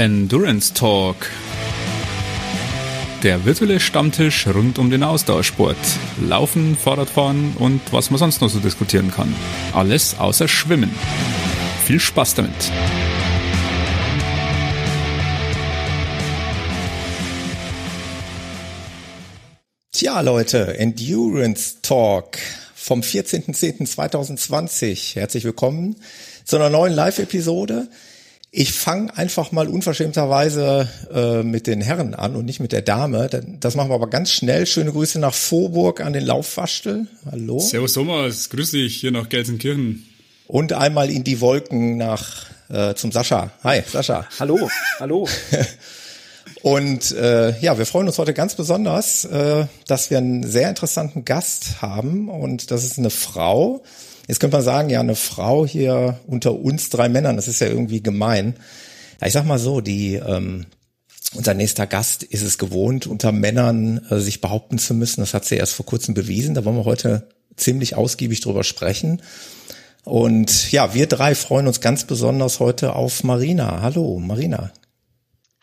Endurance Talk. Der virtuelle Stammtisch rund um den Ausdauersport. Laufen, Fahrradfahren und was man sonst noch so diskutieren kann. Alles außer Schwimmen. Viel Spaß damit. Tja, Leute, Endurance Talk vom 14.10.2020. Herzlich willkommen zu einer neuen Live-Episode. Ich fange einfach mal unverschämterweise äh, mit den Herren an und nicht mit der Dame. Das machen wir aber ganz schnell. Schöne Grüße nach Vorburg an den Laufwaschtel. Hallo. Servus Thomas, grüß dich hier nach Gelsenkirchen. Und einmal in die Wolken nach äh, zum Sascha. Hi, Sascha. Hallo, hallo. Und äh, ja, wir freuen uns heute ganz besonders, äh, dass wir einen sehr interessanten Gast haben. Und das ist eine Frau, Jetzt könnte man sagen, ja, eine Frau hier unter uns drei Männern, das ist ja irgendwie gemein. Ja, ich sag mal so, die ähm, unser nächster Gast ist es gewohnt, unter Männern äh, sich behaupten zu müssen. Das hat sie erst vor kurzem bewiesen. Da wollen wir heute ziemlich ausgiebig drüber sprechen. Und ja, wir drei freuen uns ganz besonders heute auf Marina. Hallo, Marina.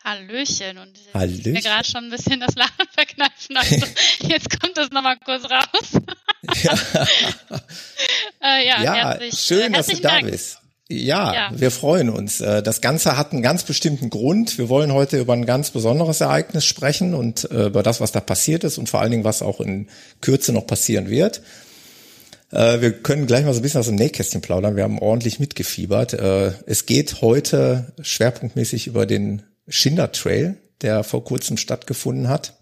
Hallöchen und ich Hallöchen. mir gerade schon ein bisschen das Lachen verkneifen. Also jetzt kommt es nochmal kurz raus. Ja, äh, ja, ja herzlich, schön, äh, dass du da Dank. bist. Ja, Ja. wir freuen uns. Äh, Das Ganze hat einen ganz bestimmten Grund. Wir wollen heute über ein ganz besonderes Ereignis sprechen und äh, über das, was da passiert ist und vor allen Dingen, was auch in Kürze noch passieren wird. Äh, Wir können gleich mal so ein bisschen aus dem Nähkästchen plaudern. Wir haben ordentlich mitgefiebert. Äh, Es geht heute schwerpunktmäßig über den Schinder Trail, der vor kurzem stattgefunden hat.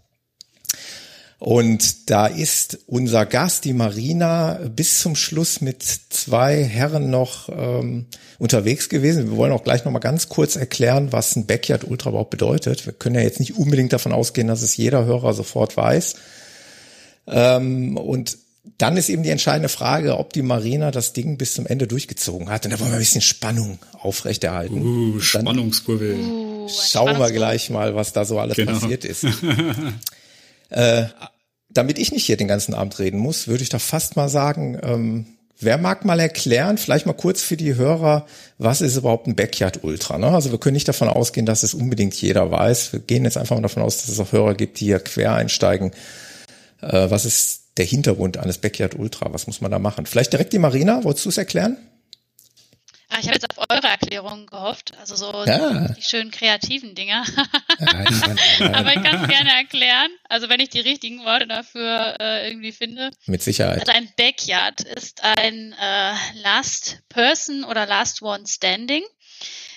Und da ist unser Gast, die Marina, bis zum Schluss mit zwei Herren noch ähm, unterwegs gewesen. Wir wollen auch gleich noch mal ganz kurz erklären, was ein Backyard Ultra überhaupt bedeutet. Wir können ja jetzt nicht unbedingt davon ausgehen, dass es jeder Hörer sofort weiß. Ähm, und dann ist eben die entscheidende Frage, ob die Marina das Ding bis zum Ende durchgezogen hat. Und da wollen wir ein bisschen Spannung aufrechterhalten. Uh, Spannungskurve. Uh, Schauen wir gleich mal, was da so alles Genau. passiert ist. äh, damit ich nicht hier den ganzen Abend reden muss, würde ich doch fast mal sagen, ähm, wer mag mal erklären, vielleicht mal kurz für die Hörer, was ist überhaupt ein Backyard Ultra? Ne? Also wir können nicht davon ausgehen, dass es unbedingt jeder weiß. Wir gehen jetzt einfach mal davon aus, dass es auch Hörer gibt, die hier quer einsteigen. Äh, was ist der Hintergrund eines Backyard Ultra? Was muss man da machen? Vielleicht direkt die Marina, wolltest du es erklären? Ah, ich habe jetzt auf eure Erklärungen gehofft, also so Ja. die, schönen kreativen Dinger. Aber ich kann es gerne erklären, also wenn ich die richtigen Worte dafür äh, irgendwie finde. Mit Sicherheit. Also ein Backyard ist ein äh, Last Person oder Last One Standing,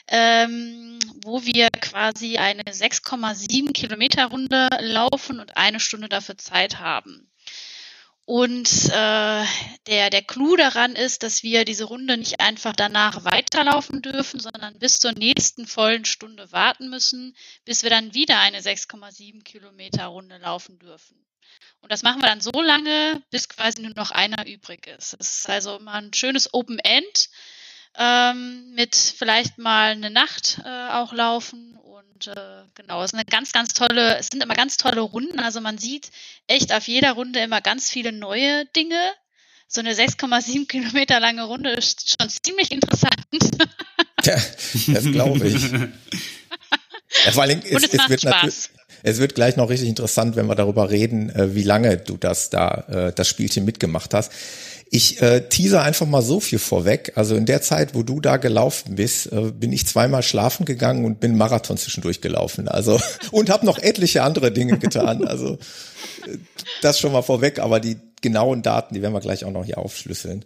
ähm, wo wir quasi eine 6,7 Kilometer Runde laufen und eine Stunde dafür Zeit haben. Und äh, der, der Clou daran ist, dass wir diese Runde nicht einfach danach weiterlaufen dürfen, sondern bis zur nächsten vollen Stunde warten müssen, bis wir dann wieder eine 6,7 Kilometer Runde laufen dürfen. Und das machen wir dann so lange, bis quasi nur noch einer übrig ist. Es ist also immer ein schönes Open End ähm, mit vielleicht mal eine Nacht äh, auch laufen. Und äh, genau, es ist eine ganz, ganz tolle, es sind immer ganz tolle Runden. Also man sieht echt auf jeder Runde immer ganz viele neue Dinge. So eine 6,7 Kilometer lange Runde ist schon ziemlich interessant. Ja, das glaube ich. Ja, vor Dingen, Und es macht wird Es wird gleich noch richtig interessant, wenn wir darüber reden, äh, wie lange du das da, äh, das Spielchen mitgemacht hast. Ich äh, teaser einfach mal so viel vorweg. Also in der Zeit, wo du da gelaufen bist, äh, bin ich zweimal schlafen gegangen und bin Marathon zwischendurch gelaufen. Also und habe noch etliche andere Dinge getan. Also äh, das schon mal vorweg. Aber die genauen Daten, die werden wir gleich auch noch hier aufschlüsseln.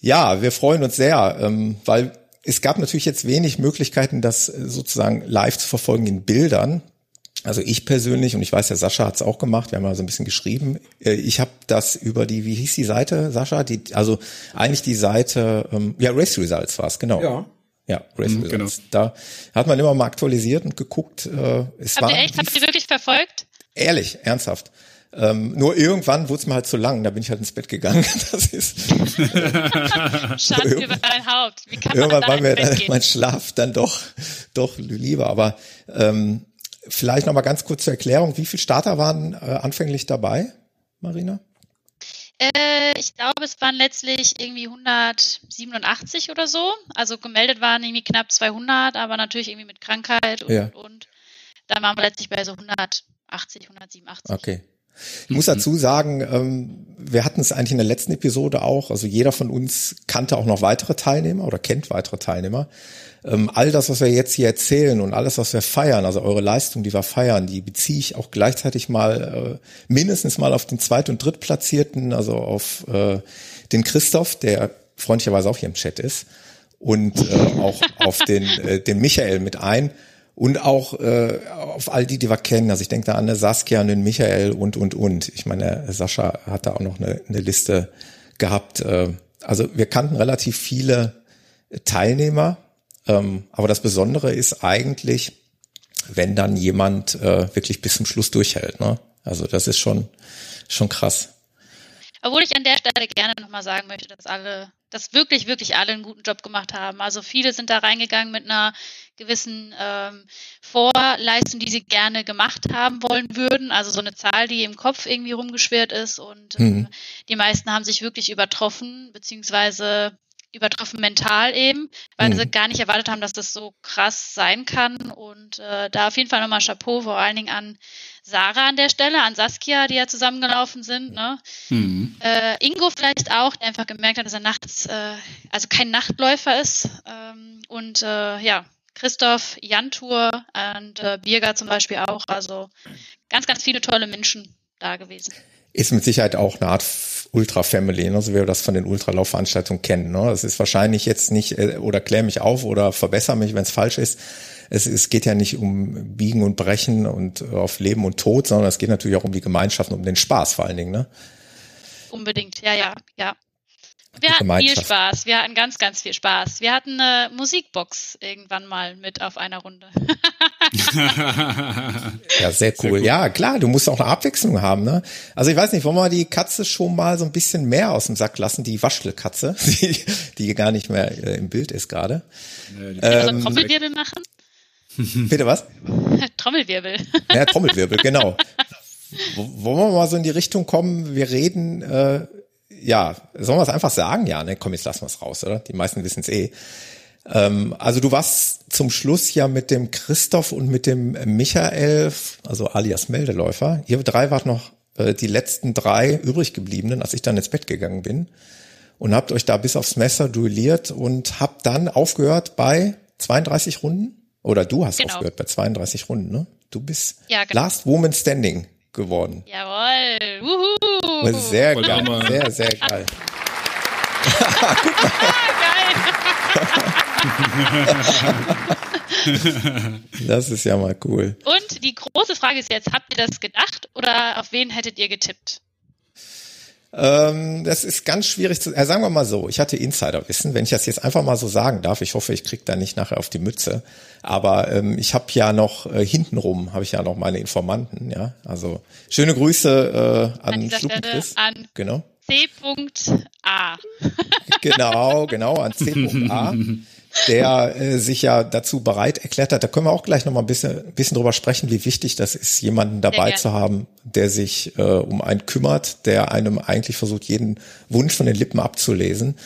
Ja, wir freuen uns sehr, ähm, weil es gab natürlich jetzt wenig Möglichkeiten, das äh, sozusagen live zu verfolgen in Bildern. Also ich persönlich, und ich weiß, der Sascha hat es auch gemacht, wir haben mal so ein bisschen geschrieben, äh, ich habe das über die, wie hieß die Seite, Sascha? Die, also eigentlich die Seite, ähm, ja, Race Results war es, genau. Ja. Ja, Race Mhm, Results. Da hat man immer mal aktualisiert und geguckt. Äh, es Habt war ihr echt, habt ihr wirklich verfolgt? ehrlich, ernsthaft. Ähm, nur irgendwann wurde es mir halt zu lang, da bin ich halt ins Bett gegangen. Das ist Schande über dein Haupt. Wie kann man irgendwann war mir dann mein Schlaf dann doch doch lieber. Aber ähm, vielleicht noch mal ganz kurz zur Erklärung: Wie viele Starter waren äh, anfänglich dabei, Marina? Äh, ich glaube, es waren letztlich irgendwie 187 oder so. Also gemeldet waren irgendwie knapp 200, aber natürlich irgendwie mit Krankheit und, Ja. und, und. Dann waren wir letztlich bei so 180, 187. Okay. Ich muss dazu sagen, ähm, wir hatten es eigentlich in der letzten Episode auch. Also jeder von uns kannte auch noch weitere Teilnehmer oder kennt weitere Teilnehmer. Ähm, all das, was wir jetzt hier erzählen und alles, was wir feiern, also eure Leistung, die wir feiern, die beziehe ich auch gleichzeitig mal äh, mindestens mal auf den Zweit- und Drittplatzierten, also auf äh, den Christoph, der freundlicherweise auch hier im Chat ist, und äh, auch auf den, äh, den Michael mit ein. Und auch äh, auf all die, die wir kennen. Also ich denke da an eine Saskia, an den Michael und, und, und. Ich meine, Sascha hat da auch noch eine, eine Liste gehabt. Äh, also wir kannten relativ viele Teilnehmer. Ähm, aber das Besondere ist eigentlich, wenn dann jemand äh, wirklich bis zum Schluss durchhält. Ne? Also das ist schon, schon krass. Obwohl ich an der Stelle gerne nochmal sagen möchte, dass alle, dass wirklich, wirklich alle einen guten Job gemacht haben. Also viele sind da reingegangen mit einer gewissen ähm, Vorleistung, die sie gerne gemacht haben wollen würden. Also so eine Zahl, die im Kopf irgendwie rumgeschwirrt ist. Und Mhm. äh, die meisten haben sich wirklich übertroffen, beziehungsweise übertroffen mental eben, weil Mhm. sie gar nicht erwartet haben, dass das so krass sein kann. Und äh, da auf jeden Fall nochmal Chapeau, vor allen Dingen an Sarah an der Stelle, an Saskia, die ja zusammengelaufen sind. Ne? Mhm. Äh, Ingo vielleicht auch, der einfach gemerkt hat, dass er nachts, äh, also kein Nachtläufer ist. Ähm, und äh, ja, Christoph, Jantur und äh, Birger zum Beispiel auch. Also ganz, ganz viele tolle Menschen da gewesen. Ist mit Sicherheit auch eine Art Ultra-Family, ne? so wie wir das von den Ultralaufveranstaltungen kennen. Ne? Es ist wahrscheinlich jetzt nicht, äh, oder klär mich auf oder verbessere mich, wenn es falsch ist. Es, es geht ja nicht um Biegen und Brechen und äh, auf Leben und Tod, sondern es geht natürlich auch um die Gemeinschaft und um den Spaß vor allen Dingen. Ne? Unbedingt, ja, ja, ja. Wir hatten viel. Spaß. Wir hatten ganz, ganz viel Spaß. Wir hatten eine Musikbox irgendwann mal mit auf einer Runde. Ja, sehr cool. Ja, klar, du musst auch eine Abwechslung haben. Ne? Also ich weiß nicht, wollen wir die Katze schon mal so ein bisschen mehr aus dem Sack lassen, die Waschelkatze, die, die gar nicht mehr äh, im Bild ist gerade. So Ähm, Trommelwirbel machen? Bitte was? Trommelwirbel. Ja, Trommelwirbel, genau. Wollen wir mal so in die Richtung kommen? Wir reden, äh, ja, sollen wir es einfach sagen? Ja, ne, komm, jetzt lassen wir es raus, oder? Die meisten wissen es eh. Ähm, also du warst zum Schluss ja mit dem Christoph und mit dem Michael, also alias Meldeläufer. Ihr drei wart noch äh, die letzten drei übrig gebliebenen, als ich dann ins Bett gegangen bin. Und habt euch da bis aufs Messer duelliert und habt dann aufgehört bei 32 Runden? Oder du hast Genau. aufgehört bei 32 Runden, ne? Du bist Ja, genau. Last Woman Standing geworden. Jawohl. Wuhu. Sehr Voll geil, Hammer. sehr, sehr geil. Das ist ja mal cool. Und die große Frage ist jetzt, habt ihr das gedacht oder auf wen hättet ihr getippt? Ähm, das ist ganz schwierig zu, äh, sagen wir mal so, ich hatte Insiderwissen, wenn ich das jetzt einfach mal so sagen darf, ich hoffe, ich krieg da nicht nachher auf die Mütze, aber ähm, ich habe ja noch äh, hintenrum, habe ich ja noch meine Informanten, ja, also schöne Grüße äh, An an an Genau, C.A. genau, genau, an C.A, der äh, sich ja dazu bereit erklärt hat, da können wir auch gleich noch mal ein bisschen, ein bisschen drüber sprechen, wie wichtig das ist, jemanden dabei zu haben, der sich äh, um einen kümmert, der einem eigentlich versucht, jeden Wunsch von den Lippen abzulesen.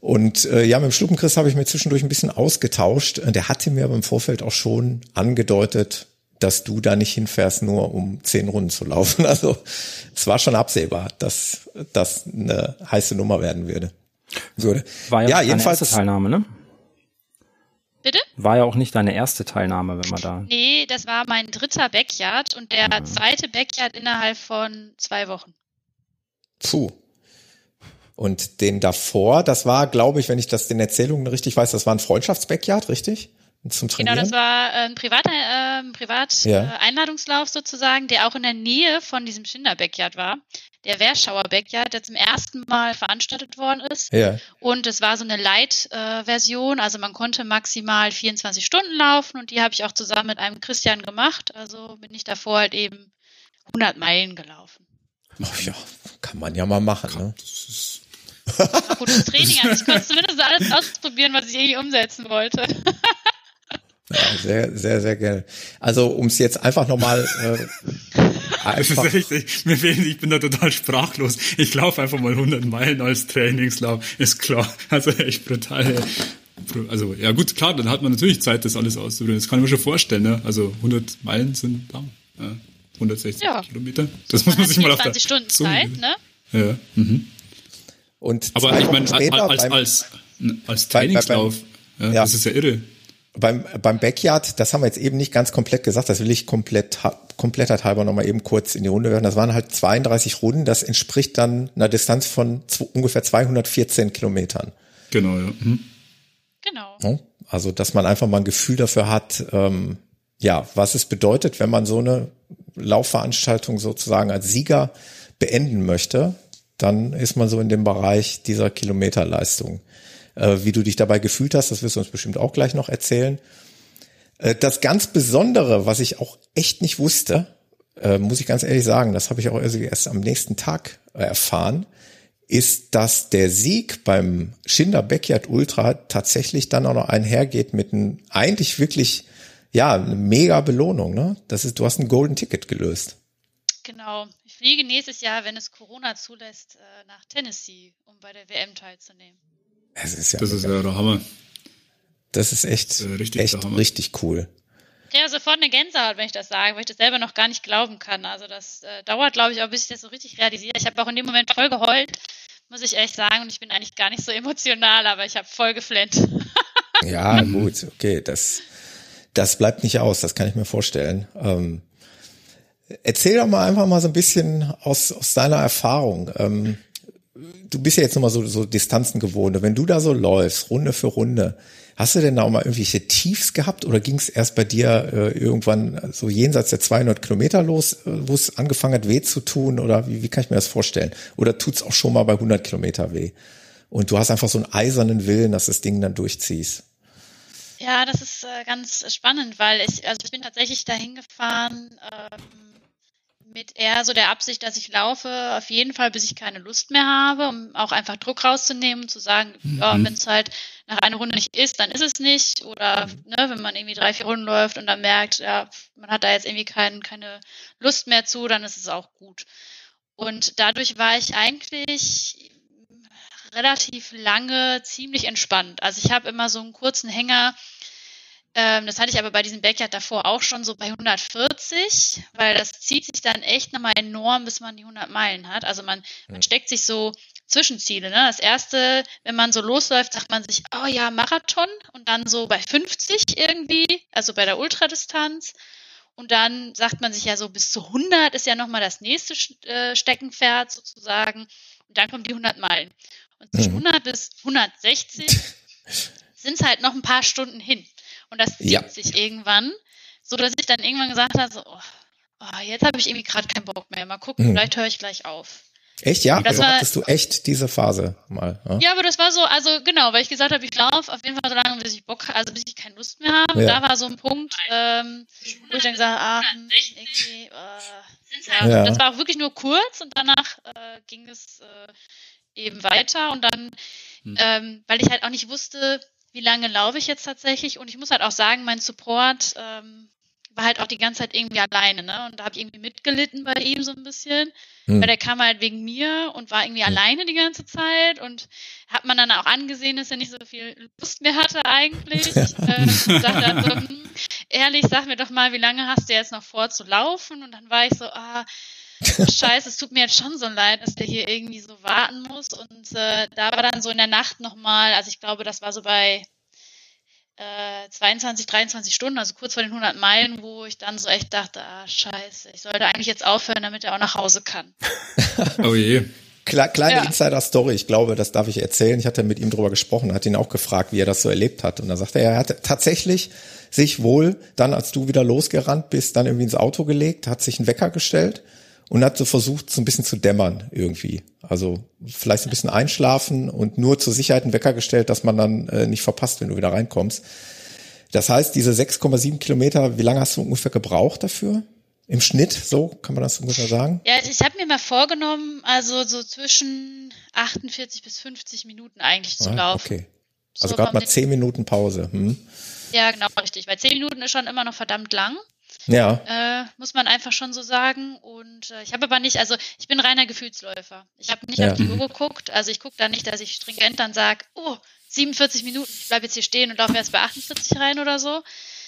Und äh, ja, mit dem Schluckenchris habe ich mir zwischendurch ein bisschen ausgetauscht. Der hatte mir aber im Vorfeld auch schon angedeutet, dass du da nicht hinfährst, nur um zehn Runden zu laufen. Also es war schon absehbar, dass das eine heiße Nummer werden würde. würde. War ja, ja jedenfalls. Teilnahme, ne? Bitte? War ja auch nicht deine erste Teilnahme, wenn man da. Nee, das war mein dritter Backyard und der Mhm. zweite Backyard innerhalb von zwei Wochen. Puh. Und den davor, das war, glaube ich, wenn ich das den Erzählungen richtig weiß, das war ein Freundschaftsbackyard, richtig? Zum Genau, Trainieren? das war ein privater ähm, Privat Ja. äh, Einladungslauf sozusagen, der auch in der Nähe von diesem Schinder Backyard war. Der Werschauer Backyard, der zum ersten Mal veranstaltet worden ist. ja. Und es war so eine Light-Version, also man konnte maximal 24 Stunden laufen und die habe ich auch zusammen mit einem Christian gemacht. Also bin ich davor halt eben 100 Meilen gelaufen. Ach ja, kann man ja mal machen. Ne? Das ist gutes Training, also ich konnte zumindest alles ausprobieren, was ich irgendwie umsetzen wollte. Ja, sehr, sehr, sehr geil. Also um es jetzt einfach nochmal äh, Das ist richtig. Mir fehlen, ich bin da total sprachlos. Ich laufe einfach mal 100 Meilen als Trainingslauf. Ist klar. Also echt brutal. Also, ja gut, klar, dann hat man natürlich Zeit, das alles auszuprobieren. Das kann ich mir schon vorstellen, ne? Also 100 Meilen sind lang. Ja, 160 ja. Kilometer. Das muss man sich mal auf 20 Stunden Zunge Zeit, ne? Ja. Mhm. Und Aber ich meine, als, als, als Trainingslauf, bei, bei, ja, das ist ja irre. Beim, beim Backyard, das haben wir jetzt eben nicht ganz komplett gesagt, das will ich komplett, komplettheit halber nochmal eben kurz in die Runde werfen. Das waren halt 32 Runden, das entspricht dann einer Distanz von ungefähr 214 Kilometern. Genau, ja. Mhm. Genau. Also, dass man einfach mal ein Gefühl dafür hat, ähm, ja, was es bedeutet, wenn man so eine Laufveranstaltung sozusagen als Sieger beenden möchte, dann ist man so in dem Bereich dieser Kilometerleistung. Äh, wie du dich dabei gefühlt hast, das wirst du uns bestimmt auch gleich noch erzählen. Äh, das ganz Besondere, was ich auch echt nicht wusste, äh, muss ich ganz ehrlich sagen, das habe ich auch erst am nächsten Tag erfahren, ist, dass der Sieg beim Schinder Backyard Ultra tatsächlich dann auch noch einhergeht mit einem eigentlich wirklich, ja, eine mega Belohnung, ne? Das ist, du hast ein Golden Ticket gelöst. Genau. Ich fliege nächstes Jahr, wenn es Corona zulässt, nach Tennessee, um bei der WM teilzunehmen. Das ist ja, das ist ja der Hammer. Das ist echt, das ist richtig, echt richtig cool. Ja, sofort eine Gänsehaut, wenn ich das sage, weil ich das selber noch gar nicht glauben kann. Also das äh, dauert, glaube ich, auch, bis ich das so richtig realisiere. Ich habe auch in dem Moment voll geheult, muss ich echt sagen. Und ich bin eigentlich gar nicht so emotional, aber ich habe voll geflennt. ja, gut, okay. Das, das bleibt nicht aus, das kann ich mir vorstellen. Ähm, erzähl doch mal einfach mal so ein bisschen aus, aus deiner Erfahrung. Ähm, du bist ja jetzt nochmal so, so Distanzen gewohnt. Wenn du da so läufst, Runde für Runde, hast du denn da auch mal irgendwelche Tiefs gehabt oder ging es erst bei dir äh, irgendwann so jenseits der 200 Kilometer los, äh, wo es angefangen hat, weh zu tun oder wie, wie kann ich mir das vorstellen? Oder tut's auch schon mal bei 100 Kilometer weh? Und du hast einfach so einen eisernen Willen, dass das Ding dann durchziehst. Ja, das ist äh, ganz spannend, weil ich, also ich bin tatsächlich dahin gefahren, ähm, mit eher so der Absicht, dass ich laufe, auf jeden Fall, bis ich keine Lust mehr habe, um auch einfach Druck rauszunehmen, zu sagen, mhm. ja, wenn es halt nach einer Runde nicht ist, dann ist es nicht. Oder ne, wenn man irgendwie drei, vier Runden läuft und dann merkt, ja, man hat da jetzt irgendwie kein, keine Lust mehr zu, dann ist es auch gut. Und dadurch war ich eigentlich relativ lange ziemlich entspannt. Also ich habe immer so einen kurzen Hänger, ähm, das hatte ich aber bei diesem Backyard davor auch schon so bei 140, weil das zieht sich dann echt nochmal enorm, bis man die 100 Meilen hat. Also man, man steckt sich so Zwischenziele. Ne? Das erste, wenn man so losläuft, sagt man sich, oh ja, Marathon und dann so bei 50 irgendwie, also bei der Ultradistanz. Und dann sagt man sich ja so, bis zu 100 ist ja nochmal das nächste äh, Steckenpferd sozusagen. Und dann kommen die 100 Meilen. Und zwischen mhm. 100 bis 160 sind es halt noch ein paar Stunden hin. Und das zieht ja. sich irgendwann, so dass ich dann irgendwann gesagt habe, so, oh, oh, jetzt habe ich irgendwie gerade keinen Bock mehr. Mal gucken, mhm. vielleicht höre ich gleich auf. Echt, ja? Das also war, hattest du echt diese Phase mal. Ja? ja, aber das war so, also genau, weil ich gesagt habe, ich laufe auf jeden Fall so lange, bis ich Bock, also bis ich keine Lust mehr habe. Ja. Da war so ein Punkt, ähm, wo ich dann gesagt habe, ah, hm, irgendwie, äh, ja. das war auch wirklich nur kurz und danach äh, ging es äh, eben weiter und dann, hm. ähm, weil ich halt auch nicht wusste, wie lange laufe ich jetzt tatsächlich? Und ich muss halt auch sagen, mein Support ähm, war halt auch die ganze Zeit irgendwie alleine, ne? Und da habe ich irgendwie mitgelitten bei ihm so ein bisschen. Hm. Weil der kam halt wegen mir und war irgendwie hm. alleine die ganze Zeit und hat man dann auch angesehen, dass er nicht so viel Lust mehr hatte eigentlich. äh, sagt dann so, hm, ehrlich, sag mir doch mal, wie lange hast du jetzt noch vor zu laufen? Und dann war ich so, ah, Scheiße, es tut mir jetzt schon so leid, dass der hier irgendwie so warten muss. Und äh, da war dann so in der Nacht nochmal, also ich glaube, das war so bei äh, 22, 23 Stunden, also kurz vor den 100 Meilen, wo ich dann so echt dachte, ah, scheiße, ich sollte eigentlich jetzt aufhören, damit er auch nach Hause kann. oh je. Kleine ja. Insider-Story, ich glaube, das darf ich erzählen. Ich hatte mit ihm drüber gesprochen, hat ihn auch gefragt, wie er das so erlebt hat. Und da sagte er, er hat tatsächlich sich wohl dann, als du wieder losgerannt bist, dann irgendwie ins Auto gelegt, hat sich einen Wecker gestellt und hat so versucht, so ein bisschen zu dämmern irgendwie. Also vielleicht so ein bisschen einschlafen und nur zur Sicherheit einen Wecker gestellt, dass man dann äh, nicht verpasst, wenn du wieder reinkommst. Das heißt, diese 6,7 Kilometer, wie lange hast du ungefähr gebraucht dafür? Im Schnitt, so kann man das ungefähr sagen? Ja, ich habe mir mal vorgenommen, also so zwischen 48 bis 50 Minuten eigentlich zu ah, laufen. Okay. Also so gerade mal 10 Minuten Pause. Hm? Ja, genau, richtig. Weil 10 Minuten ist schon immer noch verdammt lang. Ja. Äh, muss man einfach schon so sagen. Und äh, ich habe aber nicht, also ich bin reiner Gefühlsläufer. Ich habe nicht Ja. auf die Uhr geguckt. Also ich gucke da nicht, dass ich stringent dann sage, oh, 47 Minuten, ich bleibe jetzt hier stehen und laufe erst bei 48 rein oder so.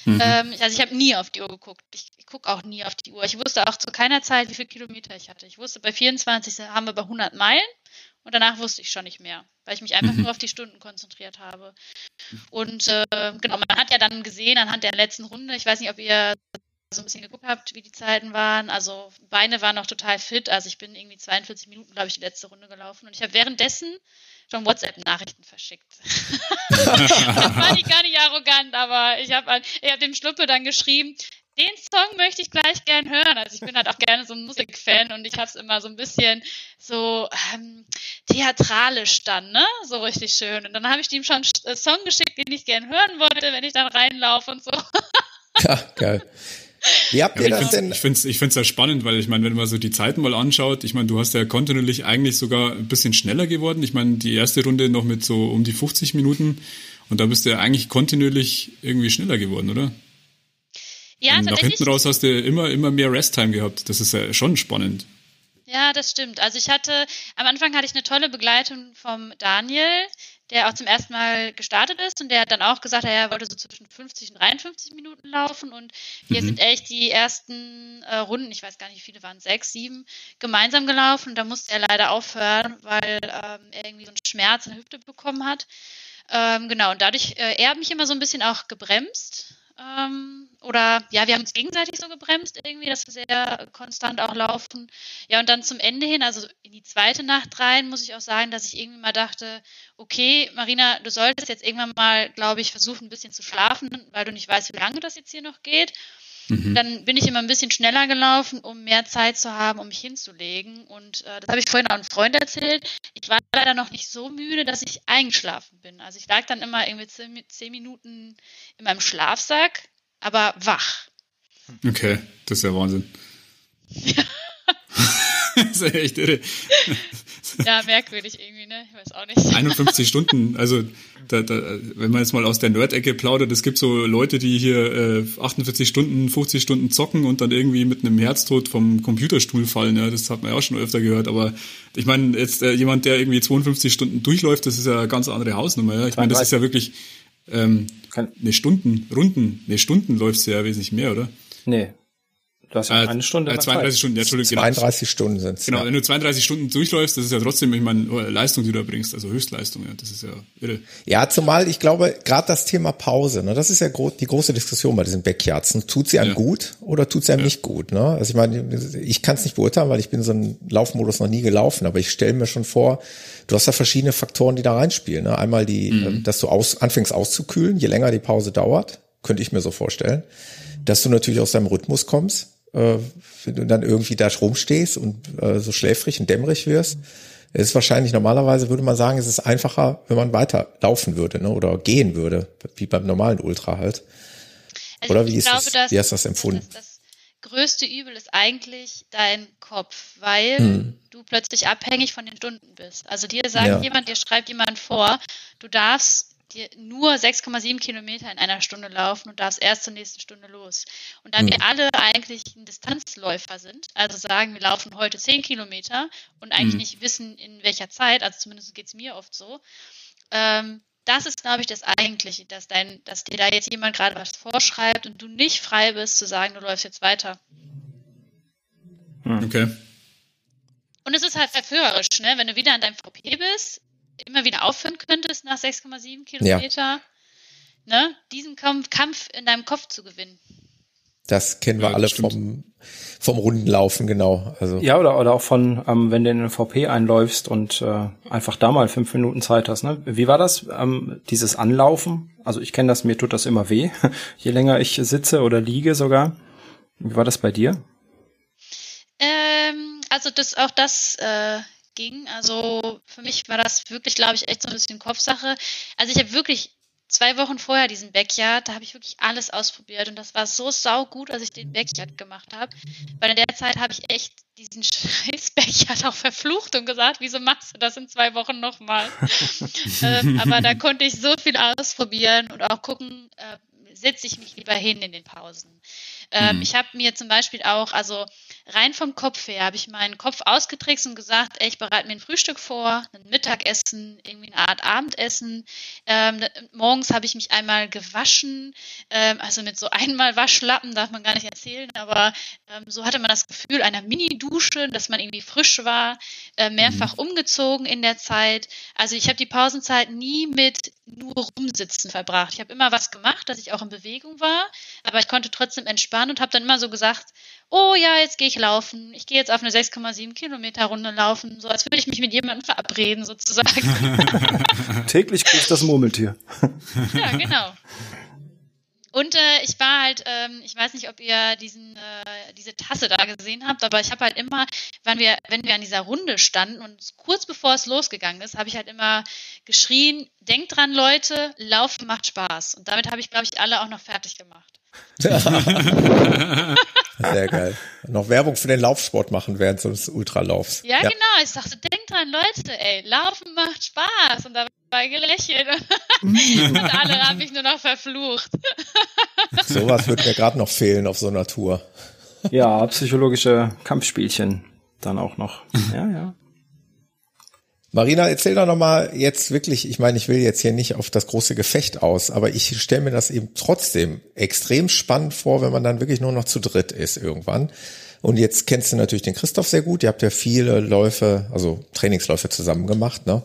Mhm. Ähm, also ich habe nie auf die Uhr geguckt. Ich, ich gucke auch nie auf die Uhr. Ich wusste auch zu keiner Zeit, wie viele Kilometer ich hatte. Ich wusste, bei 24 haben wir bei 100 Meilen und danach wusste ich schon nicht mehr, weil ich mich einfach Mhm. nur auf die Stunden konzentriert habe. Und äh, genau, man hat ja dann gesehen anhand der letzten Runde, ich weiß nicht, ob ihr so ein bisschen geguckt habt, wie die Zeiten waren. Also Beine waren noch total fit. Also ich bin irgendwie 42 Minuten, glaube ich, die letzte Runde gelaufen. Und ich habe währenddessen schon WhatsApp-Nachrichten verschickt. das war nicht gar nicht arrogant, aber ich habe ich hab dem Schluppe dann geschrieben, den Song möchte ich gleich gern hören. Also ich bin halt auch gerne so ein Musikfan und ich habe es immer so ein bisschen so ähm, theatralisch dann, ne? So richtig schön. Und dann habe ich ihm schon einen Song geschickt, den ich gern hören wollte, wenn ich dann reinlaufe und so. Ja, geil. Wie habt Ja, ihr ich das denn? ich finde es ich find's ja spannend, weil ich meine, wenn man so die Zeiten mal anschaut, ich meine, du hast ja kontinuierlich eigentlich sogar ein bisschen schneller geworden. Ich meine, die erste Runde noch mit so um die 50 Minuten und da bist du ja eigentlich kontinuierlich irgendwie schneller geworden, oder? Ja, und nach hinten raus hast du immer, immer mehr Resttime gehabt. Das ist ja schon spannend. Ja, das stimmt. Also ich hatte, am Anfang hatte ich eine tolle Begleitung vom Daniel, der auch zum ersten Mal gestartet ist und der hat dann auch gesagt, er wollte so zwischen 50 und 53 Minuten laufen und wir Mhm. sind echt die ersten äh, Runden, ich weiß gar nicht, wie viele waren, sechs, sieben, gemeinsam gelaufen und da musste er leider aufhören, weil ähm, er irgendwie so einen Schmerz in der Hüfte bekommen hat. Ähm, genau, und dadurch, äh, er hat mich immer so ein bisschen auch gebremst. Ähm, oder ja, wir haben uns gegenseitig so gebremst irgendwie, dass wir sehr konstant auch laufen. Ja, und dann zum Ende hin, also in die zweite Nacht rein, muss ich auch sagen, dass ich irgendwie mal dachte, okay, Marina, du solltest jetzt irgendwann mal, glaube ich, versuchen, ein bisschen zu schlafen, weil du nicht weißt, wie lange das jetzt hier noch geht. Mhm. Dann bin ich immer ein bisschen schneller gelaufen, um mehr Zeit zu haben, um mich hinzulegen. Und äh, das habe ich vorhin auch einem Freund erzählt. Ich war leider noch nicht so müde, dass ich eingeschlafen bin. Also ich lag dann immer irgendwie zehn, zehn Minuten in meinem Schlafsack, aber wach. Okay, das ist ja Wahnsinn. das ist ja echt irre. Ja, merkwürdig irgendwie, ne? Ich weiß auch nicht. 51 Stunden, also da, da, wenn man jetzt mal aus der Nerd-Ecke plaudert, es gibt so Leute, die hier äh, 48 Stunden, 50 Stunden zocken und dann irgendwie mit einem Herztod vom Computerstuhl fallen. Ja, das hat man ja auch schon öfter gehört. Aber ich meine, jetzt äh, jemand, der irgendwie 52 Stunden durchläuft, das ist ja eine ganz andere Hausnummer. Ja? Ich meine, das ist ja wirklich ähm, eine Stunden, Runden, eine Stunden läufst du ja wesentlich mehr, oder? Nee. Du hast ja eine Stunde. Äh, mal 32 Zeit. Stunden, ja, Entschuldigung. genau. 32 Stunden sind's. Genau, ja. wenn du 32 Stunden durchläufst, das ist ja trotzdem, ich meine, Leistung, die du erbringst, also Höchstleistung, ja, das ist ja irre. Ja, zumal ich glaube, gerade das Thema Pause, ne, das ist ja gro die große Diskussion bei diesen Backyards. Ne? Tut sie einem Ja. gut oder tut sie einem nicht gut? Ne? Also ich meine, ich kann es nicht beurteilen, weil ich bin so einen Laufmodus noch nie gelaufen, aber ich stelle mir schon vor, du hast da verschiedene Faktoren, die da reinspielen. Ne? Einmal die, äh, dass du aus, anfängst auszukühlen, je länger die Pause dauert, könnte ich mir so vorstellen, dass du natürlich aus deinem Rhythmus kommst, äh, wenn du dann irgendwie da rumstehst und äh, so schläfrig und dämmerig wirst. Es ist wahrscheinlich normalerweise würde man sagen, es ist einfacher, wenn man weiter laufen würde, ne, oder gehen würde, wie beim normalen Ultra halt. Also Oder wie ist glaube, das- dass- wie hast du das empfunden? dass Das größte Übel ist eigentlich dein Kopf, weil Hm. du plötzlich abhängig von den Stunden bist. Also dir sagt Ja. jemand, dir schreibt jemand vor, du darfst dir nur 6,7 Kilometer in einer Stunde laufen und darfst erst zur nächsten Stunde los. Und da Hm. wir alle eigentlich ein Distanzläufer sind, also sagen, wir laufen heute 10 Kilometer und eigentlich Hm. nicht wissen, in welcher Zeit, also zumindest geht es mir oft so, ähm, das ist, glaube ich, das Eigentliche, dass, dein, dass dir da jetzt jemand gerade was vorschreibt und du nicht frei bist zu sagen, du läufst jetzt weiter. Okay. Und es ist halt verführerisch, ne? wenn du wieder an deinem VP bist, immer wieder aufhören könntest nach 6,7 Kilometer, ne? diesen Kampf, Kampf in deinem Kopf zu gewinnen. Das kennen wir Ja, alle stimmt. vom, vom Rundenlaufen, genau. Also, Ja, oder, oder auch von, ähm, wenn du in den VP einläufst und äh, einfach da mal fünf Minuten Zeit hast. Ne? Wie war das, ähm, dieses Anlaufen? Also ich kenne das, mir tut das immer weh, je länger ich sitze oder liege sogar. Wie war das bei dir? Ähm, also das auch das äh, ging. Also für mich war das wirklich, glaube ich, echt so ein bisschen Kopfsache. Also ich habe wirklich zwei Wochen vorher diesen Backyard, da habe ich wirklich alles ausprobiert und das war so saugut, als ich den Backyard gemacht habe. Weil in der Zeit habe ich echt diesen scheiß Backyard auch verflucht und gesagt, wieso machst du das in zwei Wochen nochmal? ähm, aber da konnte ich so viel ausprobieren und auch gucken, äh, setze ich mich lieber hin in den Pausen. Ähm, mhm. Ich habe mir zum Beispiel auch, also rein vom Kopf her, habe ich meinen Kopf ausgetrickst und gesagt, ey, ich bereite mir ein Frühstück vor, ein Mittagessen, irgendwie eine Art Abendessen. Ähm, morgens habe ich mich einmal gewaschen, ähm, also mit so einmal Waschlappen darf man gar nicht erzählen, aber ähm, so hatte man das Gefühl einer Mini-Dusche, dass man irgendwie frisch war, äh, mehrfach mhm. umgezogen in der Zeit. Also ich habe die Pausenzeit nie mit nur rumsitzen verbracht. Ich habe immer was gemacht, dass ich auch in Bewegung war, aber ich konnte trotzdem entspannen und habe dann immer so gesagt, oh ja, jetzt gehe ich laufen. Ich gehe jetzt auf eine 6,7 Kilometer Runde laufen, so als würde ich mich mit jemandem verabreden sozusagen. Täglich grüßt das Murmeltier. ja, genau. Und äh, ich war halt, ähm, ich weiß nicht, ob ihr diesen, äh, diese Tasse da gesehen habt, aber ich habe halt immer, wenn wir, wenn wir an dieser Runde standen und kurz bevor es losgegangen ist, habe ich halt immer geschrien, denkt dran, Leute, Laufen macht Spaß. Und damit habe ich, glaube ich, alle auch noch fertig gemacht. Sehr geil. Noch Werbung für den Laufsport machen während so des Ultralaufs. Ja, ja, genau. Ich sagte, denkt dran, Leute, ey, Laufen macht Spaß. Und dabei gelächelt. und alle haben mich nur noch verflucht. Sowas würde mir gerade noch fehlen auf so einer Tour. Ja, psychologische Kampfspielchen dann auch noch. Ja, ja. Marina, erzähl doch nochmal jetzt wirklich, ich meine, ich will jetzt hier nicht auf das große Gefecht aus, aber ich stelle mir das eben trotzdem extrem spannend vor, wenn man dann wirklich nur noch zu dritt ist irgendwann. Und jetzt kennst du natürlich den Christoph sehr gut. Ihr habt ja viele Läufe, also Trainingsläufe zusammen gemacht, ne?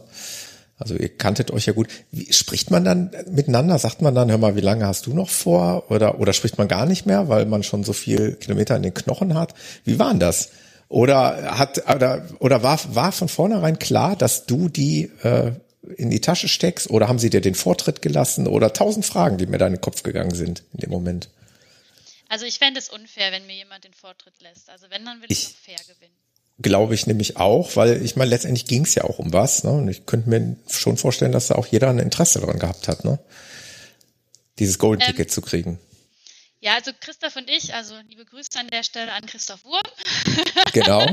Also ihr kanntet euch ja gut. Wie, spricht man dann miteinander? Sagt man dann, hör mal, wie lange hast du noch vor? Oder, oder spricht man gar nicht mehr, weil man schon so viel Kilometer in den Knochen hat? Wie war denn das? Oder hat oder, oder war, war von vornherein klar, dass du die äh, in die Tasche steckst? Oder haben sie dir den Vortritt gelassen? Oder tausend Fragen, die mir da in den Kopf gegangen sind in dem Moment. Also ich fände es unfair, wenn mir jemand den Vortritt lässt. Also wenn, dann will ich, ich fair gewinnen. Glaube ich nämlich auch, weil ich meine, letztendlich ging es ja auch um was. Ne? Und ich könnte mir schon vorstellen, dass da auch jeder ein Interesse daran gehabt hat, ne? dieses Golden Ticket ähm, zu kriegen. Ja, also Christoph und ich, also liebe Grüße an der Stelle an Christoph Wurm. Genau.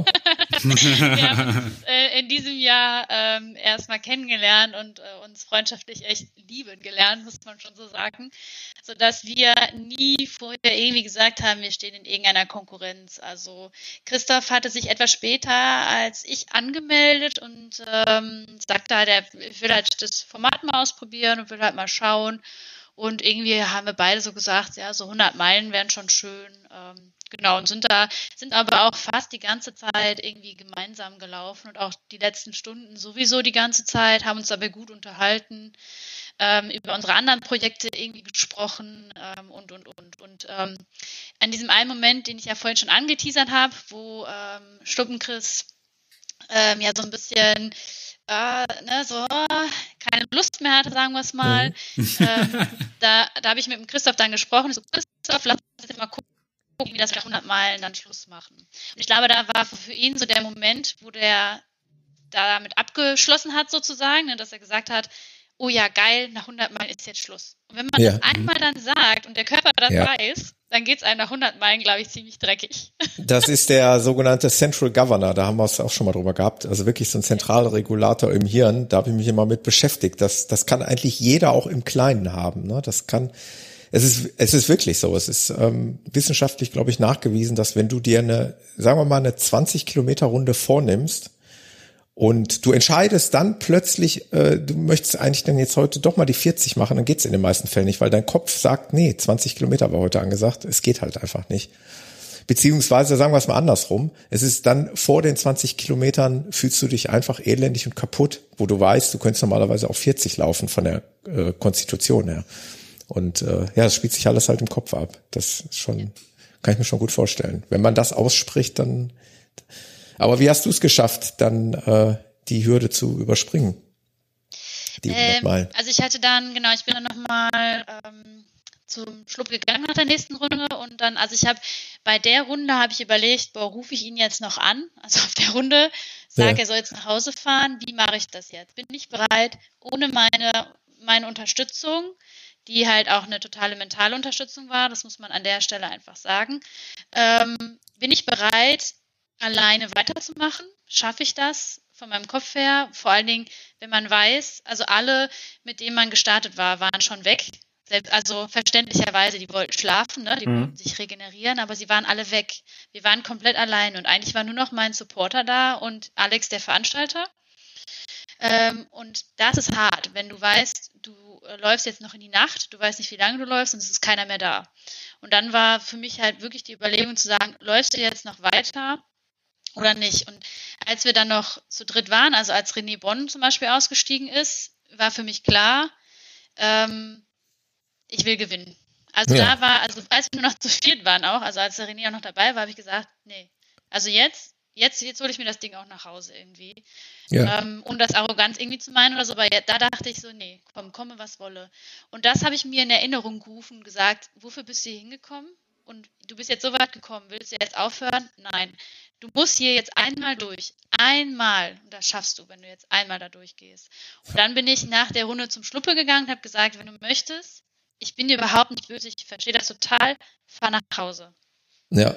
Wir haben uns äh, in diesem Jahr ähm, erstmal kennengelernt und äh, uns freundschaftlich echt lieben gelernt, muss man schon so sagen. Sodass wir nie vorher irgendwie gesagt haben, wir stehen in irgendeiner Konkurrenz. Also Christoph hatte sich etwas später als ich angemeldet und ähm, sagte halt, er will halt das Format mal ausprobieren und will halt mal schauen. Und irgendwie haben wir beide so gesagt, ja, so 100 Meilen wären schon schön. Ähm, genau, und sind da, sind aber auch fast die ganze Zeit irgendwie gemeinsam gelaufen und auch die letzten Stunden sowieso die ganze Zeit, haben uns dabei gut unterhalten, ähm, über unsere anderen Projekte irgendwie gesprochen ähm, und, und, und. Und ähm, an diesem einen Moment, den ich ja vorhin schon angeteasert habe, wo ähm, Stuppenchris ähm, ja so ein bisschen äh, ne, so keine Lust mehr hatte, sagen wir es mal. Mhm. Ähm, da da habe ich mit dem Christoph dann gesprochen. So, Christoph, lass uns jetzt mal gucken, wie das nach 100 Meilen dann Schluss machen. Und ich glaube, da war für ihn so der Moment, wo der damit abgeschlossen hat, sozusagen, ne, dass er gesagt hat, oh ja, geil, nach 100 Meilen ist jetzt Schluss. Und wenn man ja. das einmal dann sagt und der Körper das ja. weiß, dann geht es einem nach 100 Meilen, glaube ich, ziemlich dreckig. Das ist der sogenannte Central Governor, da haben wir es auch schon mal drüber gehabt. Also wirklich so ein zentraler Regulator im Hirn, da habe ich mich immer mit beschäftigt. Das, das kann eigentlich jeder auch im Kleinen haben. Ne? Das kann, es ist, es ist wirklich so. Es ist ähm, wissenschaftlich, glaube ich, nachgewiesen, dass wenn du dir eine, sagen wir mal, eine 20 Kilometer Runde vornimmst, und du entscheidest dann plötzlich, äh, du möchtest eigentlich dann jetzt heute doch mal die 40 machen, dann geht's in den meisten Fällen nicht, weil dein Kopf sagt, nee, 20 Kilometer war heute angesagt, es geht halt einfach nicht. Beziehungsweise sagen wir es mal andersrum, es ist dann vor den 20 Kilometern fühlst du dich einfach elendig und kaputt, wo du weißt, du könntest normalerweise auch 40 laufen von der äh, Konstitution her. Und äh, ja, das spielt sich alles halt im Kopf ab. Das ist schon, kann ich mir schon gut vorstellen. Wenn man das ausspricht, dann aber wie hast du es geschafft, dann äh, die Hürde zu überspringen? Die ähm, also ich hatte dann, genau, ich bin dann nochmal ähm, zum Schlupp gegangen nach der nächsten Runde und dann, also ich habe bei der Runde habe ich überlegt, boah, rufe ich ihn jetzt noch an? Also auf der Runde, sage, ja. er soll jetzt nach Hause fahren, wie mache ich das jetzt? Bin ich bereit, ohne meine, meine Unterstützung, die halt auch eine totale mentale Unterstützung war, das muss man an der Stelle einfach sagen, ähm, bin ich bereit, alleine weiterzumachen? Schaffe ich das von meinem Kopf her? Vor allen Dingen, wenn man weiß, also alle, mit denen man gestartet war, waren schon weg. also verständlicherweise, die wollten schlafen, ne? die mhm. wollten sich regenerieren, aber sie waren alle weg. Wir waren komplett allein und eigentlich war nur noch mein Supporter da und Alex, der Veranstalter. Ähm, und das ist hart, wenn du weißt, du äh, läufst jetzt noch in die Nacht, du weißt nicht, wie lange du läufst und es ist keiner mehr da. Und dann war für mich halt wirklich die Überlegung zu sagen, läufst du jetzt noch weiter oder nicht? Und als wir dann noch zu dritt waren, also als René Bonn zum Beispiel ausgestiegen ist, war für mich klar, ähm, ich will gewinnen. Also ja. da war, also als wir nur noch zu viert waren auch, also als der René auch noch dabei war, habe ich gesagt, nee, also jetzt, jetzt, jetzt hole ich mir das Ding auch nach Hause irgendwie. Ja. Ähm, um das Arroganz irgendwie zu meinen oder so, aber da dachte ich so, nee, komm, komme, was wolle. Und das habe ich mir in Erinnerung gerufen und gesagt, wofür bist du hier hingekommen? Und du bist jetzt so weit gekommen, willst du jetzt aufhören? Nein. Du musst hier jetzt einmal durch. Einmal. Und das schaffst du, wenn du jetzt einmal da durchgehst. Und dann bin ich nach der Runde zum Schluppe gegangen und habe gesagt, wenn du möchtest, ich bin dir überhaupt nicht böse, ich verstehe das total, fahr nach Hause. Ja.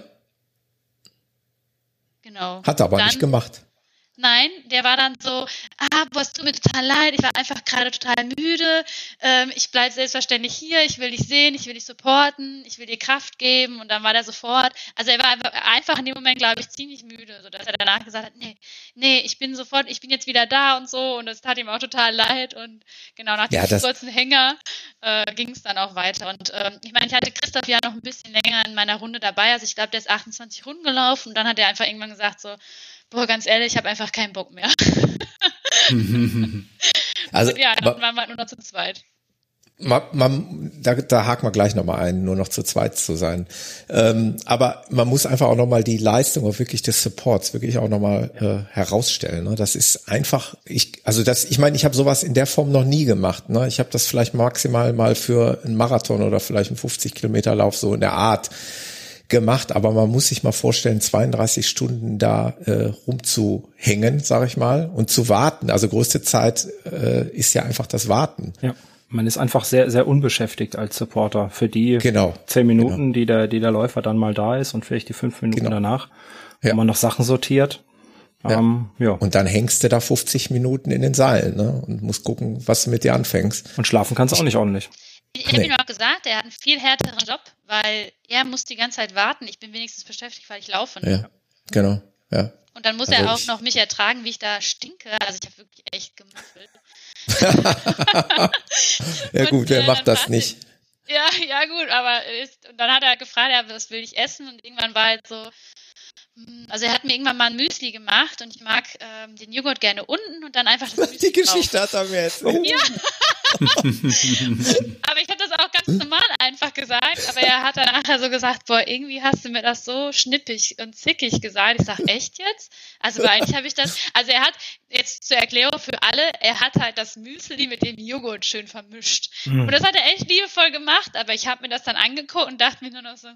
Genau. Hat er aber dann, nicht gemacht. Nein, der war dann so, ah, was tut mir total leid, ich war einfach gerade total müde, ähm, ich bleibe selbstverständlich hier, ich will dich sehen, ich will dich supporten, ich will dir Kraft geben. Und dann war der sofort, also er war einfach in dem Moment, glaube ich, ziemlich müde, sodass er danach gesagt hat, nee, nee, ich bin sofort, ich bin jetzt wieder da und so. Und das tat ihm auch total leid. Und genau nach ja, diesem kurzen Hänger äh, ging es dann auch weiter. Und ähm, ich meine, ich hatte Christoph ja noch ein bisschen länger in meiner Runde dabei, also ich glaube, der ist 28 Runden gelaufen. Und dann hat er einfach irgendwann gesagt so, boah, ganz ehrlich, ich habe einfach keinen Bock mehr. also, und ja, dann waren wir halt nur noch zu zweit. Man, man, da, da haken wir gleich nochmal ein, nur noch zu zweit zu sein. Ähm, aber man muss einfach auch nochmal die Leistung auch wirklich des Supports wirklich auch nochmal äh, herausstellen. Ne? Das ist einfach, ich, also das, ich meine, ich habe sowas in der Form noch nie gemacht. Ne? Ich habe das vielleicht maximal mal für einen Marathon oder vielleicht einen 50 Kilometer Lauf so in der Art gemacht, aber man muss sich mal vorstellen, 32 Stunden da äh, rumzuhängen, sage ich mal, und zu warten. Also größte Zeit äh, ist ja einfach das Warten. Ja. Man ist einfach sehr, sehr unbeschäftigt als Supporter für die genau. zehn Minuten, genau. die der, die der Läufer dann mal da ist und vielleicht die fünf Minuten genau. danach, wo ja. man noch Sachen sortiert. Ja. Ähm, ja. Und dann hängst du da 50 Minuten in den Seilen ne? und musst gucken, was du mit dir anfängst. Und schlafen kannst du auch nicht ordentlich. Ich habe nee. ihm auch gesagt, er hat einen viel härteren Job, weil er muss die ganze Zeit warten. Ich bin wenigstens beschäftigt, weil ich laufe. Ne? Ja, genau, ja. Und dann muss also er auch noch mich ertragen, wie ich da stinke. Also ich habe wirklich echt gemüffelt. ja gut, wer äh, macht das nicht? ja, ja gut, aber ist, und dann hat er gefragt, ja, was will ich essen? Und irgendwann war halt so, also er hat mir irgendwann mal ein Müsli gemacht und ich mag ähm, den Joghurt gerne unten und dann einfach das Müsli Die Geschichte drauf. hat er mir erzählt. Ja. aber ich habe das auch ganz normal einfach gesagt, aber er hat dann nachher so gesagt, boah, irgendwie hast du mir das so schnippig und zickig gesagt. Ich sag, echt jetzt? Also eigentlich habe ich das, also er hat, jetzt zur Erklärung für alle, er hat halt das Müsli mit dem Joghurt schön vermischt. Mhm. Und das hat er echt liebevoll gemacht, aber ich habe mir das dann angeguckt und dachte mir nur noch so,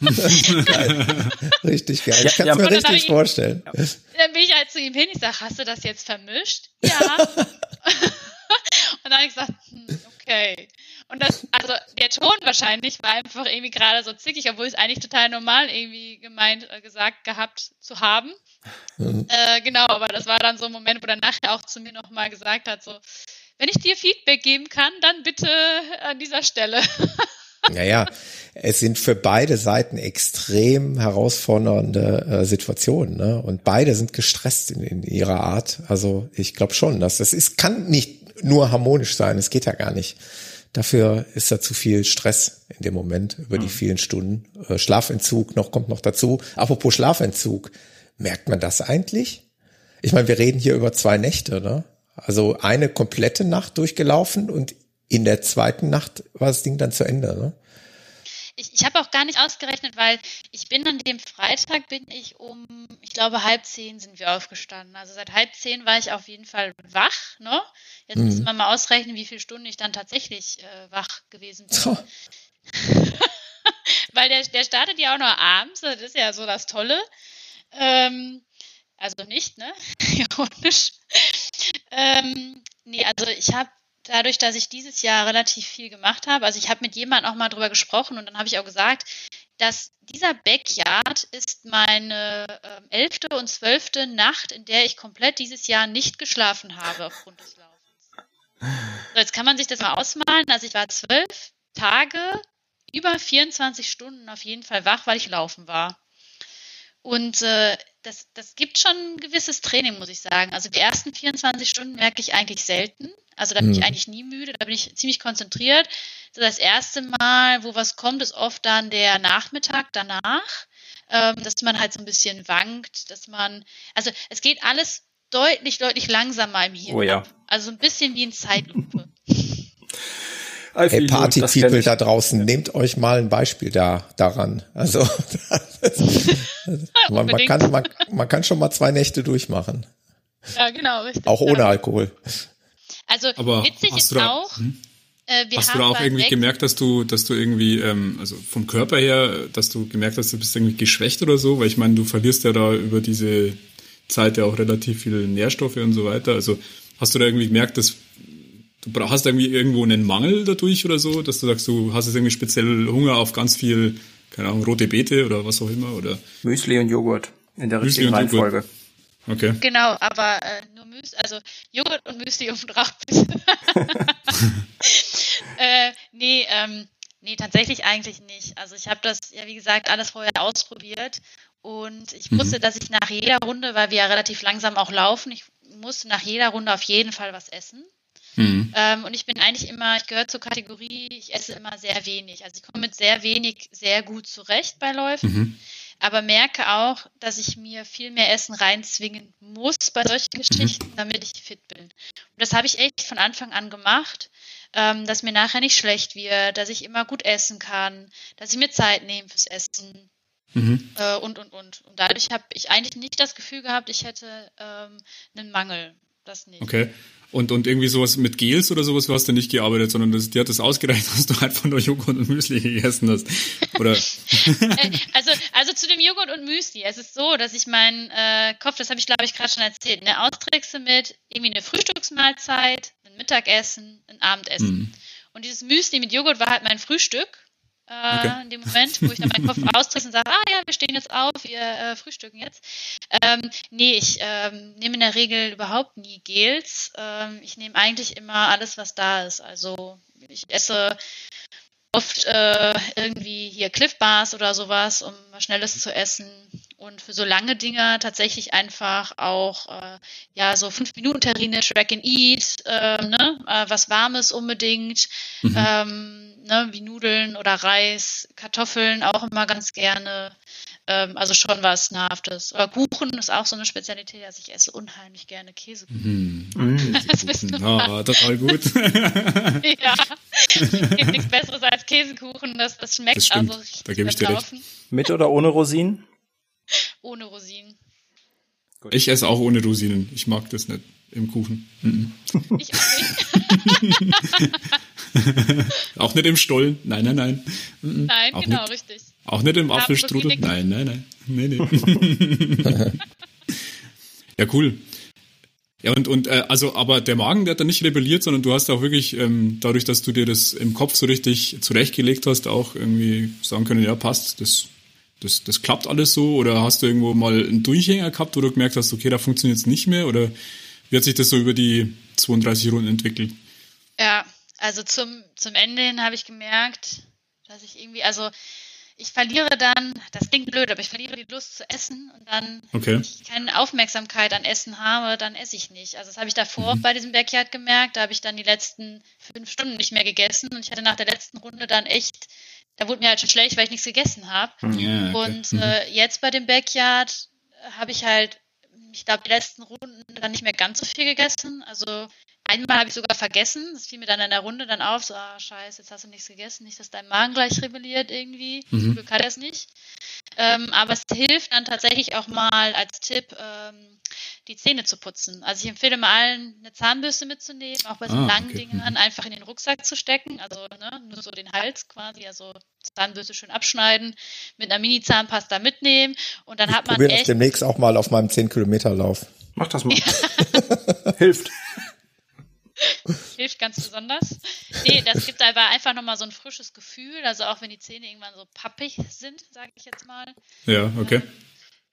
geil. Richtig geil. Ich kann es ja, mir richtig vorstellen. Ihn, dann bin ich halt zu ihm hin, ich sage, hast du das jetzt vermischt? Ja. und dann habe ich gesagt, hm, okay. Und das, also der Ton wahrscheinlich war einfach irgendwie gerade so zickig, obwohl es eigentlich total normal irgendwie gemeint, äh, gesagt gehabt zu haben. Mhm. Äh, genau, aber das war dann so ein Moment, wo er nachher auch zu mir nochmal gesagt hat, so, wenn ich dir Feedback geben kann, dann bitte an dieser Stelle. Naja, es sind für beide Seiten extrem herausfordernde äh, Situationen, ne? Und beide sind gestresst in, in ihrer Art. Also ich glaube schon, dass das ist, kann nicht nur harmonisch sein. Es geht ja gar nicht. Dafür ist da zu viel Stress in dem Moment über die mhm. vielen Stunden. Äh, Schlafentzug noch kommt noch dazu. Apropos Schlafentzug, merkt man das eigentlich? Ich meine, wir reden hier über zwei Nächte, ne? Also eine komplette Nacht durchgelaufen und in der zweiten Nacht war das Ding dann zu Ende, ne? Ich, ich habe auch gar nicht ausgerechnet, weil ich bin an dem Freitag bin ich um, ich glaube halb zehn sind wir aufgestanden. Also seit halb zehn war ich auf jeden Fall wach, ne? Jetzt mhm. müssen wir mal ausrechnen, wie viele Stunden ich dann tatsächlich äh, wach gewesen bin. So. weil der, der startet ja auch noch abends, das ist ja so das Tolle. Ähm, also nicht, ne? Ironisch. ähm, nee, also ich habe dadurch, dass ich dieses Jahr relativ viel gemacht habe, also ich habe mit jemandem auch mal drüber gesprochen und dann habe ich auch gesagt, dass dieser Backyard ist meine ähm, elfte und zwölfte Nacht, in der ich komplett dieses Jahr nicht geschlafen habe aufgrund des Laufens. jetzt kann man sich das mal ausmalen. Also ich war zwölf Tage, über 24 Stunden auf jeden Fall wach, weil ich laufen war. Und äh, das, das gibt schon ein gewisses Training, muss ich sagen. Also die ersten 24 Stunden merke ich eigentlich selten. Also da bin mhm. ich eigentlich nie müde, da bin ich ziemlich konzentriert. Das erste Mal, wo was kommt, ist oft dann der Nachmittag danach, ähm, dass man halt so ein bisschen wankt, dass man, also es geht alles deutlich, deutlich langsamer im Hirn. Oh ja. Also ein bisschen wie in Zeitlupe. Hey Party People da draußen, nehmt euch mal ein Beispiel da daran. Also man, man, kann, man, man kann schon mal zwei Nächte durchmachen. Ja, genau, richtig. Auch ohne Alkohol. Also Aber witzig ist da, auch. Hm? Äh, hast du da auch irgendwie gemerkt, dass du, dass du irgendwie, ähm, also vom Körper her, dass du gemerkt hast, du bist irgendwie geschwächt oder so? Weil ich meine, du verlierst ja da über diese Zeit ja auch relativ viele Nährstoffe und so weiter. Also hast du da irgendwie gemerkt, dass du hast irgendwie irgendwo einen Mangel dadurch oder so, dass du sagst, du hast jetzt irgendwie speziell Hunger auf ganz viel, keine Ahnung, rote Beete oder was auch immer oder Müsli und Joghurt in der Müsli richtigen Reihenfolge. Okay. Genau, aber äh, nur Müsli, also Joghurt und Müsli auf dem Dracht. äh, nee, ähm, nee, tatsächlich eigentlich nicht. Also ich habe das ja wie gesagt alles vorher ausprobiert und ich wusste, mhm. dass ich nach jeder Runde, weil wir ja relativ langsam auch laufen, ich musste nach jeder Runde auf jeden Fall was essen. Mhm. Ähm, und ich bin eigentlich immer, ich gehöre zur Kategorie, ich esse immer sehr wenig. Also ich komme mit sehr wenig sehr gut zurecht bei Läufen, mhm. aber merke auch, dass ich mir viel mehr Essen reinzwingen muss bei solchen mhm. Geschichten, mhm. damit ich fit bin. Und das habe ich echt von Anfang an gemacht, ähm, dass mir nachher nicht schlecht wird, dass ich immer gut essen kann, dass ich mir Zeit nehme fürs Essen. Mhm. Äh, und, und, und. Und dadurch habe ich eigentlich nicht das Gefühl gehabt, ich hätte ähm, einen Mangel. Das nicht. Okay. Und, und irgendwie sowas mit Gels oder sowas hast du nicht gearbeitet, sondern das, dir hat das ausgereicht, dass du einfach nur Joghurt und Müsli gegessen hast. Oder? Äh, also, also zu dem Joghurt und Müsli. Es ist so, dass ich meinen äh, Kopf, das habe ich glaube ich gerade schon erzählt, ne, austrickse mit irgendwie eine Frühstücksmahlzeit, ein Mittagessen, ein Abendessen. Mhm. Und dieses Müsli mit Joghurt war halt mein Frühstück okay. Äh, in dem Moment, wo ich dann meinen Kopf austritt und sage, ah ja, wir stehen jetzt auf, wir äh, frühstücken jetzt. Ähm, nee, ich ähm, nehme in der Regel überhaupt nie Gels. Ähm, ich nehme eigentlich immer alles, was da ist. Also ich esse oft äh, irgendwie hier Cliff Bars oder sowas, um was Schnelles zu essen. Und für so lange Dinge tatsächlich einfach auch äh, ja so fünf Minuten Terrine, Track and Eat, äh, ne? Äh, was Warmes unbedingt. Mhm. Ähm, ne, wie Nudeln oder Reis, Kartoffeln auch immer ganz gerne. Ähm, also schon was Nahrhaftes. Oder Kuchen ist auch so eine Spezialität. Also ich esse unheimlich gerne Käsekuchen. Mhm. das wissen wir. Ja, total gut. ja, es gibt nichts Besseres als Käsekuchen. Das, das schmeckt das also richtig. Da gebe ich dir recht. Mit oder ohne Rosinen? Ohne Rosinen. Gut. Ich esse auch ohne Rosinen. Ich mag das nicht im Kuchen. Mhm. Ich auch nicht. auch nicht im Stollen. Nein, nein, nein. Nein, auch genau, nicht, richtig. Auch nicht im Apfelstrudel. Nein, nein, nein. Nee, nee. ja, cool. Ja, und, und äh, also, aber der Magen, der hat da nicht rebelliert, sondern du hast auch wirklich, ähm, dadurch, dass du dir das im Kopf so richtig zurechtgelegt hast, auch irgendwie sagen können, ja, passt, das, das, das klappt alles so. Oder hast du irgendwo mal einen Durchhänger gehabt, wo du gemerkt hast, okay, da funktioniert es nicht mehr? Oder wie hat sich das so über die 32 Runden entwickelt? Ja, also zum, zum Ende hin habe ich gemerkt, dass ich irgendwie, also ich verliere dann, das klingt blöd, aber ich verliere die Lust zu essen und dann, okay. wenn ich keine Aufmerksamkeit an Essen habe, dann esse ich nicht. Also das habe ich davor mhm. bei diesem Backyard gemerkt, da habe ich dann die letzten fünf Stunden nicht mehr gegessen und ich hatte nach der letzten Runde dann echt, da wurde mir halt schon schlecht, weil ich nichts gegessen habe. Ja, okay. Und mhm. äh, jetzt bei dem Backyard habe ich halt, ich glaube, die letzten Runden dann nicht mehr ganz so viel gegessen. Also Einmal habe ich sogar vergessen, das fiel mir dann in der Runde dann auf, so, ah, scheiße, jetzt hast du nichts gegessen, nicht, dass dein Magen gleich rebelliert irgendwie. Mhm. Zum Glück hat er es nicht. Ähm, aber es hilft dann tatsächlich auch mal als Tipp, ähm, die Zähne zu putzen. Also ich empfehle mal allen, eine Zahnbürste mitzunehmen, auch bei so ah, langen okay. Dingen einfach in den Rucksack zu stecken, also ne, nur so den Hals quasi, also Zahnbürste schön abschneiden, mit einer Mini-Zahnpasta mitnehmen und dann ich hat man echt... das demnächst auch mal auf meinem 10-Kilometer-Lauf. Mach das mal. Ja. Hilft. Hilft ganz besonders. Nee, das gibt aber einfach nochmal so ein frisches Gefühl, also auch wenn die Zähne irgendwann so pappig sind, sage ich jetzt mal. Ja, okay.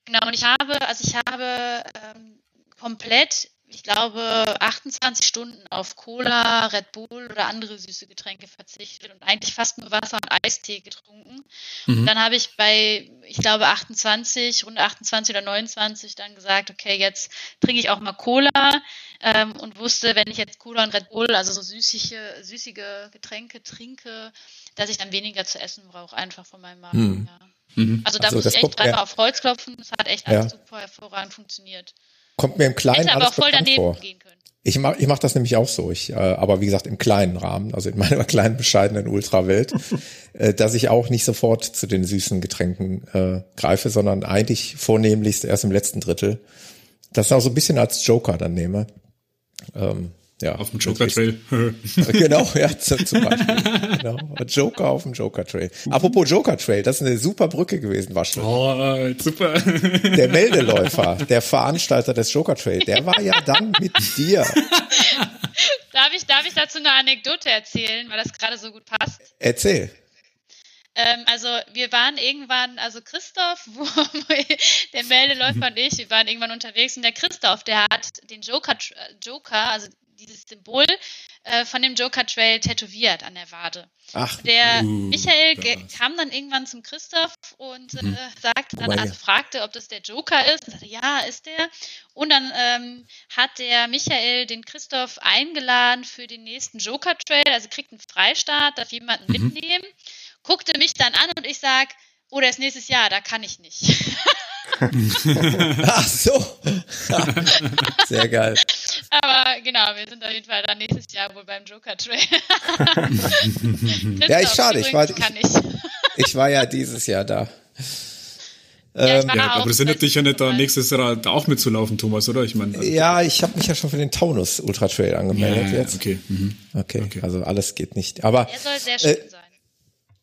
Genau, und ich habe, also ich habe ähm, komplett ich glaube, 28 Stunden auf Cola, Red Bull oder andere süße Getränke verzichtet und eigentlich fast nur Wasser und Eistee getrunken. Mhm. Und dann habe ich bei, ich glaube, 28, Runde 28 oder 29 dann gesagt, okay, jetzt trinke ich auch mal Cola ähm, und wusste, wenn ich jetzt Cola und Red Bull, also so süßige, süßige Getränke trinke, dass ich dann weniger zu essen brauche, einfach von meinem Magen. Mhm. Ja. Mhm. Also da so, muss ich echt dreimal auf Holz klopfen. Das hat echt ja. super hervorragend funktioniert. Kommt mir im Kleinen Hätte aber voll daneben vor. gehen können. Ich mache ich mach das nämlich auch so. Ich, äh, aber wie gesagt, im kleinen Rahmen, also in meiner kleinen, bescheidenen Ultrawelt, äh, dass ich auch nicht sofort zu den süßen Getränken äh, greife, sondern eigentlich vornehmlichst erst im letzten Drittel. Das auch so ein bisschen als Joker dann nehme. Ähm, ja, auf dem Joker Trail. genau, ja, zum Beispiel. genau. Joker auf dem Joker Trail. Apropos Joker Trail, das ist eine super Brücke gewesen, Waschel. Oh, super. Der Meldeläufer, der Veranstalter des Joker Trail, der war ja dann mit dir. Darf ich, darf ich dazu eine Anekdote erzählen, weil das gerade so gut passt? Erzähl ähm, also wir waren irgendwann, also Christoph, wo, der Meldeläufer und ich, wir waren irgendwann unterwegs und der Christoph, der hat den Joker, Joker, also dieses Symbol äh, von dem Joker Trail tätowiert an der Wade. Ach, der uh, Michael kam dann irgendwann zum Christoph und äh, mhm. sagte dann, also fragte, ob das der Joker ist. Und sagte, ja, ist der. Und dann ähm, hat der Michael den Christoph eingeladen für den nächsten Joker Trail, also kriegt einen Freistaat, darf jemanden mhm. mitnehmen, guckte mich dann an und ich sag, oh, der ist nächstes Jahr, da kann ich nicht. Ach so. Sehr geil. Aber genau, wir sind auf jeden Fall dann nächstes Jahr wohl beim Joker Trail. ja, ich schade, ich war, ich, ich war ja dieses Jahr da. Ja, ähm, ja, aber das hindert dich ja nicht, da nächstes Jahr da auch mitzulaufen, Thomas, oder? Ich meine. Ja, ich habe mich ja schon für den Taunus Ultra Trail angemeldet ja, jetzt. Okay. Mhm. okay. okay. also alles geht nicht. Aber der soll sehr schön äh, sein.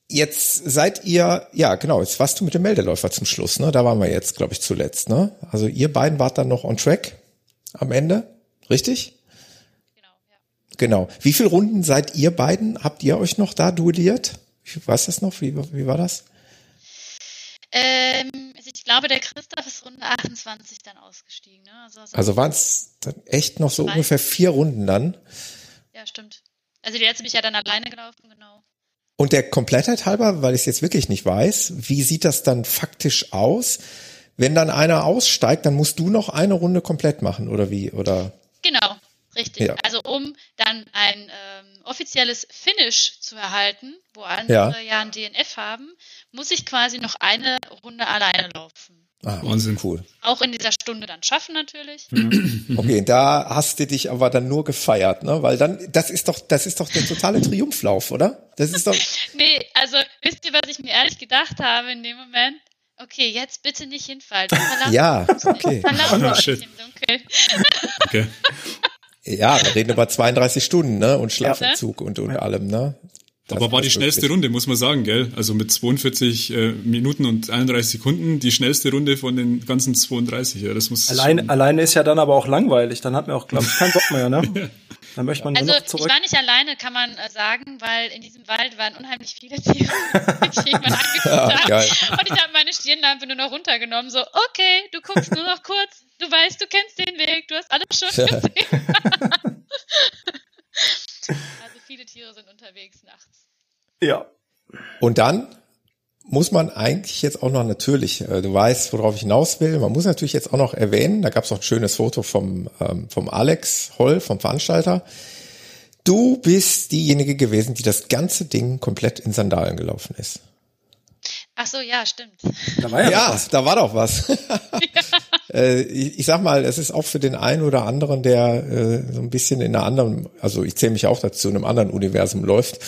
Jetzt seid ihr, ja genau, jetzt warst du mit dem Meldeläufer zum Schluss, ne? Da waren wir jetzt, glaube ich, zuletzt, ne? Also ihr beiden wart dann noch on track am Ende, richtig? Genau, ja. Genau. Wie viele Runden seid ihr beiden? Habt ihr euch noch da duelliert? Ich weiß das noch? Wie, wie war das? Ähm, also ich glaube, der Christoph ist Runde 28 dann ausgestiegen. Ne? Also, also, also waren es dann echt noch so ungefähr vier Runden dann? Ja, stimmt. Also die letzte bin ich ja dann alleine gelaufen, genau. Und der Komplettheit halber, weil ich es jetzt wirklich nicht weiß, wie sieht das dann faktisch aus? Wenn dann einer aussteigt, dann musst du noch eine Runde komplett machen, oder wie? Oder? Genau, richtig. Ja. Also um dann ein ähm, offizielles Finish zu erhalten, wo andere ja. ja ein DNF haben, muss ich quasi noch eine Runde alleine laufen. Ah, Wahnsinn, cool. Auch in dieser Stunde dann schaffen natürlich. Okay, da hast du dich aber dann nur gefeiert, ne? Weil dann, das ist doch, das ist doch der totale Triumphlauf, oder? Das ist doch. nee, also wisst ihr, was ich mir ehrlich gedacht habe in dem Moment? Okay, jetzt bitte nicht hinfallen. ja, okay. Oh, shit. okay. Ja, wir reden über 32 Stunden, ne? Und Schlafentzug und, und allem, ne? Das Aber war die schnellste wirklich. Runde, muss man sagen, gell? Also mit 42 äh, Minuten und 31 Sekunden die schnellste Runde von den ganzen 32. Ja, das muss alleine, alleine ist ja dann aber auch langweilig. Dann hat man auch, glaube ich, keinen Bock mehr, ne? ja. Dann möchte man also, nur noch zurück. Ich war nicht alleine, kann man äh, sagen, weil in diesem Wald waren unheimlich viele Tiere, die ich irgendwann angeguckt ja, habe. Und ich habe meine Stirnlampe nur noch runtergenommen. So, okay, du guckst nur noch kurz. Du weißt, du kennst den Weg. Du hast alles schon gesehen. also viele Tiere sind unterwegs nachts. Ja. Und dann muss man eigentlich jetzt auch noch natürlich, äh, du weißt, worauf ich hinaus will, man muss natürlich jetzt auch noch erwähnen, da gab es auch ein schönes Foto vom, ähm, vom Alex Holl, vom Veranstalter. Du bist diejenige gewesen, die das ganze Ding komplett in Sandalen gelaufen ist. Ach so, ja, stimmt. Da war ja, ja was. da war doch was. ja. Äh, ich, ich, sag mal, es ist auch für den einen oder anderen, der äh, so ein bisschen in einer anderen, also ich zähle mich auch dazu, in einem anderen Universum läuft,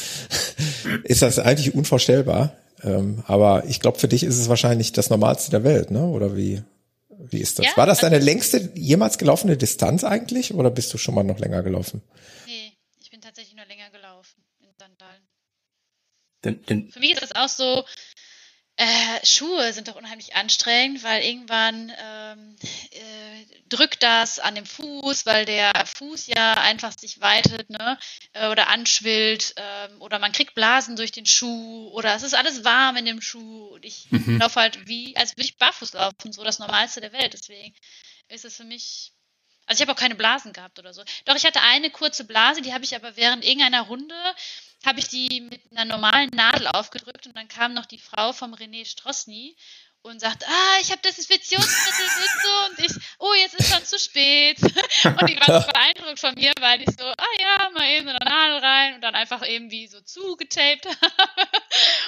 ist das eigentlich unvorstellbar. Ähm, aber ich glaube, für dich ist es wahrscheinlich das Normalste der Welt, ne? Oder wie? Wie ist das? Ja, War das deine längste jemals gelaufene Distanz eigentlich oder bist du schon mal noch länger gelaufen? Nee, ich bin tatsächlich nur länger gelaufen in Sandalen. Den, den Für mich ist das auch so, äh, Schuhe sind doch unheimlich anstrengend, weil irgendwann ähm, äh, drückt das an dem Fuß, weil der Fuß ja einfach sich weitet ne? Äh, oder anschwillt ähm, oder man kriegt Blasen durch den Schuh oder es ist alles warm in dem Schuh und ich mhm. laufe halt wie, als würde ich barfuß laufen, so das Normalste der Welt. Deswegen ist es für mich Also ich habe auch keine Blasen gehabt oder so. Doch, ich hatte eine kurze Blase, die habe ich aber während irgendeiner Runde, habe ich die mit einer normalen Nadel aufgedrückt und dann kam noch die Frau vom René Strossny und sagt, ah, ich habe Desinfektionsmittel mit so und ich, oh, jetzt ist schon zu spät. Und die war so beeindruckt von mir, weil ich so, ah ja, mal eben eine Nadel rein und dann einfach eben wie so zugetaped habe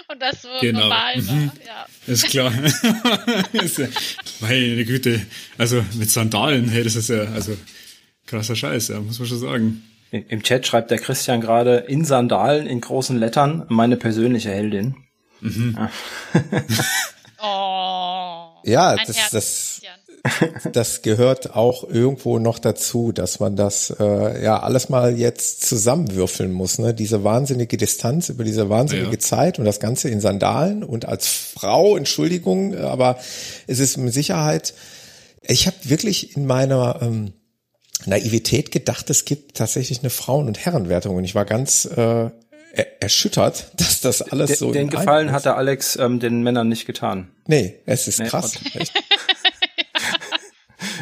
und das so genau. normal war. Mhm. Ja. Ist klar. Meine Güte, also mit Sandalen, hey, das ist ja, also krasser Scheiß, ja, muss man schon sagen. Im Chat schreibt der Christian gerade in Sandalen in großen Lettern meine persönliche Heldin. Mhm. Ja. Oh. Ja, das, das, das gehört auch irgendwo noch dazu, dass man das äh, ja alles mal jetzt zusammenwürfeln muss. Ne? Diese wahnsinnige Distanz über diese wahnsinnige ja. Zeit und das Ganze in Sandalen und als Frau, Entschuldigung, aber es ist mit Sicherheit, ich habe wirklich in meiner ähm, Naivität gedacht, es gibt tatsächlich eine Frauen- und Herrenwertung und ich war ganz äh, erschüttert, dass das alles den, so. Den Gefallen hat der Alex ähm, den Männern nicht getan. Nee, es ist nee, krass.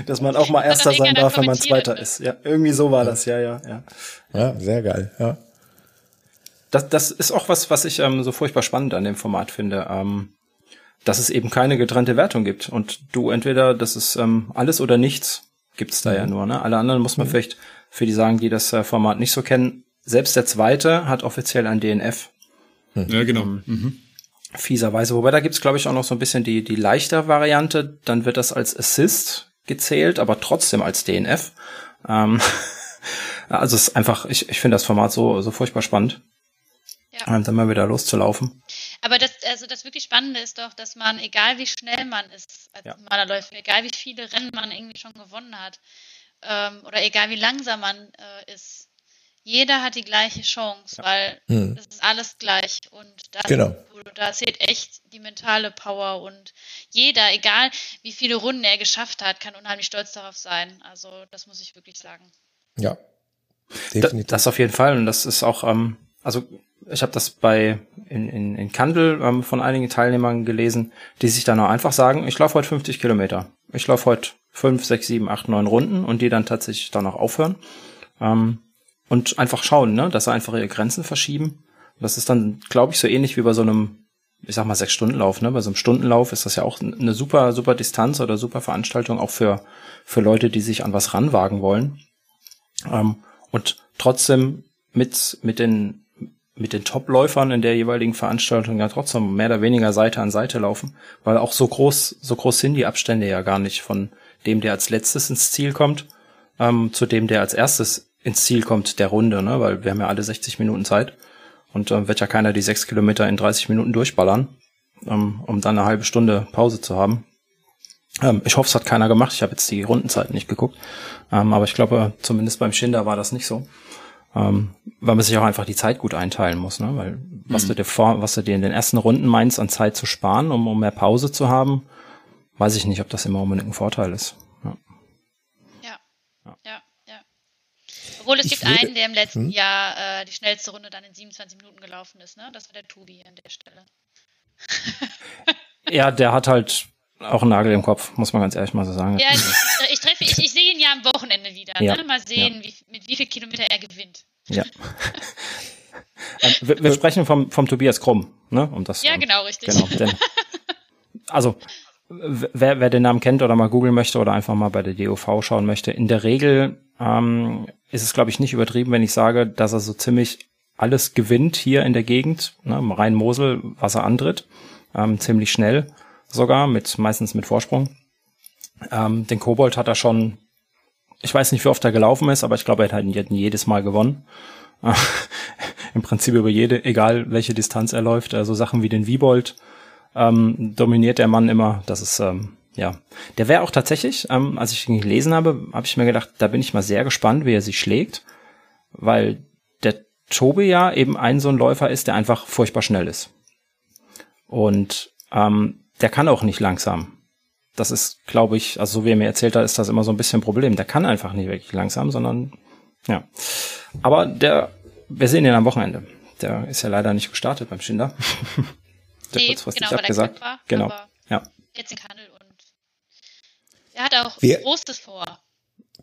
dass man auch mal Erster sein darf, wenn man Zweiter ist. Ja, irgendwie so war das, ja, ja, ja. Ja, sehr geil, ja. Das, das ist auch was, was ich ähm, so furchtbar spannend an dem Format finde, ähm, dass es eben keine getrennte Wertung gibt. Und du entweder, das ist ähm, alles oder nichts, gibt's da mhm. ja nur. Ne? Alle anderen muss man mhm. vielleicht, für die sagen, die das äh, Format nicht so kennen, selbst der zweite hat offiziell ein DNF. Hm. Ja, genau. Ähm, mhm. Fieserweise. Wobei da gibt's glaube ich, auch noch so ein bisschen die, die leichter Variante. Dann wird das als Assist gezählt, aber trotzdem als DNF. Ähm, also es ist einfach, ich, ich finde das Format so, so furchtbar spannend. Ja. Und dann mal wieder loszulaufen. Aber das, also das wirklich Spannende ist doch, dass man, egal wie schnell man ist als ja. Malerläufer, egal wie viele Rennen man irgendwie schon gewonnen hat, ähm, oder egal wie langsam man äh, ist, jeder hat die gleiche Chance, weil hm. ist alles gleich und da, genau. da zählt echt die mentale Power und jeder, egal wie viele Runden er geschafft hat, kann unheimlich stolz darauf sein. Also das muss ich wirklich sagen. Ja, definitiv. Das auf jeden Fall und das ist auch, ähm, also ich habe das bei in, in, in Kandel ähm, von einigen Teilnehmern gelesen, die sich dann auch einfach sagen, ich laufe heute 50 Kilometer. Ich laufe heute 5, 6, 7, 8, 9 Runden und die dann tatsächlich dann auch aufhören. Ähm, und einfach schauen, ne, dass sie einfach ihre Grenzen verschieben. Das ist dann, glaube ich, so ähnlich wie bei so einem, ich sag mal, sechs Stunden Lauf, ne? Bei so einem Stundenlauf ist das ja auch eine super, super Distanz oder super Veranstaltung auch für, für Leute, die sich an was ranwagen wollen. Ähm, und trotzdem mit, mit den, mit den Top-Läufern in der jeweiligen Veranstaltung ja trotzdem mehr oder weniger Seite an Seite laufen, weil auch so groß, so groß sind die Abstände ja gar nicht von dem, der als letztes ins Ziel kommt, ähm, zu dem, der als erstes ins Ziel kommt der Runde, ne? weil wir haben ja alle 60 Minuten Zeit und äh, wird ja keiner die sechs Kilometer in 30 Minuten durchballern, ähm, um dann eine halbe Stunde Pause zu haben. Ähm, ich hoffe, es hat keiner gemacht. Ich habe jetzt die Rundenzeiten nicht geguckt, ähm, aber ich glaube, zumindest beim Schinder war das nicht so. Ähm, weil man sich auch einfach die Zeit gut einteilen muss, ne? Weil was mhm. du dir vor, was du dir in den ersten Runden meinst, an Zeit zu sparen, um, um mehr Pause zu haben, weiß ich nicht, ob das immer unbedingt ein Vorteil ist. Ja. Ja. ja. ja. Obwohl es ich gibt würde, einen, der im letzten hm? Jahr äh, die schnellste Runde dann in 27 Minuten gelaufen ist, ne? Das war der Tobi an der Stelle. ja, der hat halt auch einen Nagel im Kopf, muss man ganz ehrlich mal so sagen. Ja, ich, ich treffe, ich, ich ja am Wochenende wieder. Ja. Ne? Mal sehen, ja. wie, mit wie viel Kilometer er gewinnt. Ja. ähm, wir, wir, sprechen vom, vom Tobias Krumm, ne? Um das, ja, genau, richtig. Genau, denn, also, wer, wer den Namen kennt oder mal googeln möchte oder einfach mal bei der DOV schauen möchte, in der Regel ähm, ist es, glaube ich, nicht übertrieben, wenn ich sage, dass er so ziemlich alles gewinnt hier in der Gegend, ne, Rhein-Mosel, was er antritt, ähm, ziemlich schnell sogar, mit meistens mit Vorsprung. Ähm, den Kobold hat er schon, ich weiß nicht, wie oft er gelaufen ist, aber ich glaube, er hat ihn jedes Mal gewonnen. Im Prinzip über jede, egal welche Distanz er läuft. Also Sachen wie den Wiebold ähm, dominiert der Mann immer. Das ist ähm, ja, der wäre auch tatsächlich, ähm, als ich ihn gelesen habe, habe ich mir gedacht, da bin ich mal sehr gespannt, wie er sich schlägt, weil der Tobi ja eben ein so ein Läufer ist, der einfach furchtbar schnell ist. Und ähm, der kann auch nicht langsam. Das ist, glaube ich, also so wie er mir erzählt hat, ist das immer so ein bisschen ein Problem. Der kann einfach nicht wirklich langsam, sondern ja. Aber der, wir sehen ihn am Wochenende. Der ist ja leider nicht gestartet beim Schinder. der nee, kurzfristig genau, abgesagt. War, genau. Ja. Jetzt in Kandel er hat auch wir, Großes vor.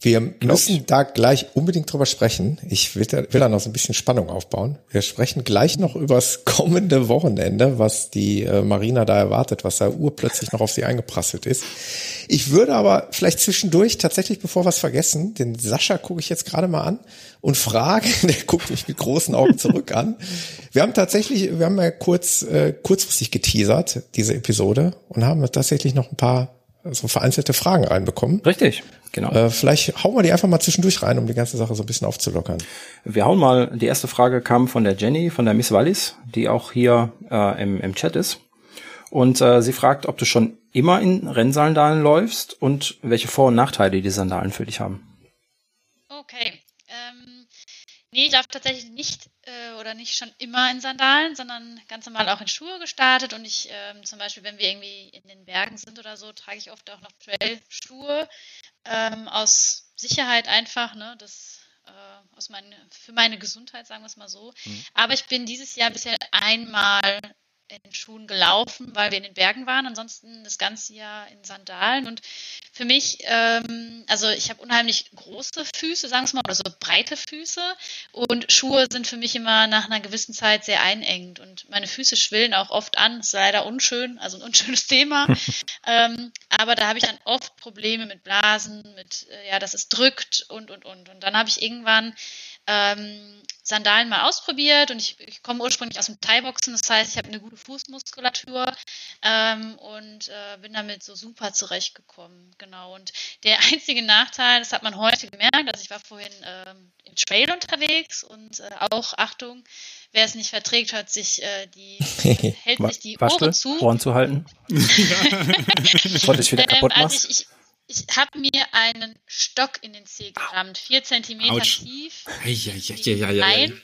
Wir müssen da gleich unbedingt drüber sprechen. Ich will da, will da noch so ein bisschen Spannung aufbauen. Wir sprechen gleich noch übers kommende Wochenende, was die äh, Marina da erwartet, was da urplötzlich noch auf sie eingeprasselt ist. Ich würde aber vielleicht zwischendurch tatsächlich, bevor wir es vergessen, den Sascha gucke ich jetzt gerade mal an und frage, der guckt mich mit großen Augen zurück an. Wir haben tatsächlich, wir haben ja kurz, äh, kurzfristig geteasert, diese Episode, und haben tatsächlich noch ein paar so vereinzelte Fragen reinbekommen. Richtig, genau. Äh, vielleicht hauen wir die einfach mal zwischendurch rein, um die ganze Sache so ein bisschen aufzulockern. Wir hauen mal, die erste Frage kam von der Jenny, von der Miss Wallis, die auch hier äh, im, im Chat ist. Und äh, sie fragt, ob du schon immer in Rennsandalen läufst und welche Vor- und Nachteile die Sandalen für dich haben. Okay. Ähm, nee, ich laufe tatsächlich nicht oder nicht schon immer in Sandalen, sondern ganz normal auch in Schuhe gestartet. Und ich ähm, zum Beispiel, wenn wir irgendwie in den Bergen sind oder so, trage ich oft auch noch Trail-Schuhe ähm, aus Sicherheit einfach. Ne? Das äh, aus meine, für meine Gesundheit, sagen wir es mal so. Mhm. Aber ich bin dieses Jahr bisher einmal in Schuhen gelaufen, weil wir in den Bergen waren. Ansonsten das ganze Jahr in Sandalen. Und für mich, ähm, also ich habe unheimlich große Füße, sagen wir mal, oder so breite Füße. Und Schuhe sind für mich immer nach einer gewissen Zeit sehr einengend. Und meine Füße schwillen auch oft an. Das ist leider unschön, also ein unschönes Thema. ähm, aber da habe ich dann oft Probleme mit Blasen, mit, äh, ja, dass es drückt und, und, und. Und dann habe ich irgendwann ähm, Sandalen mal ausprobiert und ich, ich komme ursprünglich aus dem Thai-Boxen, das heißt, ich habe eine gute Fußmuskulatur ähm, und äh, bin damit so super zurechtgekommen. Genau. Und der einzige Nachteil, das hat man heute gemerkt, also ich war vorhin ähm, im Trail unterwegs und äh, auch, Achtung, wer es nicht verträgt, hört sich äh, die, hält sich die Ohren zu. Ohren zu halten. Bevor dich wieder kaputt ähm, also ich, ich, ich habe mir einen Stock in den Zeh gerammt, vier Zentimeter Autsch. tief. Rein.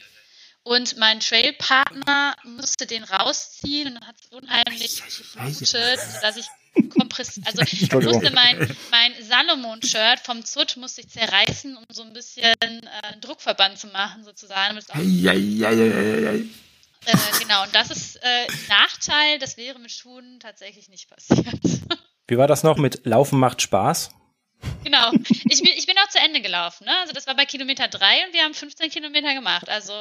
Und mein Trailpartner musste den rausziehen und hat unheimlich geblutet, dass ich kompress also ich musste mein, mein Salomon-Shirt vom Zut musste ich zerreißen, um so ein bisschen äh, einen Druckverband zu machen, sozusagen. Äh, genau, und das ist äh, Nachteil, das wäre mit Schuhen tatsächlich nicht passiert. Wie war das noch mit Laufen macht Spaß? Genau. Ich bin, ich bin auch zu Ende gelaufen. Ne? Also das war bei Kilometer drei und wir haben 15 Kilometer gemacht. Also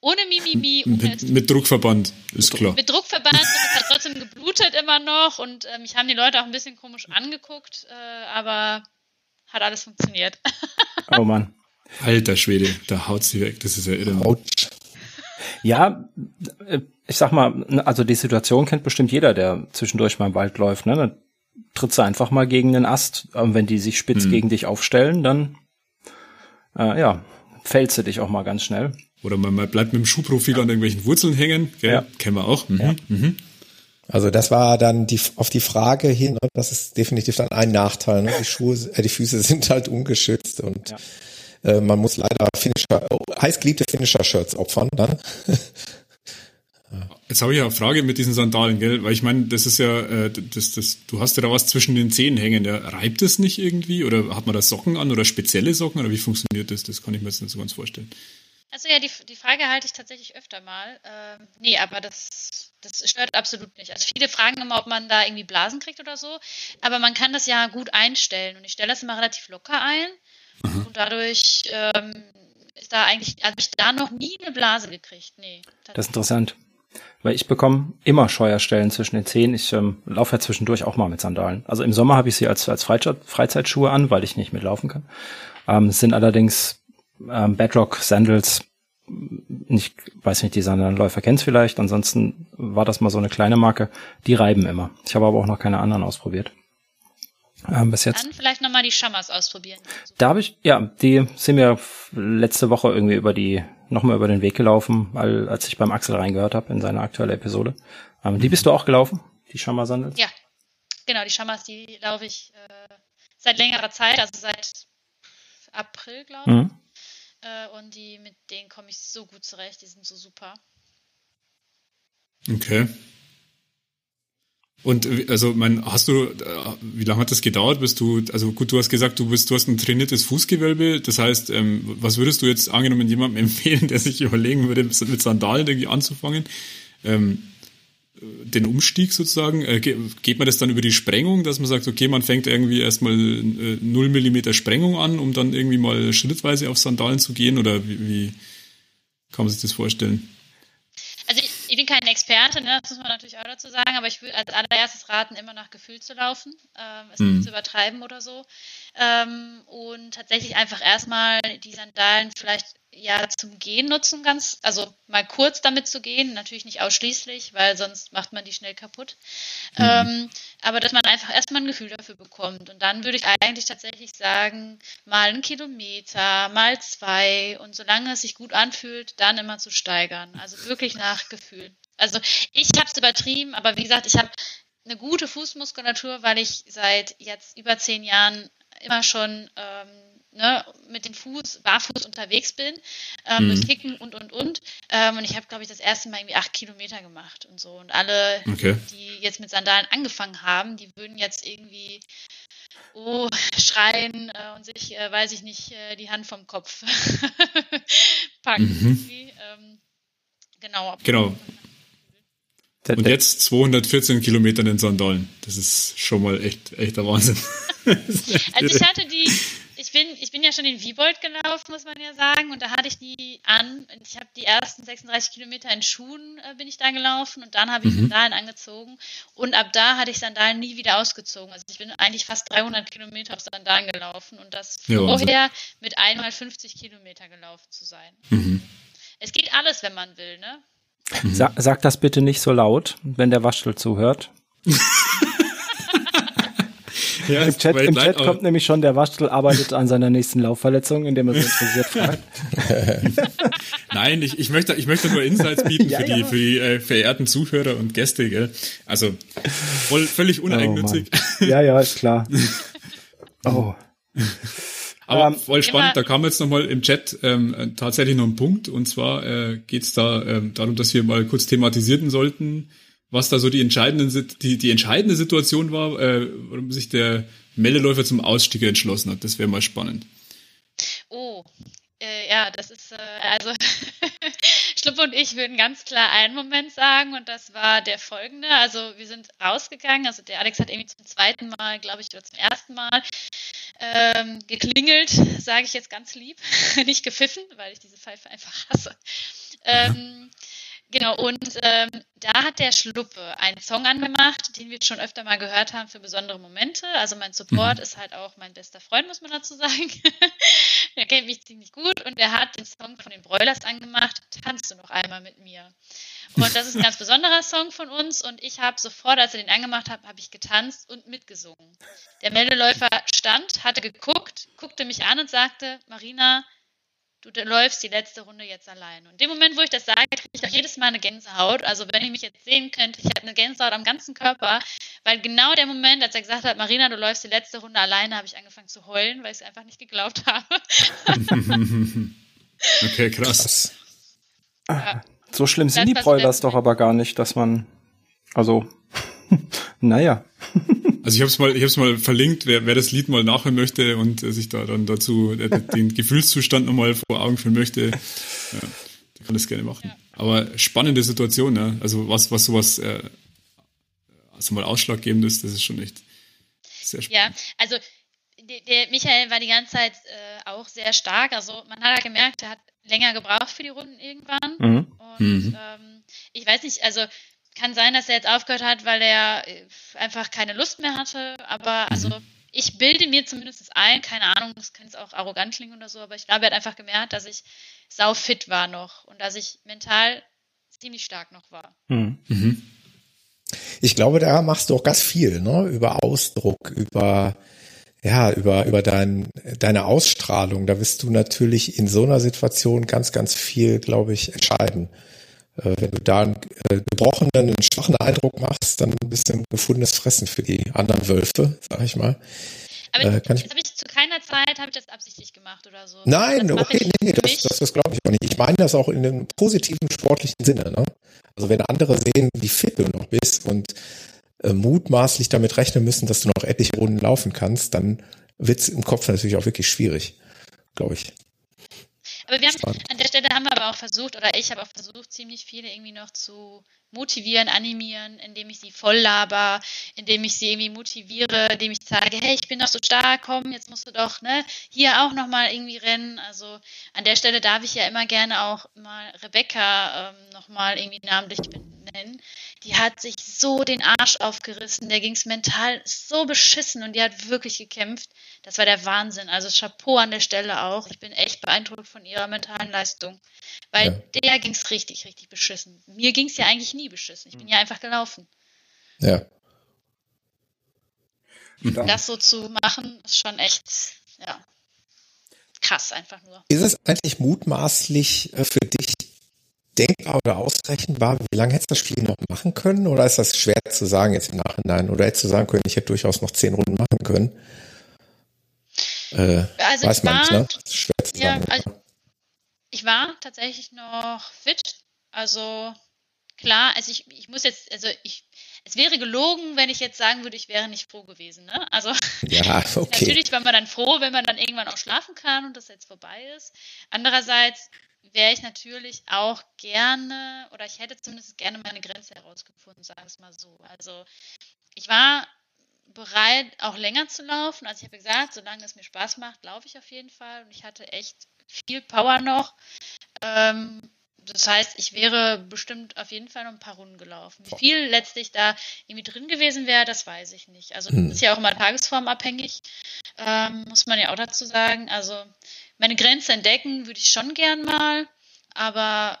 ohne Mimimi. Mit, mit Druckverband, ist klar. Mit Druckverband und es hat trotzdem geblutet immer noch und äh, mich haben die Leute auch ein bisschen komisch angeguckt, äh, aber hat alles funktioniert. oh Mann. Alter Schwede, da haut sie weg, das ist ja irre. Ja, äh, ich sag mal, also die Situation kennt bestimmt jeder, der zwischendurch mal im Wald läuft. Ne? Trittst du einfach mal gegen den Ast. Und wenn die sich spitz mhm. gegen dich aufstellen, dann äh, ja, fällst du dich auch mal ganz schnell. Oder man, man bleibt mit dem Schuhprofil ja. an irgendwelchen Wurzeln hängen. Gell? Ja. Kennen wir auch. Mhm. Ja. Mhm. Also das war dann die auf die Frage hin, ne, das ist definitiv dann ein Nachteil. Ne? Die Schuhe, äh, die Füße sind halt ungeschützt und ja. äh, man muss leider Finisher, oh, heißgeliebte Finisher-Shirts opfern dann. Jetzt habe ich ja eine Frage mit diesen Sandalen, gell? Weil ich meine, das ist ja, äh, das, das, du hast ja da was zwischen den Zehen hängen. Ja, reibt es nicht irgendwie? Oder hat man da Socken an oder spezielle Socken? Oder wie funktioniert das? Das kann ich mir jetzt nicht so ganz vorstellen. Also ja, die, die Frage halte ich tatsächlich öfter mal. Ähm, nee, aber das, das stört absolut nicht. Also viele fragen immer, ob man da irgendwie Blasen kriegt oder so. Aber man kann das ja gut einstellen. Und ich stelle das immer relativ locker ein. Mhm. Und dadurch ähm, ist da eigentlich, also habe ich da noch nie eine Blase gekriegt. Nee. Das ist interessant. Weil ich bekomme immer Scheuerstellen zwischen den Zehen. Ich ähm, laufe ja zwischendurch auch mal mit Sandalen. Also im Sommer habe ich sie als, als Freizeitschuhe an, weil ich nicht mitlaufen kann. Ähm, es sind allerdings ähm, Bedrock Sandals. Ich weiß nicht, die Sandalenläufer kennst vielleicht. Ansonsten war das mal so eine kleine Marke. Die reiben immer. Ich habe aber auch noch keine anderen ausprobiert. Ähm, bis jetzt. Dann vielleicht nochmal die Shamas ausprobieren. Da habe ich, ja, die sind mir letzte Woche irgendwie über die nochmal über den Weg gelaufen, weil, als ich beim Axel reingehört habe in seine aktuelle Episode. Ähm, die bist du auch gelaufen, die Shamma Sandals? Ja, genau, die Shammas, die laufe ich äh, seit längerer Zeit, also seit April, glaube ich. Mhm. Äh, und die, mit denen komme ich so gut zurecht, die sind so super. Okay. Und also, mein, hast du, äh, wie lange hat das gedauert, bis du, also gut, du hast gesagt, du bist, du hast ein trainiertes Fußgewölbe. Das heißt, ähm, was würdest du jetzt angenommen jemandem empfehlen, der sich überlegen würde, mit Sandalen irgendwie anzufangen? Ähm, den Umstieg sozusagen? Äh, geht man das dann über die Sprengung, dass man sagt, okay, man fängt irgendwie erstmal äh, 0 Millimeter Sprengung an, um dann irgendwie mal schrittweise auf Sandalen zu gehen? Oder wie, wie kann man sich das vorstellen? Bin kein Experte, ne? das muss man natürlich auch dazu sagen, aber ich würde als allererstes raten, immer nach Gefühl zu laufen, ähm, es hm. nicht zu übertreiben oder so. Ähm, und tatsächlich einfach erstmal die Sandalen vielleicht ja zum Gehen nutzen, ganz, also mal kurz damit zu gehen, natürlich nicht ausschließlich, weil sonst macht man die schnell kaputt. Mhm. Ähm, aber dass man einfach erstmal ein Gefühl dafür bekommt. Und dann würde ich eigentlich tatsächlich sagen, mal einen Kilometer, mal zwei und solange es sich gut anfühlt, dann immer zu steigern. Also wirklich nach Gefühl. Also ich habe es übertrieben, aber wie gesagt, ich habe eine gute Fußmuskulatur, weil ich seit jetzt über zehn Jahren immer schon ähm, ne, mit dem Fuß, barfuß unterwegs bin, ähm, mhm. Kicken und, und, und. Ähm, und ich habe, glaube ich, das erste Mal irgendwie acht Kilometer gemacht und so. Und alle, okay. die jetzt mit Sandalen angefangen haben, die würden jetzt irgendwie oh, schreien äh, und sich, äh, weiß ich nicht, äh, die Hand vom Kopf packen. Mhm. Ähm, genau. Genau. Und jetzt 214 Kilometer in den Sandalen. Das ist schon mal echt, echt der Wahnsinn. also ich hatte die, ich bin, ich bin ja schon den Wiebold gelaufen, muss man ja sagen, und da hatte ich die an. Ich habe die ersten 36 Kilometer in Schuhen äh, bin ich da gelaufen und dann habe ich mhm. Sandalen angezogen und ab da hatte ich Sandalen nie wieder ausgezogen. Also ich bin eigentlich fast 300 Kilometer auf Sandalen gelaufen und das ja, vorher mit einmal 50 Kilometer gelaufen zu sein. Mhm. Es geht alles, wenn man will, ne? Mhm. Sa sag das bitte nicht so laut, wenn der Waschel zuhört. ja, Im Chat, im Chat kommt nämlich schon, der Waschel arbeitet an seiner nächsten Laufverletzung, indem er so interessiert fragt. Nein, ich, ich, möchte, ich möchte nur Insights bieten ja, für die, ja. für die äh, verehrten Zuhörer und Gäste. Gell? Also voll, völlig oh, uneigennützig. Oh, ja, ja, ist klar. Oh. Aber ähm, voll spannend, da kam jetzt nochmal im Chat ähm, tatsächlich noch ein Punkt und zwar äh, geht es da ähm, darum, dass wir mal kurz thematisierten sollten, was da so die entscheidende, die, die entscheidende Situation war, äh, warum sich der Meldeläufer zum Ausstieg entschlossen hat. Das wäre mal spannend. Oh, äh, ja, das ist, äh, also Schlupp und ich würden ganz klar einen Moment sagen und das war der folgende. Also wir sind rausgegangen, also der Alex hat irgendwie zum zweiten Mal, glaube ich, oder zum ersten Mal ähm, geklingelt, sage ich jetzt ganz lieb, nicht gepfiffen, weil ich diese Pfeife einfach hasse. Ähm, Genau, und ähm, da hat der Schluppe einen Song angemacht, den wir schon öfter mal gehört haben für besondere Momente. Also mein Support mhm. ist halt auch mein bester Freund, muss man dazu sagen. der kennt mich ziemlich gut und der hat den Song von den Broilers angemacht, Tanzt du noch einmal mit mir. Und das ist ein ganz besonderer Song von uns und ich habe sofort, als er den angemacht hat, habe ich getanzt und mitgesungen. Der Meldeläufer stand, hatte geguckt, guckte mich an und sagte, Marina, du läufst die letzte Runde jetzt allein. Und in dem Moment, wo ich das sage, kriege ich auch jedes Mal eine Gänsehaut. Also wenn ihr mich jetzt sehen könnt, ich habe eine Gänsehaut am ganzen Körper, weil genau der Moment, als er gesagt hat, Marina, du läufst die letzte Runde alleine, habe ich angefangen zu heulen, weil ich es einfach nicht geglaubt habe. okay, krass. Ja. So schlimm sind die Broilers doch aber gar nicht, dass man, also, naja. Also ich habe es mal, ich habe mal verlinkt, wer, wer das Lied mal nachhören möchte und äh, sich da dann dazu äh, den Gefühlszustand nochmal vor Augen führen möchte, ja, der kann das gerne machen. Ja. Aber spannende Situation, ja. Also was, was sowas äh, also mal ausschlaggebend ist, das ist schon echt sehr spannend. Ja, also der, der Michael war die ganze Zeit äh, auch sehr stark. Also man hat ja gemerkt, er hat länger gebraucht für die Runden irgendwann. Mhm. Und mhm. Ähm, ich weiß nicht, also kann sein, dass er jetzt aufgehört hat, weil er äh, einfach keine Lust mehr hatte. Aber also mhm. ich bilde mir zumindest ein, keine Ahnung, das kann jetzt auch arrogant klingen oder so, aber ich glaube, er hat einfach gemerkt, dass ich sau fit war noch und dass ich mental ziemlich stark noch war. Mhm. mhm. Ich glaube, da machst du auch ganz viel, ne? Über Ausdruck, über ja, über, über dein, deine Ausstrahlung. Da wirst du natürlich in so einer Situation ganz, ganz viel, glaube ich, entscheiden. Äh, wenn du da einen äh, gebrochenen, einen schwachen Eindruck machst, dann bist du ein gefundenes Fressen für die anderen Wölfe, sag ich mal. Aber äh, kann ich, das ich zu keiner Zeit habe ich das absichtlich gemacht oder so. Nein, okay, nee, nee, das, das, das glaube ich auch nicht. Ich meine das auch in einem positiven sportlichen Sinne. Ne? Also wenn andere sehen, wie fit du noch bist und äh, mutmaßlich damit rechnen müssen, dass du noch etliche Runden laufen kannst, dann wird's im Kopf natürlich auch wirklich schwierig, glaube ich. Aber wir haben, an der Stelle haben wir aber auch versucht, oder ich habe auch versucht, ziemlich viele irgendwie noch zu motivieren, animieren, indem ich sie voll laber, indem ich sie irgendwie motiviere, indem ich sage, hey, ich bin doch so stark, komm, jetzt musst du doch, ne, hier auch nochmal irgendwie rennen. Also an der Stelle darf ich ja immer gerne auch mal Rebecca ähm, nochmal irgendwie namentlich benennen. Die hat sich so den Arsch aufgerissen, der ging es mental so beschissen und die hat wirklich gekämpft. Das war der Wahnsinn. Also Chapeau an der Stelle auch. Ich bin echt beeindruckt von ihrer mentalen Leistung. Weil ja. der ging es richtig, richtig beschissen. Mir ging es ja eigentlich nie beschissen. Ich bin ja einfach gelaufen. Ja. Das so zu machen, ist schon echt, ja, krass einfach nur. Ist es eigentlich mutmaßlich äh, für dich denkbar oder ausrechenbar, wie lange hättest du das Spiel noch machen können? Oder ist das schwer zu sagen jetzt im Nachhinein? Oder hättest du sagen können, ich hätte durchaus noch zehn Runden machen können? Äh, also weiß man nicht, ne? schwer zu ja, sagen. Also, ich war tatsächlich noch fit. Also klar, also ich, ich muss jetzt, also ich, es wäre gelogen, wenn ich jetzt sagen würde, ich wäre nicht froh gewesen. Ne? Also ja, okay. natürlich war man dann froh, wenn man dann irgendwann auch schlafen kann und das jetzt vorbei ist. Andererseits wäre ich natürlich auch gerne, oder ich hätte zumindest gerne meine Grenze herausgefunden, sagen wir es mal so. Also ich war bereit, auch länger zu laufen. Also ich habe gesagt, solange es mir Spaß macht, laufe ich auf jeden Fall. Und ich hatte echt viel Power noch. Ähm, das heißt, ich wäre bestimmt auf jeden Fall noch ein paar Runden gelaufen. Wie viel letztlich da irgendwie drin gewesen wäre, das weiß ich nicht. Also hm. ist ja auch immer tagesformabhängig, ähm, muss man ja auch dazu sagen. Also meine Grenze entdecken würde ich schon gern mal, aber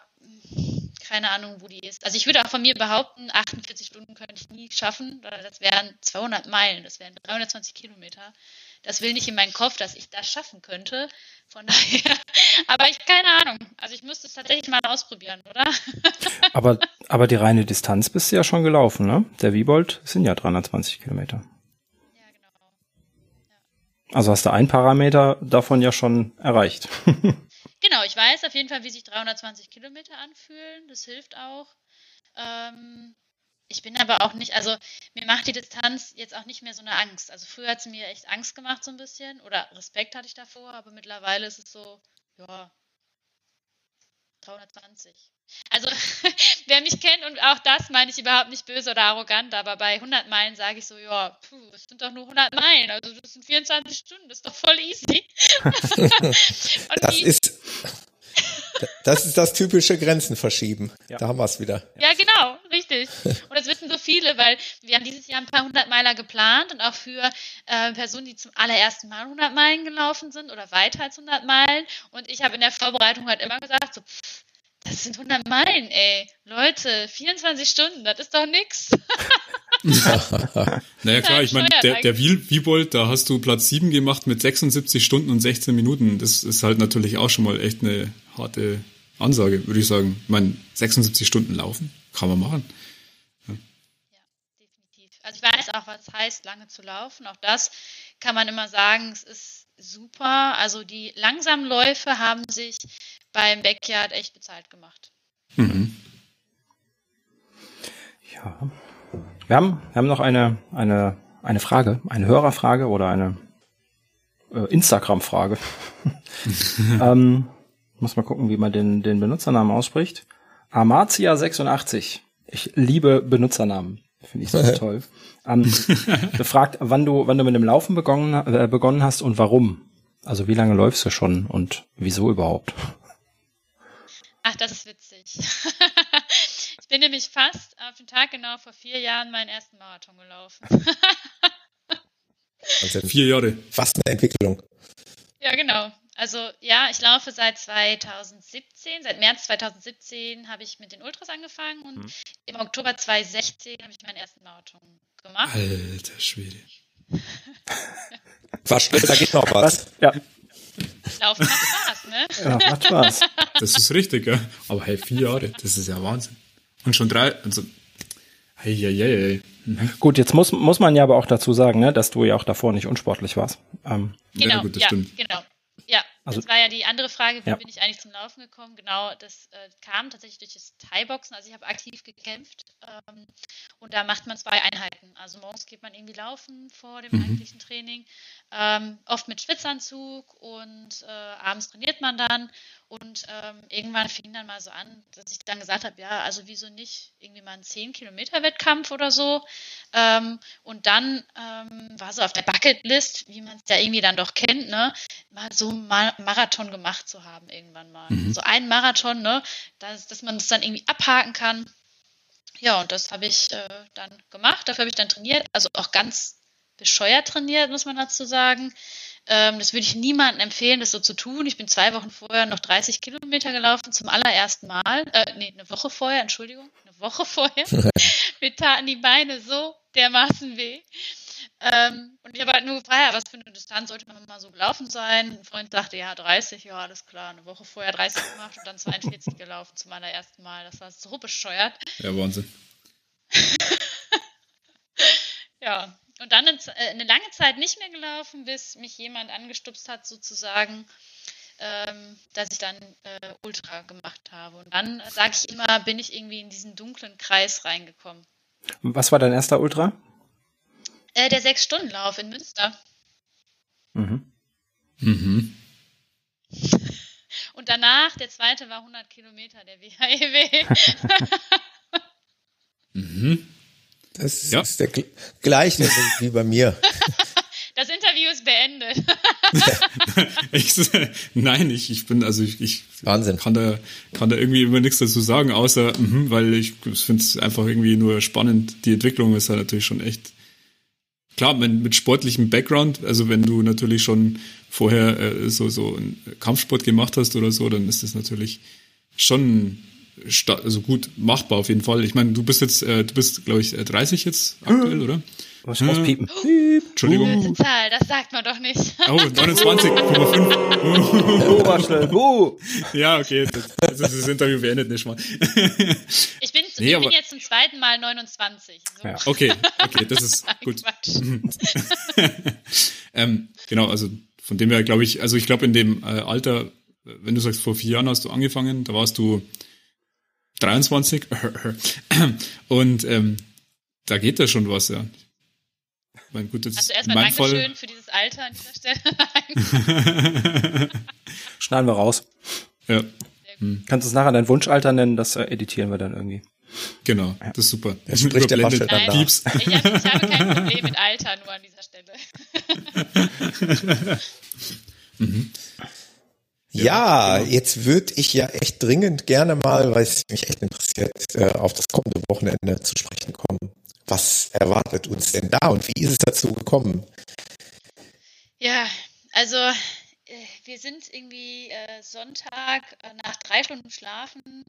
keine Ahnung, wo die ist. Also ich würde auch von mir behaupten, 48 Stunden könnte ich nie schaffen. Das wären 200 Meilen, das wären 320 Kilometer. Das will nicht in meinen Kopf, dass ich das schaffen könnte. Von daher, aber ich keine Ahnung. Also ich müsste es tatsächlich mal ausprobieren, oder? aber, aber die reine Distanz bist du ja schon gelaufen, ne? Der Wiebold sind ja 320 Kilometer. Also hast du ein Parameter davon ja schon erreicht. genau, ich weiß auf jeden Fall, wie sich 320 Kilometer anfühlen. Das hilft auch. Ähm, ich bin aber auch nicht, also mir macht die Distanz jetzt auch nicht mehr so eine Angst. Also früher hat sie mir echt Angst gemacht so ein bisschen oder Respekt hatte ich davor, aber mittlerweile ist es so, ja, 320. Also wer mich kennt und auch das meine ich überhaupt nicht böse oder arrogant, aber bei 100 Meilen sage ich so, ja, puh, es sind doch nur 100 Meilen, also das sind 24 Stunden, das ist doch voll easy. das ist das ist das typische Grenzen verschieben. Ja. Da haben wir es wieder. Ja, genau, richtig. Und das wissen so viele, weil wir haben dieses Jahr ein paar hundert Meiler geplant und auch für äh, Personen, die zum allerersten Mal 100 Meilen gelaufen sind oder weiter als 100 Meilen. Und ich habe in der Vorbereitung halt immer gesagt, so, pff, das sind 100 Meilen, ey. Leute, 24 Stunden, das ist doch nix. naja klar, ich meine, der, der Wiebold, da hast du Platz 7 gemacht mit 76 Stunden und 16 Minuten. Das ist halt natürlich auch schon mal echt eine harte Ansage, würde ich sagen. Ich meine, 76 Stunden laufen, kann man machen. Ja. ja, definitiv. Also ich weiß auch, was heißt, lange zu laufen. Auch das kann man immer sagen, es ist super. Also die langsamen Läufe haben sich beim Backyard echt bezahlt gemacht. Mhm. Ja. Wir haben, wir haben noch eine, eine, eine Frage, eine Hörerfrage oder eine äh, Instagram-Frage. ähm, muss mal gucken, wie man den, den Benutzernamen ausspricht. Amazia86. Ich liebe Benutzernamen. Finde ich so toll. Ähm, befragt, wann du, wann du mit dem Laufen begonnen, äh, begonnen hast und warum. Also wie lange läufst du schon und wieso überhaupt? Ach, das ist witzig. ich bin nämlich fast auf den Tag genau vor vier Jahren meinen ersten Marathon gelaufen. also vier Jahre. Fast eine Entwicklung. Ja, genau. Also ja, ich laufe seit 2017, seit März 2017 habe ich mit den Ultras angefangen und hm. im Oktober 2016 habe ich meinen ersten Marathon gemacht. Alter Schwede. was da geht noch was. Ja. Laufen macht Spaß, ne? Ja, macht Spaß. Das ist richtig, ja. Aber hey, vier Jahre, das ist ja Wahnsinn. Und schon drei, also, hey, hey, hey. Gut, jetzt muss, muss man ja aber auch dazu sagen, ne, dass du ja auch davor nicht unsportlich warst. Ähm, genau, ja, gut, das ja, stimmt. genau. Also, das war ja die andere Frage, wie ja. bin ich eigentlich zum Laufen gekommen? Genau, das äh, kam tatsächlich durch das Thai-Boxen. Also ich habe aktiv gekämpft ähm, und da macht man zwei Einheiten. Also morgens geht man irgendwie laufen vor dem mhm. eigentlichen Training, ähm, oft mit Schwitzanzug und äh, abends trainiert man dann und ähm, irgendwann fing dann mal so an, dass ich dann gesagt habe, ja, also wieso nicht irgendwie mal einen 10-Kilometer-Wettkampf oder so. Ähm, und dann ähm, war so auf der Bucketlist, wie man es ja irgendwie dann doch kennt, ne, mal so einen Marathon gemacht zu haben irgendwann mal. Mhm. So einen Marathon, ne, dass, dass man das dann irgendwie abhaken kann. Ja, und das habe ich äh, dann gemacht. Dafür habe ich dann trainiert, also auch ganz bescheuert trainiert, muss man dazu sagen. Ähm, das würde ich niemandem empfehlen, das so zu tun. Ich bin zwei Wochen vorher noch 30 Kilometer gelaufen, zum allerersten Mal. Äh, nee, eine Woche vorher, Entschuldigung, eine Woche vorher. Mir taten die Beine so dermaßen weh. Ähm, und ich habe halt nur gefragt, was für eine Distanz sollte man mal so gelaufen sein. Ein Freund sagte, ja, 30, ja, alles klar. Eine Woche vorher 30 gemacht und dann 42 gelaufen zum allerersten Mal. Das war so bescheuert. Ja, Wahnsinn. ja, und dann äh, eine lange Zeit nicht mehr gelaufen, bis mich jemand angestupst hat, sozusagen, ähm, dass ich dann äh, Ultra gemacht habe. Und dann, sage ich immer, bin ich irgendwie in diesen dunklen Kreis reingekommen. Was war dein erster Ultra? Äh, der Sechs-Stunden-Lauf in Münster. Mhm. Mhm. Und danach, der zweite war 100 Kilometer, der WHEW. mhm. Das ja. ist der gleiche wie bei mir. Das Interview ist beendet. ich, nein, ich, ich bin, also ich, ich Wahnsinn. Kann, da, kann da irgendwie immer nichts dazu sagen, außer, mh, weil ich finde es einfach irgendwie nur spannend. Die Entwicklung ist ja natürlich schon echt klar, mit, mit sportlichem Background, also wenn du natürlich schon vorher äh, so, so einen Kampfsport gemacht hast oder so, dann ist das natürlich schon also gut machbar auf jeden Fall. Ich meine, du bist jetzt, äh, du bist, glaube ich, 30 jetzt aktuell, oder? Was ja. rauspiepen? Piep. Entschuldigung. Uh. Zahl, das sagt man doch nicht. Oh, 29,5. oh. Oh. Ja, okay, das, das, das Interview beendet nicht mal. ich bin, nee, ich bin jetzt zum zweiten Mal 29. So. Ja. Okay, okay, das ist gut. ähm, genau, also von dem her glaube ich, also ich glaube in dem äh, Alter, wenn du sagst, vor vier Jahren hast du angefangen, da warst du 23. Und ähm, da geht da schon was, ja. Mein, gut, jetzt also erstmal Dankeschön für dieses Alter an dieser Stelle. Schneiden wir raus. Ja. Hm. Kannst du es nachher dein Wunschalter nennen? Das äh, editieren wir dann irgendwie. Genau, ja. das ist super. Er spricht der Masche dann Nein, ich, hab, ich habe kein Problem mit Alter, nur an dieser Stelle. mhm. Ja, genau. jetzt würde ich ja echt dringend gerne mal, weil es mich echt interessiert, äh, auf das kommende Wochenende zu sprechen kommen. Was erwartet uns denn da und wie ist es dazu gekommen? Ja, also wir sind irgendwie äh, Sonntag äh, nach drei Stunden Schlafen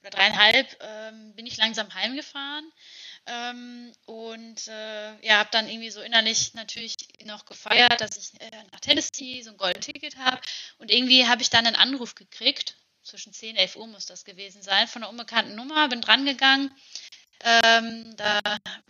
oder dreieinhalb ähm, bin ich langsam heimgefahren ähm, und äh, ja, habe dann irgendwie so innerlich natürlich noch gefeiert, dass ich äh, nach Tennessee so ein Goldticket habe. Und irgendwie habe ich dann einen Anruf gekriegt, zwischen 10 und 11 Uhr muss das gewesen sein, von einer unbekannten Nummer, bin drangegangen. Ähm, da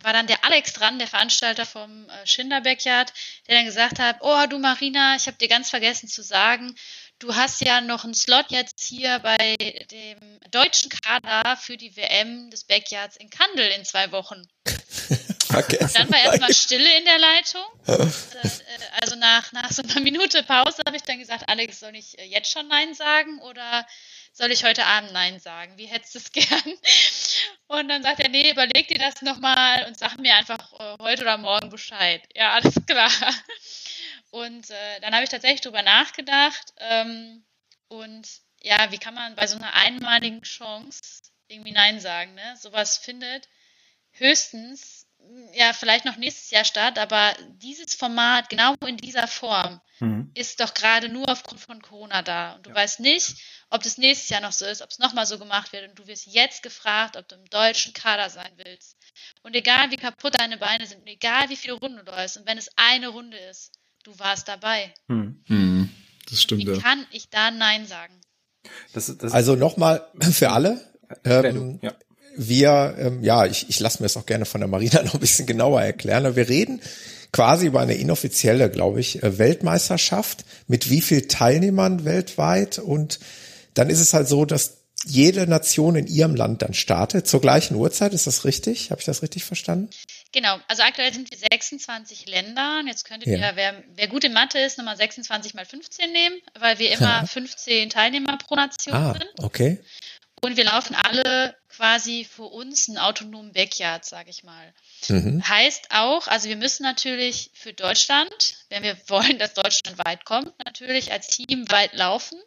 war dann der Alex dran, der Veranstalter vom äh, Schinder Backyard, der dann gesagt hat, oh du Marina, ich habe dir ganz vergessen zu sagen, Du hast ja noch einen Slot jetzt hier bei dem deutschen Kader für die WM des Backyards in Kandel in zwei Wochen. Vergessen. Dann war erstmal Stille in der Leitung. Äh, also nach, nach so einer Minute Pause habe ich dann gesagt, Alex, soll ich äh, jetzt schon Nein sagen oder soll ich heute Abend Nein sagen? Wie hättest du es gern? Und dann sagt er, nee, überleg dir das nochmal und sag mir einfach äh, heute oder morgen Bescheid. Ja, alles klar. Und äh, dann habe ich tatsächlich drüber nachgedacht. Ähm, und ja, wie kann man bei so einer einmaligen Chance irgendwie Nein sagen? Ne? Sowas findet höchstens, ja, vielleicht noch nächstes Jahr statt, aber dieses Format genau in dieser Form mhm. ist doch gerade nur aufgrund von Corona da. Und du ja. weißt nicht, ob das nächstes Jahr noch so ist, ob es nochmal so gemacht wird. Und du wirst jetzt gefragt, ob du im deutschen Kader sein willst. Und egal wie kaputt deine Beine sind, egal wie viele Runden du läufst, und wenn es eine Runde ist, du warst dabei. Hm. Hm, das stimmt. Wie ja. kann ich da Nein sagen? Das, das also nochmal für alle. Ähm, ja. Wir, ähm, ja, ich, ich lasse mir das auch gerne von der Marina noch ein bisschen genauer erklären. Wir reden quasi über eine inoffizielle, glaube ich, äh, Weltmeisterschaft mit wie viel Teilnehmern weltweit und dann ist es halt so, dass jede Nation in ihrem Land dann startet zur gleichen Uhrzeit. Ist das richtig? Habe ich das richtig verstanden? Genau, also aktuell sind wir 26 Länder. Jetzt könntet ja. ihr, wer, wer gut in Mathe ist, nochmal 26 mal 15 nehmen, weil wir immer ja. 15 Teilnehmer pro Nation ah, sind. Okay. Und wir laufen alle quasi für uns einen autonomen Backyard, sage ich mal. Mhm. Heißt auch, also wir müssen natürlich für Deutschland, wenn wir wollen, dass Deutschland weit kommt, natürlich als Team weit laufen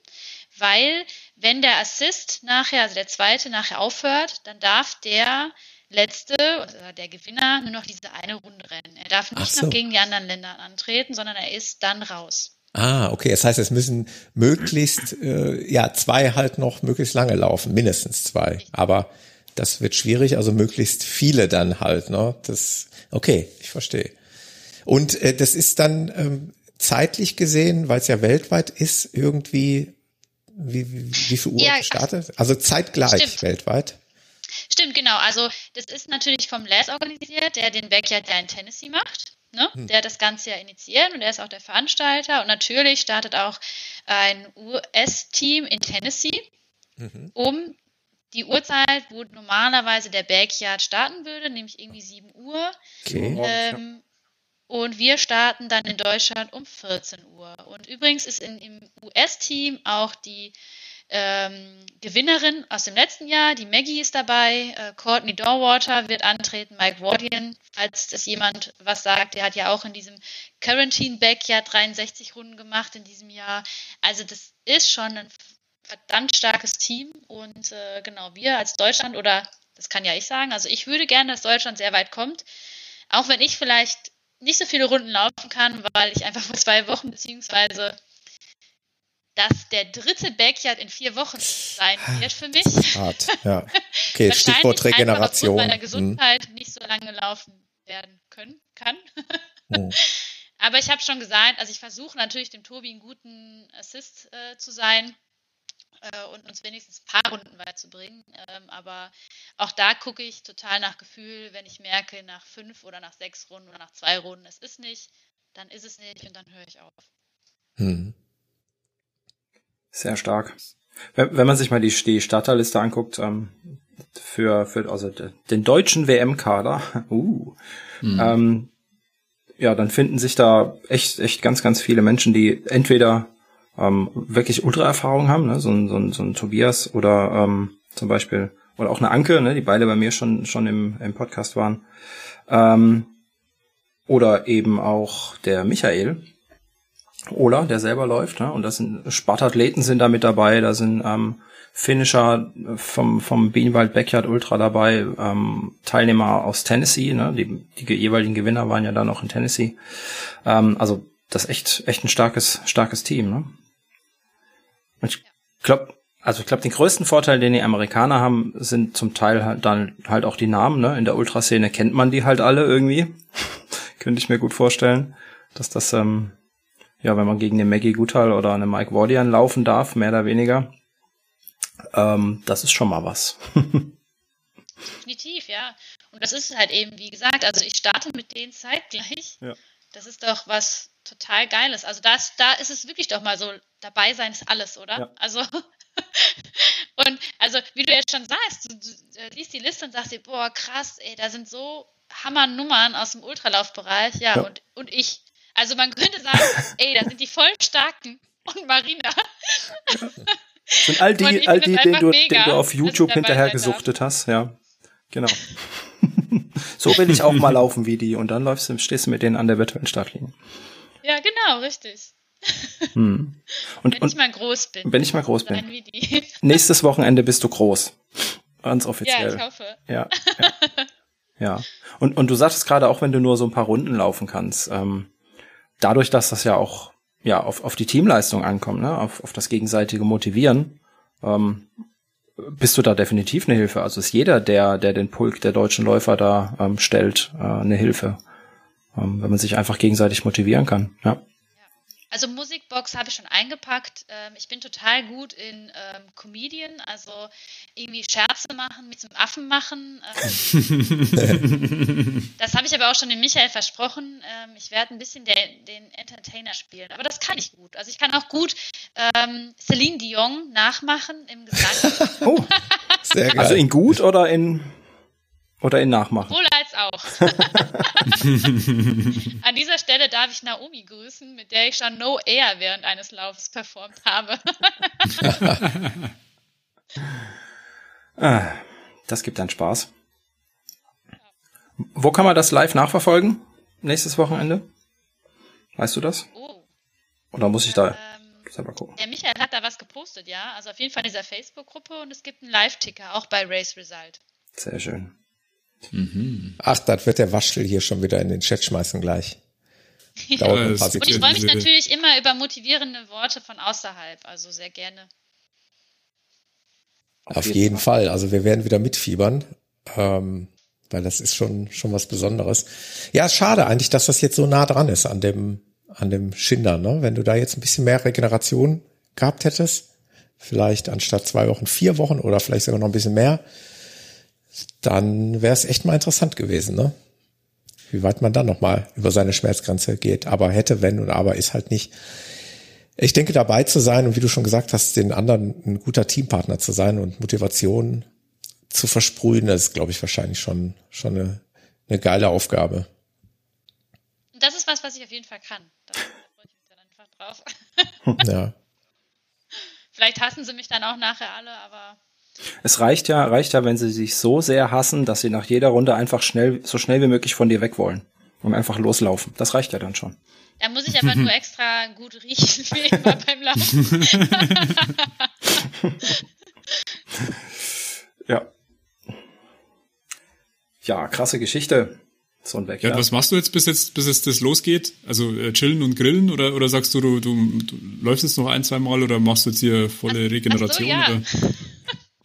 weil wenn der Assist nachher, also der zweite nachher aufhört, dann darf der letzte oder der Gewinner nur noch diese eine Runde rennen. Er darf nicht so. noch gegen die anderen Länder antreten, sondern er ist dann raus. Ah, okay. Das heißt, es müssen möglichst äh, ja zwei halt noch möglichst lange laufen, mindestens zwei. Aber das wird schwierig, also möglichst viele dann halt. Ne? Das okay, ich verstehe. Und äh, das ist dann ähm, zeitlich gesehen, weil es ja weltweit ist, irgendwie wie, wie, wie viel Uhr ja, gestartet? Also zeitgleich stimmt. weltweit. Stimmt, genau. Also das ist natürlich vom Les organisiert, der den Backyard ja in Tennessee macht. Ne? Hm. Der das Ganze ja initiiert und er ist auch der Veranstalter. Und natürlich startet auch ein US-Team in Tennessee, mhm. um die Uhrzeit, wo normalerweise der Backyard starten würde, nämlich irgendwie 7 Uhr. Okay. Ähm, und wir starten dann in Deutschland um 14 Uhr. Und übrigens ist in, im US-Team auch die ähm, Gewinnerin aus dem letzten Jahr, die Maggie ist dabei, äh, Courtney Dorwater wird antreten, Mike Wardian, falls das jemand was sagt, der hat ja auch in diesem Quarantine Backyard 63 Runden gemacht in diesem Jahr. Also das ist schon ein verdammt starkes Team und äh, genau, wir als Deutschland oder das kann ja ich sagen, also ich würde gerne, dass Deutschland sehr weit kommt, auch wenn ich vielleicht nicht so viele Runden laufen kann, weil ich einfach vor zwei Wochen beziehungsweise dass der dritte Backyard in vier Wochen sein wird für mich. Hart, ja. Okay, Stichwort Regeneration. Weil meiner mhm. Gesundheit hm. nicht so lange laufen werden können, kann. Hm. Aber ich habe schon gesagt, also ich versuche natürlich dem Tobi einen guten Assist äh, zu sein äh, und uns wenigstens ein paar Runden weit zu bringen. Ähm, aber auch da gucke ich total nach Gefühl, wenn ich merke, nach fünf oder nach sechs Runden oder nach zwei Runden, es ist nicht, dann ist es nicht und dann höre ich auf. Hm. Sehr stark. Wenn, wenn man sich mal die, die Starterliste anguckt, ähm, für, für also den deutschen WM-Kader, uh, hm. ähm, ja, dann finden sich da echt, echt ganz, ganz viele Menschen, die entweder ähm, wirklich Ultra-Erfahrung haben, ne? so, ein, so, ein, so ein Tobias oder ähm, zum Beispiel, oder auch eine Anke, ne? die beide bei mir schon, schon im, im Podcast waren. Ähm, oder eben auch der Michael, Ola, der selber läuft, ne? und das sind Spartathleten sind da mit dabei, da sind ähm, Finisher vom, vom Bienenwald Backyard Ultra dabei, ähm, Teilnehmer aus Tennessee, ne? die, die jeweiligen Gewinner waren ja da noch in Tennessee. Ähm, also das ist echt, echt ein starkes, starkes Team. Ne? Ich glaube, also ich glaube, den größten Vorteil, den die Amerikaner haben, sind zum Teil halt dann halt auch die Namen. Ne? In der Ultraszene kennt man die halt alle irgendwie. Könnte ich mir gut vorstellen, dass das, ähm, ja, wenn man gegen den Maggie Guthal oder eine Mike Wardian laufen darf, mehr oder weniger, ähm, das ist schon mal was. Definitiv, ja. Und das ist halt eben, wie gesagt, also ich starte mit denen zeitgleich. Ja. Das ist doch was total Geiles. Also das, da ist es wirklich doch mal so, dabei sein ist alles, oder? Ja. Also und also wie du jetzt schon sagst, du, du, liest die Liste und sagst dir, boah, krass, ey, da sind so Hammernummern aus dem Ultralaufbereich, ja, ja. Und, und ich. Also man könnte sagen, ey, da sind die voll starken und Marina. Und all die, all die, den du, den du auf YouTube hinterher gesuchtet hast, ja. Genau. so will ich auch mal laufen wie die und dann läufst du, stehst du mit denen an der virtuellen Startlinie. Ja, genau, richtig. Hm. Und, wenn und, ich mal groß bin. Wenn ich mal groß bin. Nächstes Wochenende bist du groß. Ganz offiziell. Ja, ich hoffe. Ja. Ja. ja. Und, und du sagtest gerade auch, wenn du nur so ein paar Runden laufen kannst, ähm, dadurch, dass das ja auch ja auf, auf die Teamleistung ankommt, ne, auf, auf das gegenseitige Motivieren, ähm, bist du da definitiv eine Hilfe. Also ist jeder, der, der den Pulk der deutschen Läufer da ähm, stellt, äh, eine Hilfe. Ähm, wenn man sich einfach gegenseitig motivieren kann. Ja. Also Musikbox habe ich schon eingepackt. Ähm, ich bin total gut in ähm, Comedian, also irgendwie Scherze machen, mich zum Affen machen. Ähm, das habe ich aber auch schon dem Michael versprochen. Ähm, ich werde ein bisschen der, den Entertainer spielen. Aber das kann ich gut. Also ich kann auch gut ähm, Celine Dion nachmachen im Gesang. oh, sehr geil. Also in gut oder in oder in Nachmachen? Sowohl als auch. An dieser Stelle darf ich Naomi grüßen, mit der ich schon No Air während eines Laufs performt habe. ah, das gibt dann Spaß. Wo kann man das live nachverfolgen? Nächstes Wochenende? Weißt du das? Oh. Oder muss ich da ähm, selber gucken? Der Michael hat da was gepostet, ja. Also auf jeden Fall in dieser Facebook-Gruppe und es gibt einen Live-Ticker, auch bei Race Result. Sehr schön. Mhm. Ach, das wird der Waschel hier schon wieder in den Chat schmeißen gleich. Ja, Und ich freue mich natürlich immer über motivierende Worte von außerhalb, also sehr gerne. Auf, jeden, Fall. Also wir werden wieder mitfiebern, ähm, weil das ist schon schon was Besonderes. Ja, schade eigentlich, dass das jetzt so nah dran ist an dem an dem Schinder. Ne? Wenn du da jetzt ein bisschen mehr Regeneration gehabt hättest, vielleicht anstatt zwei Wochen vier Wochen oder vielleicht sogar noch ein bisschen mehr, dann wäre es echt mal interessant gewesen, ne? Wie weit man dann nochmal über seine Schmerzgrenze geht. Aber hätte, wenn und aber ist halt nicht. Ich denke, dabei zu sein und wie du schon gesagt hast, den anderen ein guter Teampartner zu sein und Motivation zu versprühen, das ist, glaube ich, wahrscheinlich schon, schon eine, eine geile Aufgabe. Das ist was, was ich auf jeden Fall kann. Da freue ich mich dann einfach drauf. ja. Vielleicht hassen sie mich dann auch nachher alle, aber es reicht ja, reicht ja, wenn sie sich so sehr hassen, dass sie nach jeder Runde einfach schnell, so schnell wie möglich von dir weg wollen und einfach loslaufen. Das reicht ja dann schon. Da muss ich aber nur extra gut riechen wie immer beim Laufen. ja. Ja, krasse Geschichte. So ein Weg, ja, ja, was machst du jetzt, bis jetzt, bis es das losgeht? Also äh, chillen und grillen oder, oder sagst du, du, du, du läufst jetzt noch ein, zwei Mal oder machst du jetzt hier volle Regeneration? Ach so, ja. oder?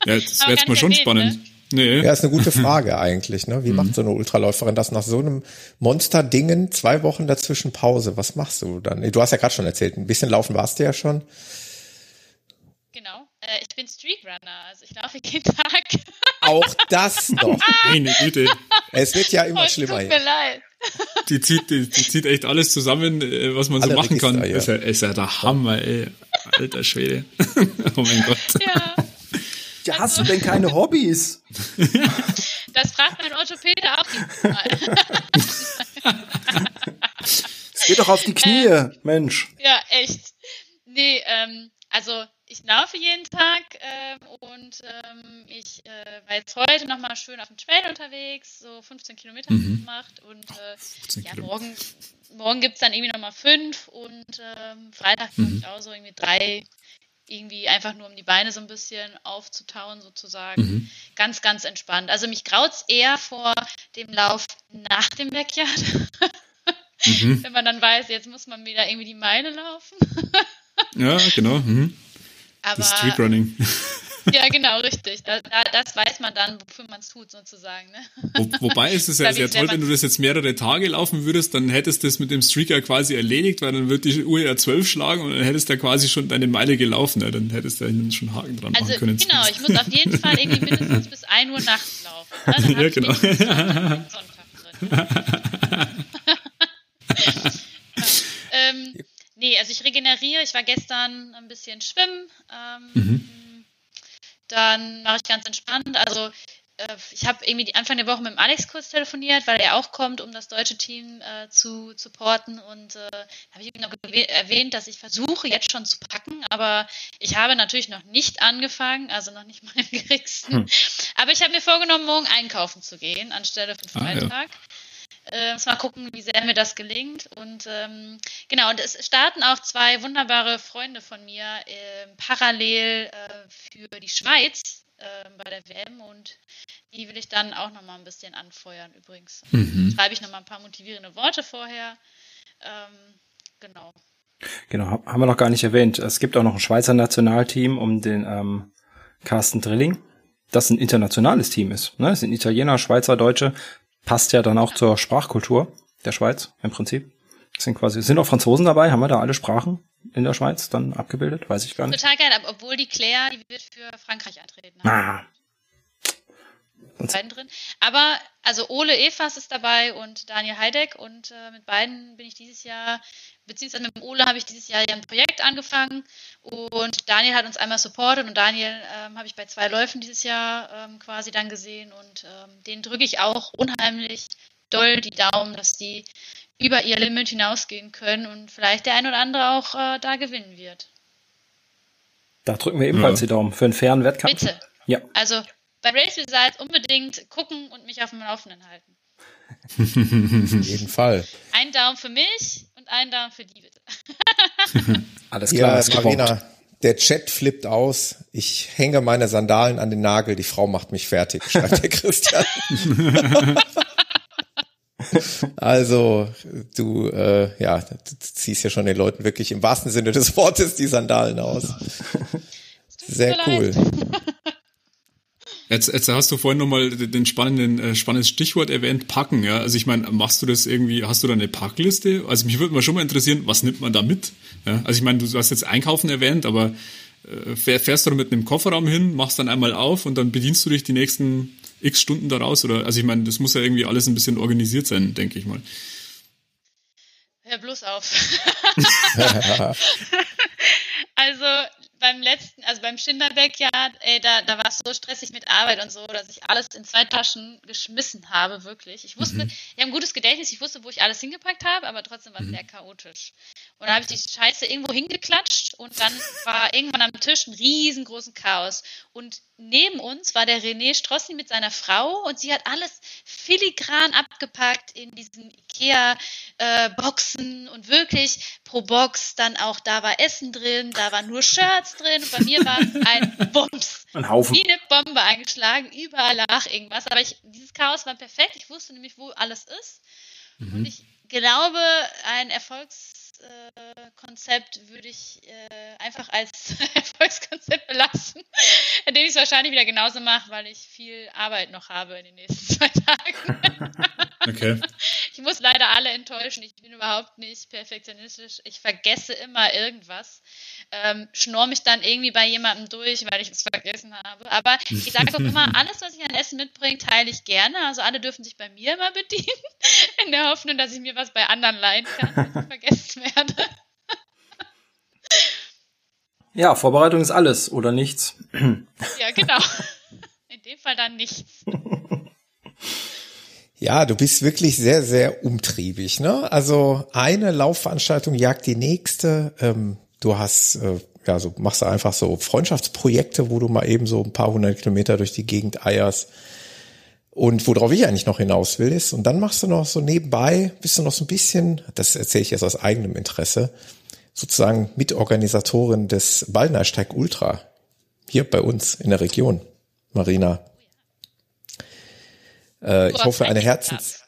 Ja, das wäre jetzt mal schon spannend. Ne? Nee. Ja, ist eine gute Frage eigentlich. Ne? Wie mhm. macht so eine Ultraläuferin das nach so einem Monster-Dingen? Zwei Wochen dazwischen Pause. Was machst du dann? Du hast ja gerade schon erzählt, ein bisschen laufen warst du ja schon. Genau. Äh, ich bin Streetrunner, also ich laufe jeden Tag. Auch das noch. Meine Güte. Es wird ja immer oh, schlimmer. Tut mir leid. Die zieht, die, die, zieht echt alles zusammen, äh, was man Alle so machen Register, kann. Ja. Ist, ja, ist ja der Hammer, ey. Alter Schwede. oh mein Gott. Ja. Ja, hast du denn keine Hobbys? Das fragt mein Orthopäde auch Es geht doch auf die Knie, ähm, Mensch. Ja, echt. Nee, ähm, also ich laufe jeden Tag ähm, und ähm, ich äh, war jetzt heute nochmal schön auf dem Trail unterwegs, so 15 Kilometer mhm. gemacht und äh, ja, morgen, morgen gibt es dann irgendwie nochmal fünf und ähm, Freitag mhm. ich auch so irgendwie drei irgendwie einfach nur um die Beine so ein bisschen aufzutauen sozusagen. Mhm. Ganz, ganz entspannt. Also mich graut's eher vor dem Lauf nach dem Backyard. mhm. Wenn man dann weiß, jetzt muss man wieder irgendwie die Meile laufen. ja, genau. Mhm. Aber, das Streetrunning. Ja, genau, richtig. Da, da, das weiß man dann, wofür man es tut, sozusagen. Ne? Wo, wobei ist es ja sehr toll, wenn du das jetzt mehrere Tage laufen würdest, dann hättest du das mit dem Streaker quasi erledigt, weil dann wird die Uhr ja zwölf schlagen und dann hättest du ja quasi schon deine Meile gelaufen. Ja, dann hättest du ja schon Haken dran also, machen können. Genau, ich muss auf jeden Fall irgendwie mindestens bis 1 Uhr nachts laufen. Ne? ja, genau. Ähm, nee, also ich regeneriere. Ich war gestern ein bisschen schwimmen. Ähm, mhm dann mache ich ganz entspannt. Also äh, ich habe irgendwie Anfang der Woche mit dem Alex kurz telefoniert, weil er auch kommt, um das deutsche Team äh, zu supporten. Und äh, habe ich ihm noch erwähnt, dass ich versuche, jetzt schon zu packen, aber ich habe natürlich noch nicht angefangen, also noch nicht mal im geringsten. Hm. Aber ich habe mir vorgenommen, morgen einkaufen zu gehen, anstelle von Freitag. Ah, ja. Äh, muss mal gucken, wie sehr mir das gelingt. Und ähm, genau, und es starten auch zwei wunderbare Freunde von mir äh, parallel für die Schweiz äh, bei der WM und die will ich dann auch nochmal ein bisschen anfeuern übrigens. Mhm. Schreibe ich nochmal ein paar motivierende Worte vorher. Ähm, genau. Genau, haben wir noch gar nicht erwähnt. Es gibt auch noch ein Schweizer Nationalteam um den ähm, Carsten Drilling, das ein internationales Team ist. Ne? Es sind Italiener, Schweizer, Deutsche, passt ja dann auch zur Sprachkultur der Schweiz im Prinzip. Sind quasi, sind auch Franzosen dabei? Haben wir da alle Sprachen in der Schweiz dann abgebildet? Weiß ich gar nicht. Total geil, obwohl die Claire, die wird für Frankreich antreten. Ah. Beiden drin. Aber also Ole Evas ist dabei und Daniel Heideck und äh, mit beiden bin ich dieses Jahr, beziehungsweise mit dem Ole habe ich dieses Jahr ja ein Projekt angefangen und Daniel hat uns einmal supportet und Daniel ähm, habe ich bei zwei Läufen dieses Jahr ähm, quasi dann gesehen und ähm, den drücke ich auch unheimlich doll die Daumen, dass die über ihr Limit hinausgehen können und vielleicht der ein oder andere auch äh, da gewinnen wird. Da drücken wir ebenfalls ja. die Daumen für einen fairen Wettkampf. Bitte. Ja. Also bei Race Results unbedingt gucken und mich auf dem Laufenden halten. Auf jeden Fall. Ein Daumen für mich und ein Daumen für die bitte. Alles klar. Ja, Marina, der Chat flippt aus. Ich hänge meine Sandalen an den Nagel. Die Frau macht mich fertig, schreibt der Christian. Also, du, äh, ja, du ziehst ja schon den Leuten wirklich im wahrsten Sinne des Wortes die Sandalen aus. Sehr cool. Jetzt, jetzt hast du vorhin nochmal den spannenden, äh, spannendes Stichwort erwähnt, packen, ja. Also ich meine, machst du das irgendwie, hast du da eine Packliste? Also mich würde mal schon mal interessieren, was nimmt man da mit? Ja? Also ich meine, du hast jetzt Einkaufen erwähnt, aber äh, fährst du mit einem Kofferraum hin, machst dann einmal auf und dann bedienst du dich die nächsten x Stunden daraus? Oder also ich meine, das muss ja irgendwie alles ein bisschen organisiert sein, denke ich mal. Hör bloß auf. also beim letzten, also beim Schinderbeck-Jahr, ey, da, da war es so stressig mit Arbeit und so, dass ich alles in zwei Taschen geschmissen habe, wirklich. Ich wusste, mhm. ich habe ein gutes Gedächtnis, ich wusste, wo ich alles hingepackt habe, aber trotzdem war es mhm. sehr chaotisch. Und dann habe ich die Scheiße irgendwo hingeklatscht und dann war irgendwann am Tisch ein riesengroßen Chaos. Und neben uns war der René Strossi mit seiner Frau und sie hat alles filigran abgepackt in diesen Ikea-Boxen äh, und wirklich pro Box dann auch, da war Essen drin, da war nur Shirts drin und bei mir war es ein Bums. Ein Haufen. Wie eine Bombe eingeschlagen, überall lag irgendwas. Aber ich, dieses Chaos war perfekt, ich wusste nämlich, wo alles ist. Mhm. Und ich glaube, ein Erfolgs Konzept würde ich äh, einfach als Erfolgskonzept belassen, indem ich es wahrscheinlich wieder genauso mache, weil ich viel Arbeit noch habe in den nächsten zwei Tagen. Okay. Ich muss leider alle enttäuschen. Ich bin überhaupt nicht perfektionistisch. Ich vergesse immer irgendwas. Ähm, schnorr mich dann irgendwie bei jemandem durch, weil ich es vergessen habe. Aber ich sage auch immer, alles, was ich an Essen mitbringe, teile ich gerne. Also alle dürfen sich bei mir immer bedienen, in der Hoffnung, dass ich mir was bei anderen leihen kann, wenn ich vergessen werde. Ja, Vorbereitung ist alles oder nichts. Ja, genau. In dem Fall dann nichts. Ja, du bist wirklich sehr, sehr umtriebig. Ne? Also eine Laufveranstaltung jagt die nächste. Ähm, du hast, äh, ja, so machst du einfach so Freundschaftsprojekte, wo du mal eben so ein paar hundert Kilometer durch die Gegend eierst. Und worauf ich eigentlich noch hinaus will, ist, und dann machst du noch so nebenbei, bist du noch so ein bisschen, das erzähle ich jetzt aus eigenem Interesse, sozusagen Mitorganisatorin des Ballnersteig Ultra hier bei uns in der Region, Marina. Äh, ich hoffe eine Herzens,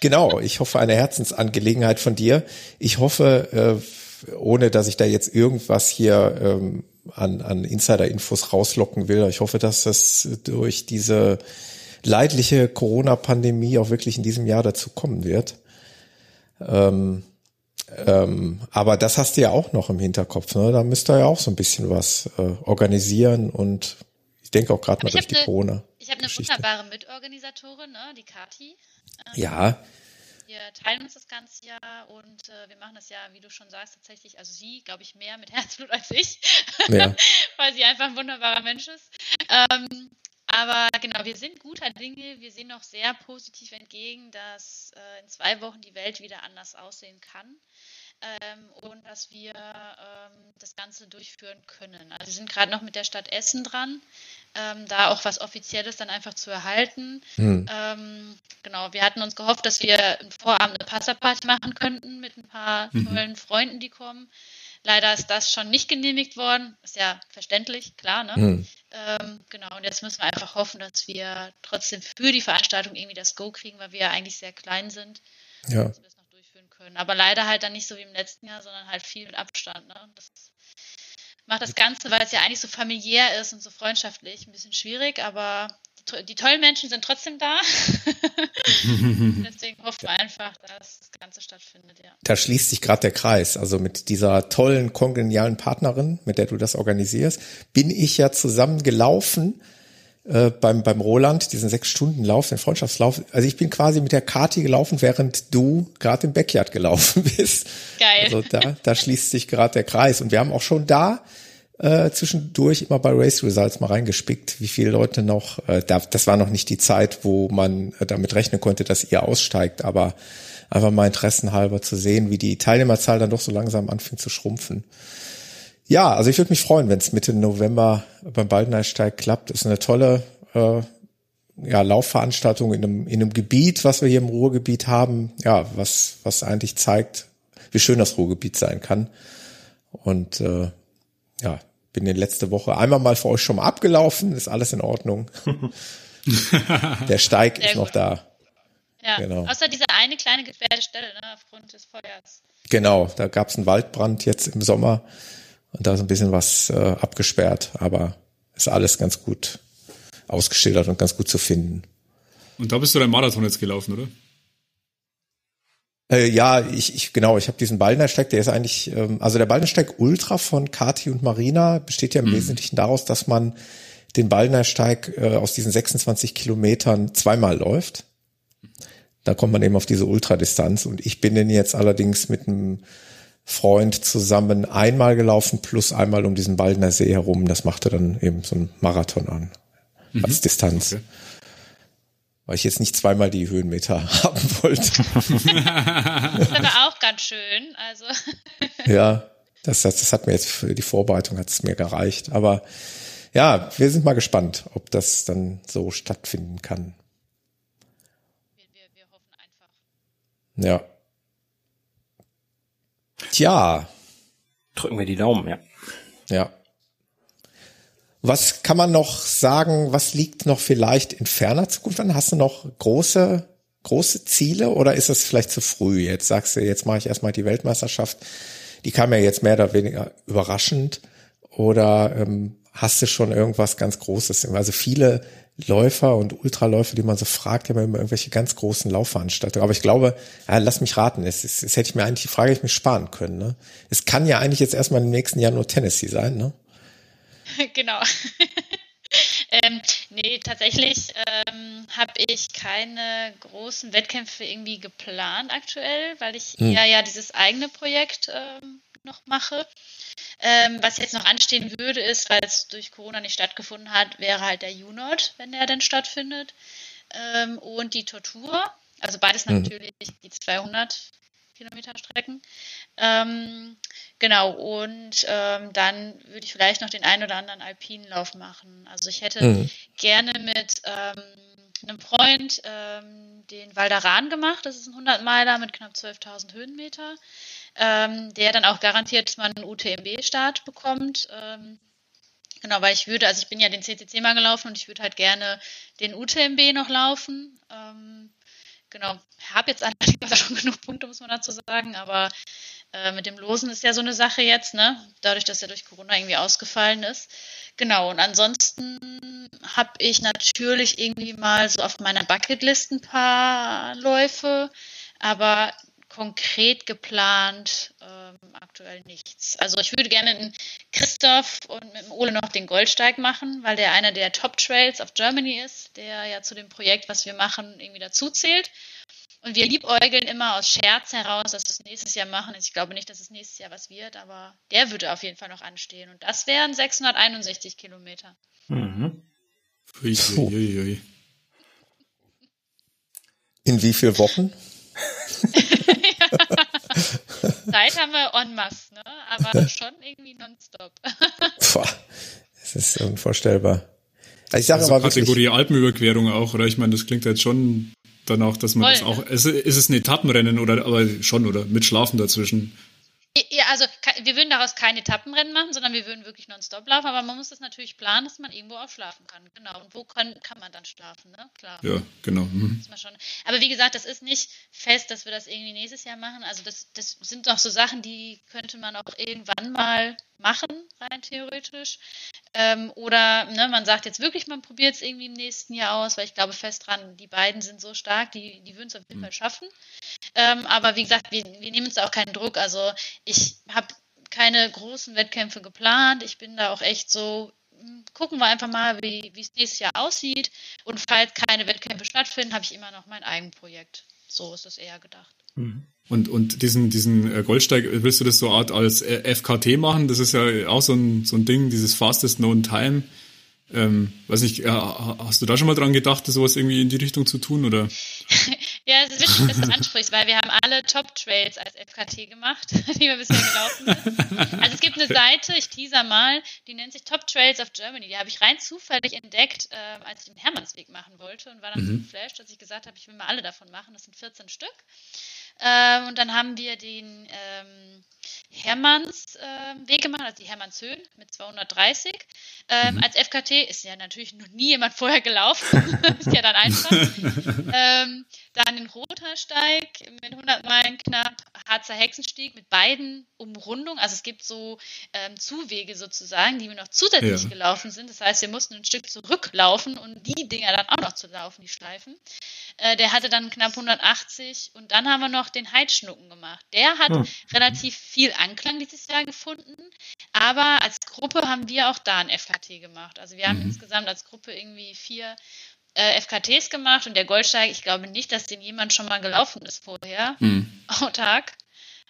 genau, ich hoffe eine Herzensangelegenheit von dir. Ich hoffe, äh, ohne dass ich da jetzt irgendwas hier ähm, an, an Insider-Infos rauslocken will, ich hoffe, dass das durch diese leidliche Corona-Pandemie auch wirklich in diesem Jahr dazu kommen wird. Ähm, ähm, aber das hast du ja auch noch im Hinterkopf. Ne? Da müsst ihr ja auch so ein bisschen was äh, organisieren und ich denke auch gerade mal durch die eine, Corona. Ich habe eine wunderbare Mitorganisatorin, ne? die Kati. Ähm, ja. Wir teilen uns das ganze Jahr und äh, wir machen das ja, wie du schon sagst, tatsächlich, also sie, glaube ich, mehr mit Herzblut als ich, ja. weil sie einfach ein wunderbarer Mensch ist. Ähm, aber genau, wir sind guter Dinge. Wir sehen noch sehr positiv entgegen, dass äh, in zwei Wochen die Welt wieder anders aussehen kann ähm, und dass wir ähm, das Ganze durchführen können. Also wir sind gerade noch mit der Stadt Essen dran, ähm, da auch was Offizielles dann einfach zu erhalten. Hm. Ähm, genau, wir hatten uns gehofft, dass wir im Vorabend eine Passaparty machen könnten mit ein paar mhm. tollen Freunden, die kommen. Leider ist das schon nicht genehmigt worden. Ist ja verständlich, klar, ne? Mhm. Ähm, genau, und jetzt müssen wir einfach hoffen, dass wir trotzdem für die Veranstaltung irgendwie das Go kriegen, weil wir ja eigentlich sehr klein sind. Ja. Dass wir das noch durchführen können. Aber leider halt dann nicht so wie im letzten Jahr, sondern halt viel mit Abstand. Ne? Das macht das Ganze, weil es ja eigentlich so familiär ist und so freundschaftlich, ein bisschen schwierig, aber die tollen Menschen sind trotzdem da. Deswegen hoffen wir einfach, dass das Ganze stattfindet, ja. Da schließt sich gerade der Kreis. Also mit dieser tollen, kongenialen Partnerin, mit der du das organisierst, bin ich ja zusammen gelaufen äh, beim, beim Roland, diesen sechs Stunden Lauf, den Freundschaftslauf. Also ich bin quasi mit der Kati gelaufen, während du gerade im Backyard gelaufen bist. Geil. Also da, da schließt sich gerade der Kreis. Und wir haben auch schon da äh, zwischendurch immer bei Race Results mal reingespickt, wie viele Leute noch, äh, da, das war noch nicht die Zeit, wo man äh, damit rechnen konnte, dass ihr aussteigt, aber einfach mal interessenhalber zu sehen, wie die Teilnehmerzahl dann doch so langsam anfängt zu schrumpfen. Ja, also ich würde mich freuen, wenn es Mitte November beim Baldenersteig klappt. Ist eine tolle äh, ja, Laufveranstaltung in einem, in einem Gebiet, was wir hier im Ruhrgebiet haben, ja, was, was eigentlich zeigt, wie schön das Ruhrgebiet sein kann. Und äh, ja, bin in letzte Woche einmal mal für euch schon mal abgelaufen, ist alles in Ordnung. Der Steig Sehr ist noch da. Ja, genau. außer diese eine kleine gesperrte Stelle ne, aufgrund des Feuers. Genau, da gab es einen Waldbrand jetzt im Sommer und da ist ein bisschen was äh, abgesperrt, aber ist alles ganz gut ausgeschildert und ganz gut zu finden. Und da bist du dein Marathon jetzt gelaufen, oder? Äh, ja, ich, ich genau, ich habe diesen Baldenersteig, der ist eigentlich, ähm, also der Baldenersteig Ultra von Kati und Marina besteht ja im mhm. Wesentlichen daraus, dass man den Baldenersteig äh, aus diesen 26 Kilometern zweimal läuft. Da kommt man eben auf diese Ultradistanz und ich bin den jetzt allerdings mit einem Freund zusammen einmal gelaufen plus einmal um diesen Baldener See herum. Das machte dann eben so ein Marathon an mhm. als Distanz. Okay. Weil ich jetzt nicht zweimal die Höhenmeter haben wollte. das ist aber auch ganz schön. Also. ja, das, das, das hat mir jetzt für die Vorbereitung hat es mir gereicht. Aber ja, wir sind mal gespannt, ob das dann so stattfinden kann. Wir, wir, wir hoffen einfach. Ja. Tja. Drücken wir die Daumen, ja. Ja. Was kann man noch sagen, was liegt noch vielleicht in ferner Zukunft an? Hast du noch große, große Ziele oder ist es vielleicht zu früh? Jetzt sagst du, jetzt mache ich erstmal die Weltmeisterschaft. Die kam ja jetzt mehr oder weniger überraschend. Oder ähm, hast du schon irgendwas ganz Großes? Also viele Läufer und Ultraläufer, die man so fragt, haben immer irgendwelche ganz großen Laufveranstaltungen. Aber ich glaube, ja, lass mich raten, es, es, es hätte ich mir eigentlich, die Frage ich mir sparen können. Ne? Es kann ja eigentlich jetzt erstmal im nächsten Jahr nur Tennessee sein, ne? genau. ähm, nee, tatsächlich ähm, habe ich keine großen Wettkämpfe irgendwie geplant aktuell, weil ich hm. eher ja dieses eigene Projekt ähm, noch mache. Ähm, was jetzt noch anstehen würde, ist, weil es durch Corona nicht stattgefunden hat, wäre halt der UNOT, wenn der denn stattfindet. Ähm, und die Tortur. Also beides mhm. natürlich die 200 Kilometer Strecken. Ähm, genau, und ähm, dann würde ich vielleicht noch den einen oder anderen Alpinenlauf machen. Also ich hätte mhm. gerne mit ähm, einem Freund ähm, den Valdaran gemacht. Das ist ein 100 Meiler mit knapp 12.000 Höhenmeter, ähm, der dann auch garantiert mal einen UTMB-Start bekommt. Ähm, Genau, weil ich würde, also ich bin ja den CCC mal gelaufen und ich würde halt gerne den UTMB noch laufen. Ähm, genau, habe jetzt allerdings schon genug Punkte, muss man dazu sagen, aber äh, mit dem Losen ist ja so eine Sache jetzt, ne? Dadurch, dass er durch Corona irgendwie ausgefallen ist. Genau, und ansonsten habe ich natürlich irgendwie mal so auf meiner Bucketlist ein paar Läufe, aber konkret geplant ähm, aktuell nichts. Also ich würde gerne in Christoph und mit dem Ole noch den Goldsteig machen, weil der einer der Top Trails of Germany ist, der ja zu dem Projekt, was wir machen, irgendwie dazu zählt. Und wir liebäugeln immer aus Scherz heraus, dass wir es nächstes Jahr machen. Ich glaube nicht, dass es nächstes Jahr was wird, aber der würde auf jeden Fall noch anstehen. Und das wären 661 Kilometer. Mhm. Ui, ui, ui. In wie vielen Wochen? Zeit haben wir en masse, ne? aber schon irgendwie nonstop. das ist unvorstellbar. Also ich sage also aber Kategorie wirklich, Alpenüberquerung auch, oder? Ich meine, das klingt jetzt schon danach, dass man Voll, das auch. Ne? Ist, ist es ein Etappenrennen oder aber schon, oder? Mit Schlafen dazwischen. Ja, also wir würden daraus keine Etappenrennen machen, sondern wir würden wirklich nonstop laufen, aber man muss das natürlich planen, dass man irgendwo auch schlafen kann. Genau. Und wo kann, kann man dann schlafen, ne? Klar. Ja, genau. Mhm. Aber wie gesagt, das ist nicht fest, dass wir das irgendwie nächstes Jahr machen. Also das, das sind doch so Sachen, die könnte man auch irgendwann mal machen, rein theoretisch. Ähm, oder ne, man sagt jetzt wirklich, man probiert es irgendwie im nächsten Jahr aus, weil ich glaube fest dran, die beiden sind so stark, die, die würden es auf jeden mhm. Fall schaffen. Ähm, aber wie gesagt, wir, wir nehmen uns da auch keinen Druck. Also ich habe keine großen Wettkämpfe geplant. Ich bin da auch echt so, hm, gucken wir einfach mal, wie es nächstes Jahr aussieht. Und falls keine Wettkämpfe stattfinden, habe ich immer noch mein Eigenprojekt. So ist es eher gedacht. Mhm. Und, und diesen, diesen äh, Goldsteig, willst du das so Art als äh, FKT machen? Das ist ja auch so ein, so ein Ding, dieses Fastest Known Time. Ähm, weiß nicht, hast du da schon mal dran gedacht, sowas irgendwie in die Richtung zu tun, oder? ja, es ist wichtig, dass du ansprichst, weil wir haben alle Top-Trails als FKT gemacht, die wir bisher gelaufen sind. Also es gibt eine Seite, ich teaser mal, die nennt sich Top Trails of Germany. Die habe ich rein zufällig entdeckt, äh, als ich den Hermannsweg machen wollte und war dann mhm. so geflasht, dass ich gesagt habe, ich will mal alle davon machen. Das sind 14 Stück. Ähm, und dann haben wir den ähm, Hermanns äh, Weg gemacht, also die Hermannshöhen mit 230. Ähm, mhm. Als FKT ist ja natürlich noch nie jemand vorher gelaufen. ist ja dann einfach. ähm, dann den Rotersteig mit 100 Meilen knapp, Harzer Hexenstieg mit beiden Umrundungen. Also es gibt so ähm, Zuwege sozusagen, die wir noch zusätzlich ja. gelaufen sind. Das heißt, wir mussten ein Stück zurücklaufen und die Dinger dann auch noch zu laufen, die Schleifen. Äh, der hatte dann knapp 180 und dann haben wir noch den Heidschnucken gemacht. Der hat hm. relativ viel Anklang dieses Jahr gefunden, aber als Gruppe haben wir auch da ein FKT gemaag Also wir haben mhm. insgesamt als Gruppe irgendwie vier äh, FKTs gemacht und der Goldsteig, ich glaube nicht, dass den jemand schon mal gelaufen ist vorher, mhm. autark.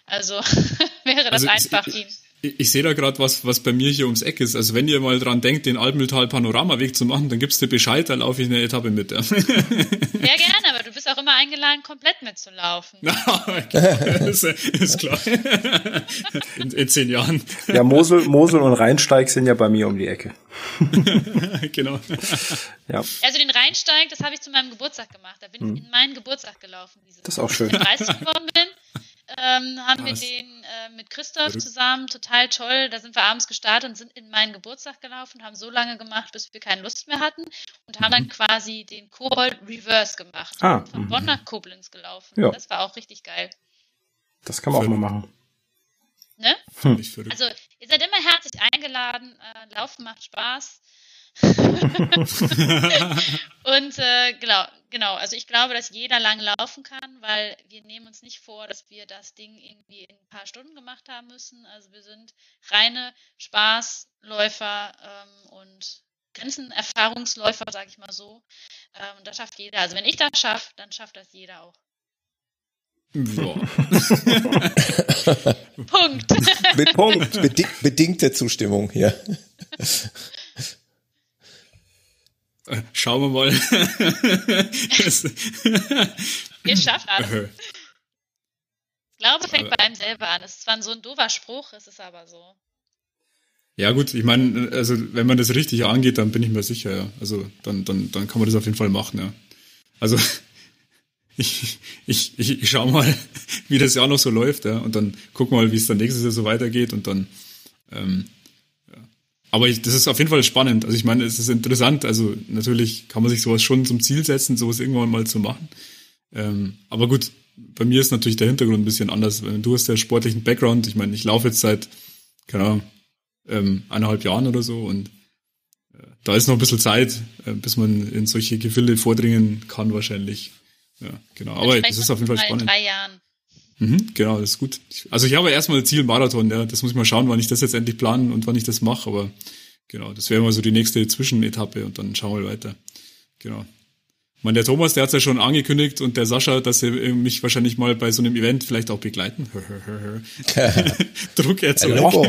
Also wäre das also einfach ich, ihn. Ich, ich sehe da gerade was, was bei mir hier ums Eck ist. Also wenn ihr mal dran denkt, den Alpental Panoramaweg zu machen, dann gibst du Bescheid, dann laufe ich eine Etappe mit. Ja. ja, gerne, aber auch immer eingeladen, komplett mitzulaufen. das ist klar. In, in, zehn Jahren. Ja, Mosel, Mosel und Rheinsteig sind ja bei mir um die Ecke. genau. Ja. Also den Rheinsteig, das habe ich zu meinem Geburtstag gemacht. Da bin hm. ich in meinen Geburtstag gelaufen. das ist auch schön. Als ich 30 geworden bin ähm, haben wir den äh, mit Christoph zusammen, total toll. Da sind wir abends gestartet und sind in meinen Geburtstag gelaufen, haben so lange gemacht, bis wir keine Lust mehr hatten und haben dann mhm. quasi den Kobold Reverse gemacht. Ah, von Bonn nach Koblenz gelaufen. Ja. Das war auch richtig geil. Das kann man auch mal machen. Ne? Hm. Also, ihr seid immer herzlich eingeladen. Äh, Laufen macht Spaß. und äh, genau, genau, also ich glaube, dass jeder lang laufen kann, weil wir nehmen uns nicht vor, dass wir das Ding irgendwie in ein paar Stunden gemacht haben müssen. Also wir sind reine Spaßläufer ähm, und Grenzenerfahrungsläufer, sage ich mal so. Ähm, und das schafft jeder. Also wenn ich das schaffe, dann schafft das jeder auch. Ja. Punkt. Mit Punkt. bedingte Zustimmung hier. Schauen wir mal. Ihr schafft alles. Ich glaube, fängt bei einem selber an. Es ist zwar so ein doofer Spruch, es ist aber so. Ja gut, ich meine, also wenn man das richtig angeht, dann bin ich mir sicher, ja. Also dann, dann, dann kann man das auf jeden Fall machen, ja. Also ich, ich, ich, ich schau mal, wie das Jahr noch so läuft, ja, und dann wir mal, wie es dann nächstes Jahr so weitergeht und dann ähm, aber ich, das ist auf jeden Fall spannend. Also ich meine, es ist interessant. Also natürlich kann man sich sowas schon zum Ziel setzen, sowas irgendwann mal zu machen. Ähm, aber gut, bei mir ist natürlich der Hintergrund ein bisschen anders. Du hast ja sportlichen Background. Ich meine, ich laufe jetzt seit, keine Ahnung, ähm, eineinhalb Jahren oder so und äh, da ist noch ein bisschen Zeit, äh, bis man in solche Gefilde vordringen kann wahrscheinlich. Ja, genau. Aber das ist auf jeden Fall spannend. In drei Jahren. Mhm, genau, das ist gut. Also ich habe erstmal Ziel Marathon, ja. Das muss ich mal schauen, wann ich das jetzt endlich planen und wann ich das mache, aber genau, das wäre mal so die nächste Zwischenetappe und dann schauen wir weiter. Genau. Meine, der Thomas, der hat ja schon angekündigt und der Sascha, dass sie mich wahrscheinlich mal bei so einem Event vielleicht auch begleiten. Druck erzeugen. also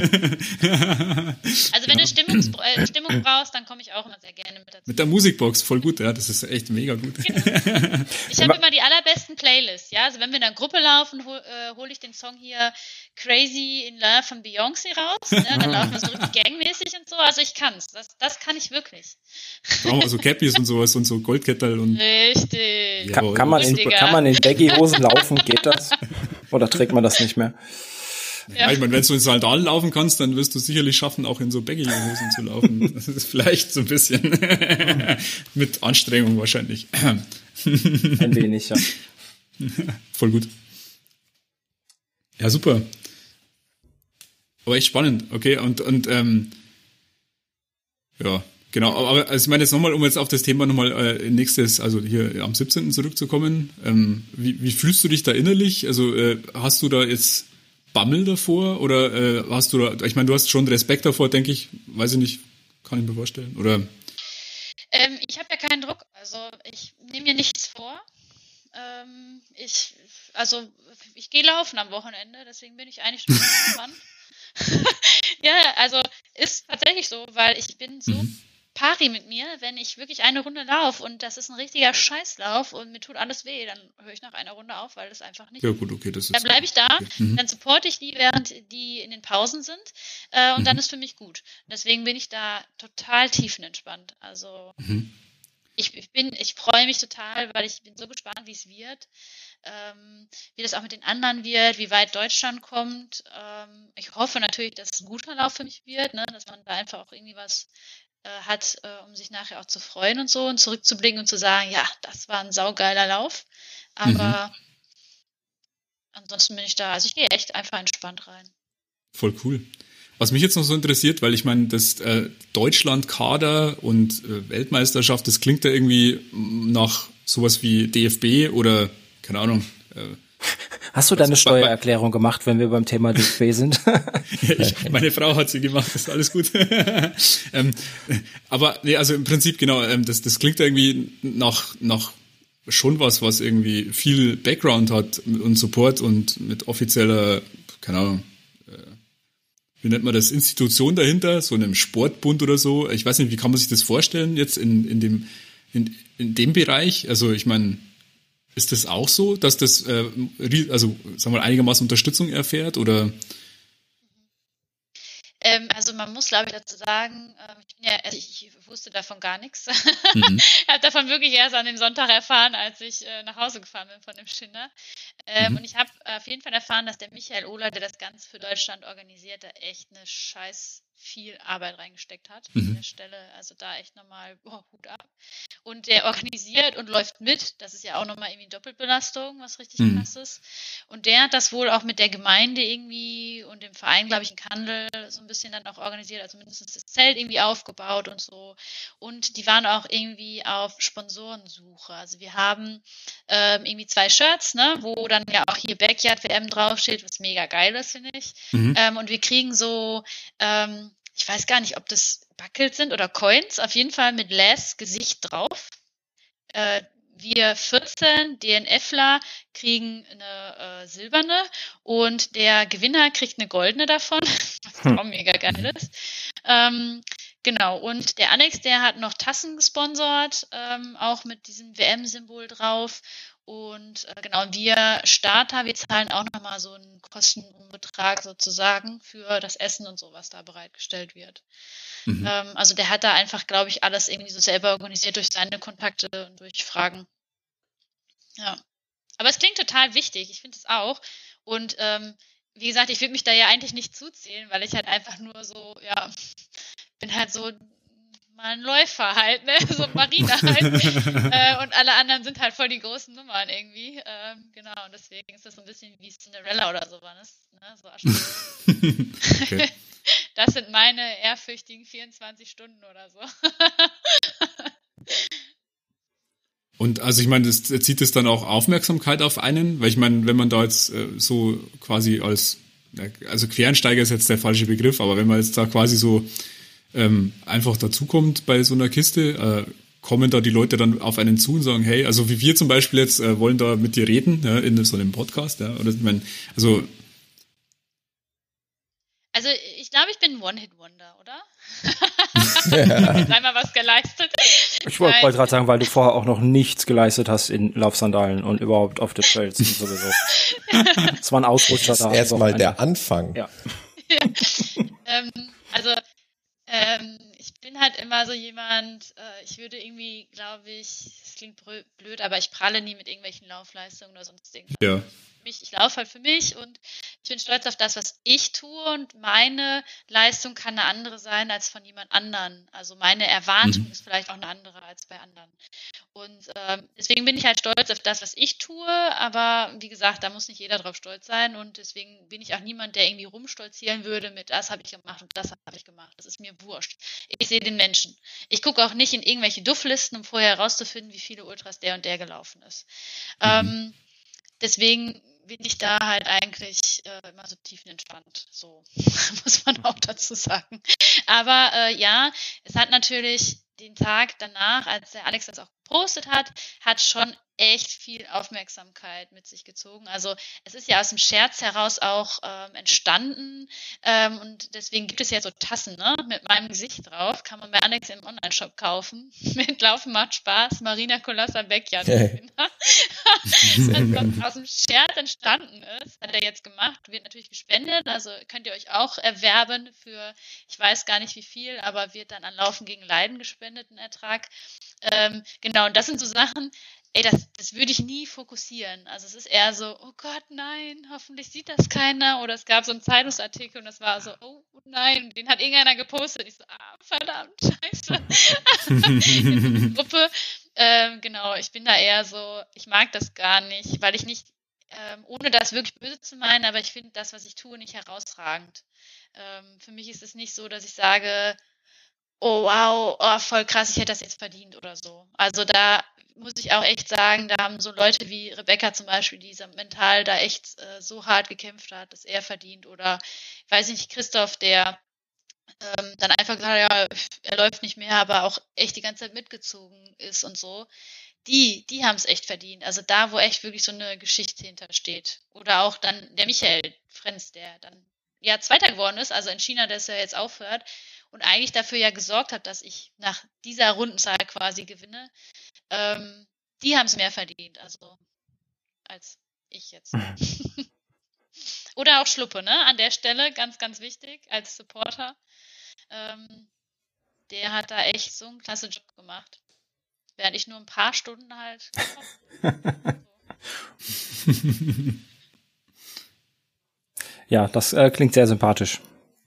wenn du Stimmungs äh, Stimmung brauchst, dann komme ich auch immer sehr gerne mit dazu. Mit der Musikbox, voll gut, ja, das ist echt mega gut. Genau. Ich habe immer die allerbesten Playlists, ja, also wenn wir in einer Gruppe laufen, hole äh, hol ich den Song hier Crazy in Love von Beyoncé raus, ne? dann laufen wir so richtig gangmäßig und so, also ich kann's, das, das kann ich wirklich. Brauchen wir so Cappies und sowas und so Goldkettel und Richtig. Kann, kann, man in, kann man in Baggy-Hosen laufen? Geht das? Oder trägt man das nicht mehr? Ja, ich meine, wenn du in Sandalen laufen kannst, dann wirst du sicherlich schaffen, auch in so Baggy-Hosen zu laufen. Das ist vielleicht so ein bisschen mit Anstrengung wahrscheinlich. Ein wenig, ja. Voll gut. Ja, super. Aber echt spannend, okay. Und, und ähm, ja, genau. Aber also ich meine jetzt nochmal, um jetzt auf das Thema nochmal äh, nächstes, also hier am 17. zurückzukommen. Ähm, wie, wie fühlst du dich da innerlich? Also äh, hast du da jetzt Bammel davor oder äh, hast du da, ich meine, du hast schon Respekt davor, denke ich, weiß ich nicht, kann ich mir vorstellen. Oder? Ähm, ich habe ja keinen Druck, also ich nehme mir nichts vor. Ähm, ich, also ich gehe laufen am Wochenende, deswegen bin ich eigentlich schon gespannt. ja, also ist tatsächlich so, weil ich bin so mhm. pari mit mir, wenn ich wirklich eine Runde laufe und das ist ein richtiger Scheißlauf und mir tut alles weh, dann höre ich nach einer Runde auf, weil das einfach nicht. Ja gut, okay, das ist. Dann bleibe ich da, okay. mhm. dann supporte ich die, während die in den Pausen sind äh, und mhm. dann ist für mich gut. Deswegen bin ich da total tiefenentspannt. Also mhm. ich, ich bin, ich freue mich total, weil ich bin so gespannt, wie es wird ähm, wie das auch mit den anderen wird, wie weit Deutschland kommt. Ähm, ich hoffe natürlich, dass es ein guter Lauf für mich wird, ne? dass man da einfach auch irgendwie was äh, hat, äh, um sich nachher auch zu freuen und so und zurückzublicken und zu sagen, ja, das war ein saugeiler Lauf. Aber mhm. ansonsten bin ich da, also ich gehe echt einfach entspannt rein. Voll cool. Was mich jetzt noch so interessiert, weil ich meine, das äh, Deutschland-Kader und äh, Weltmeisterschaft, das klingt ja irgendwie nach sowas wie DFB oder keine Ahnung. Äh, Hast du deine Steuererklärung gemacht, wenn wir beim Thema DFB sind? ja, ich, meine Frau hat sie gemacht, ist alles gut. ähm, aber nee, also im Prinzip genau, ähm, das, das klingt irgendwie nach, nach schon was, was irgendwie viel Background hat und Support und mit offizieller, keine Ahnung, äh, wie nennt man das, Institution dahinter, so einem Sportbund oder so. Ich weiß nicht, wie kann man sich das vorstellen jetzt in, in dem, in, in dem Bereich? Also ich meine, ist das auch so, dass das äh, also sagen wir einigermaßen Unterstützung erfährt oder? Ähm, also man muss, glaube ich, dazu sagen, äh, ich, ja, also ich, wusste davon gar nichts. Mhm. ich habe davon wirklich erst an dem Sonntag erfahren, als ich äh, nach Hause gefahren bin von dem Schinder. Ähm, mhm. Und ich habe auf jeden Fall erfahren, dass der Michael Ohler, der das Ganze für Deutschland organisiert, da echt eine scheiß viel Arbeit reingesteckt hat mhm. an der Stelle. Also da echt nochmal oh, Hut ab. Und der organisiert und läuft mit. Das ist ja auch nochmal irgendwie Doppelbelastung, was richtig mhm. krass ist. Und der hat das wohl auch mit der Gemeinde irgendwie und dem Verein, glaube ich, in Kandel so ein bisschen dann auch organisiert, also mindestens das Zelt irgendwie aufgebaut und so. Und die waren auch irgendwie auf Sponsorensuche. Also wir haben ähm, irgendwie zwei Shirts, ne, wo dann ja auch hier Backyard WM draufsteht, was mega geil ist, finde ich. Mhm. Ähm, und wir kriegen so ähm, ich weiß gar nicht, ob das Buckles sind oder Coins, auf jeden Fall mit Les Gesicht drauf. Äh, wir 14 DNFler kriegen eine äh, silberne und der Gewinner kriegt eine goldene davon, was hm. auch mega geil ist. Ähm, genau, und der Alex, der hat noch Tassen gesponsert, ähm, auch mit diesem WM-Symbol drauf. Und äh, genau, wir Starter, wir zahlen auch nochmal so einen Kostenbetrag sozusagen für das Essen und so, was da bereitgestellt wird. Mhm. Ähm, also der hat da einfach, glaube ich, alles irgendwie so selber organisiert durch seine Kontakte und durch Fragen. Ja. Aber es klingt total wichtig, ich finde es auch. Und ähm, wie gesagt, ich würde mich da ja eigentlich nicht zuzählen, weil ich halt einfach nur so, ja, bin halt so mal ein Läufer halt, ne? So Marina halt. äh, und alle anderen sind halt voll die großen Nummern irgendwie. Ähm, genau, und deswegen ist das so ein bisschen wie Cinderella oder sowas. Ne? So okay. Das sind meine ehrfürchtigen 24 Stunden oder so. Und also ich meine, das zieht es dann auch Aufmerksamkeit auf einen, weil ich meine, wenn man da jetzt äh, so quasi als, also Quereinsteiger ist jetzt der falsche Begriff, aber wenn man jetzt da quasi so ähm, einfach dazukommt bei so einer Kiste, äh, kommen da die Leute dann auf einen zu und sagen, hey, also wie wir zum Beispiel jetzt äh, wollen da mit dir reden, ja, in so einem Podcast, ja, oder ich meine, also also ich glaube, ich bin ein One-Hit-Wonder, oder? Dreimal was geleistet. Ich wollte gerade sagen, weil du vorher auch noch nichts geleistet hast in Laufsandalen und überhaupt auf den Trails und sowieso. Es war ein Ausrutscher da. Erstmal der Anfang. Ja. ähm, also ähm, ich bin halt immer so jemand, äh, ich würde irgendwie, glaube ich, es klingt blöd, aber ich pralle nie mit irgendwelchen Laufleistungen oder sonst irgendwas. Ja. Ich, ich laufe halt für mich und ich bin stolz auf das, was ich tue und meine Leistung kann eine andere sein als von jemand anderen. Also meine Erwartung mhm. ist vielleicht auch eine andere als bei anderen. Und ähm, deswegen bin ich halt stolz auf das, was ich tue, aber wie gesagt, da muss nicht jeder drauf stolz sein und deswegen bin ich auch niemand, der irgendwie rumstolzieren würde mit, das habe ich gemacht und das habe ich gemacht. Das ist mir wurscht. Ich sehe den Menschen. Ich gucke auch nicht in irgendwelche Dufflisten, um vorher herauszufinden, wie viele Ultras der und der gelaufen ist. Mhm. Ähm, deswegen bin ich da halt eigentlich äh, immer so tiefenentspannt. So muss man auch dazu sagen. Aber äh, ja, es hat natürlich den Tag danach, als der Alex das auch gepostet hat, hat schon echt viel Aufmerksamkeit mit sich gezogen. Also es ist ja aus dem Scherz heraus auch ähm, entstanden ähm, und deswegen gibt es ja so Tassen ne? mit meinem Gesicht drauf. Kann man bei Alex im Online-Shop kaufen. mit Laufen macht Spaß. Marina Colassa Beckja. Hey. was aus dem Scherz entstanden ist, hat er jetzt gemacht. Wird natürlich gespendet. Also könnt ihr euch auch erwerben für, ich weiß gar nicht wie viel, aber wird dann an Laufen gegen Leiden gespendet, ein Ertrag. Ähm, genau, und das sind so Sachen, ey, das, das würde ich nie fokussieren. Also es ist eher so, oh Gott, nein, hoffentlich sieht das keiner. Oder es gab so einen Zeitungsartikel und das war so, oh nein, den hat irgendeiner gepostet. Ich so, ah, verdammt, scheiße. Gruppe. Ähm, genau, ich bin da eher so, ich mag das gar nicht, weil ich nicht, ähm, ohne das wirklich böse zu meinen, aber ich finde das, was ich tue, nicht herausragend. Ähm, für mich ist es nicht so, dass ich sage, oh wow, oh, voll krass, ich hätte das jetzt verdient oder so. Also da muss ich auch echt sagen, da haben so Leute wie Rebecca zum Beispiel, die mental da echt äh, so hart gekämpft hat, dass er verdient. Oder, ich weiß nicht, Christoph, der ähm, dann einfach gesagt hat, ja, er läuft nicht mehr, aber auch echt die ganze Zeit mitgezogen ist und so. Die, die haben es echt verdient. Also da, wo echt wirklich so eine Geschichte hintersteht. Oder auch dann der Michael Frenz, der dann ja Zweiter geworden ist, also in China, dass er jetzt aufhört und eigentlich dafür ja gesorgt hat, dass ich nach dieser Rundenzahl quasi gewinne, ähm, die haben es mehr verdient, also als ich jetzt. Oder auch Schluppe, ne? An der Stelle, ganz, ganz wichtig, als Supporter. Ähm, der hat da echt so einen klasse Job gemacht. Während ich nur ein paar Stunden halt. ja, das äh, klingt sehr sympathisch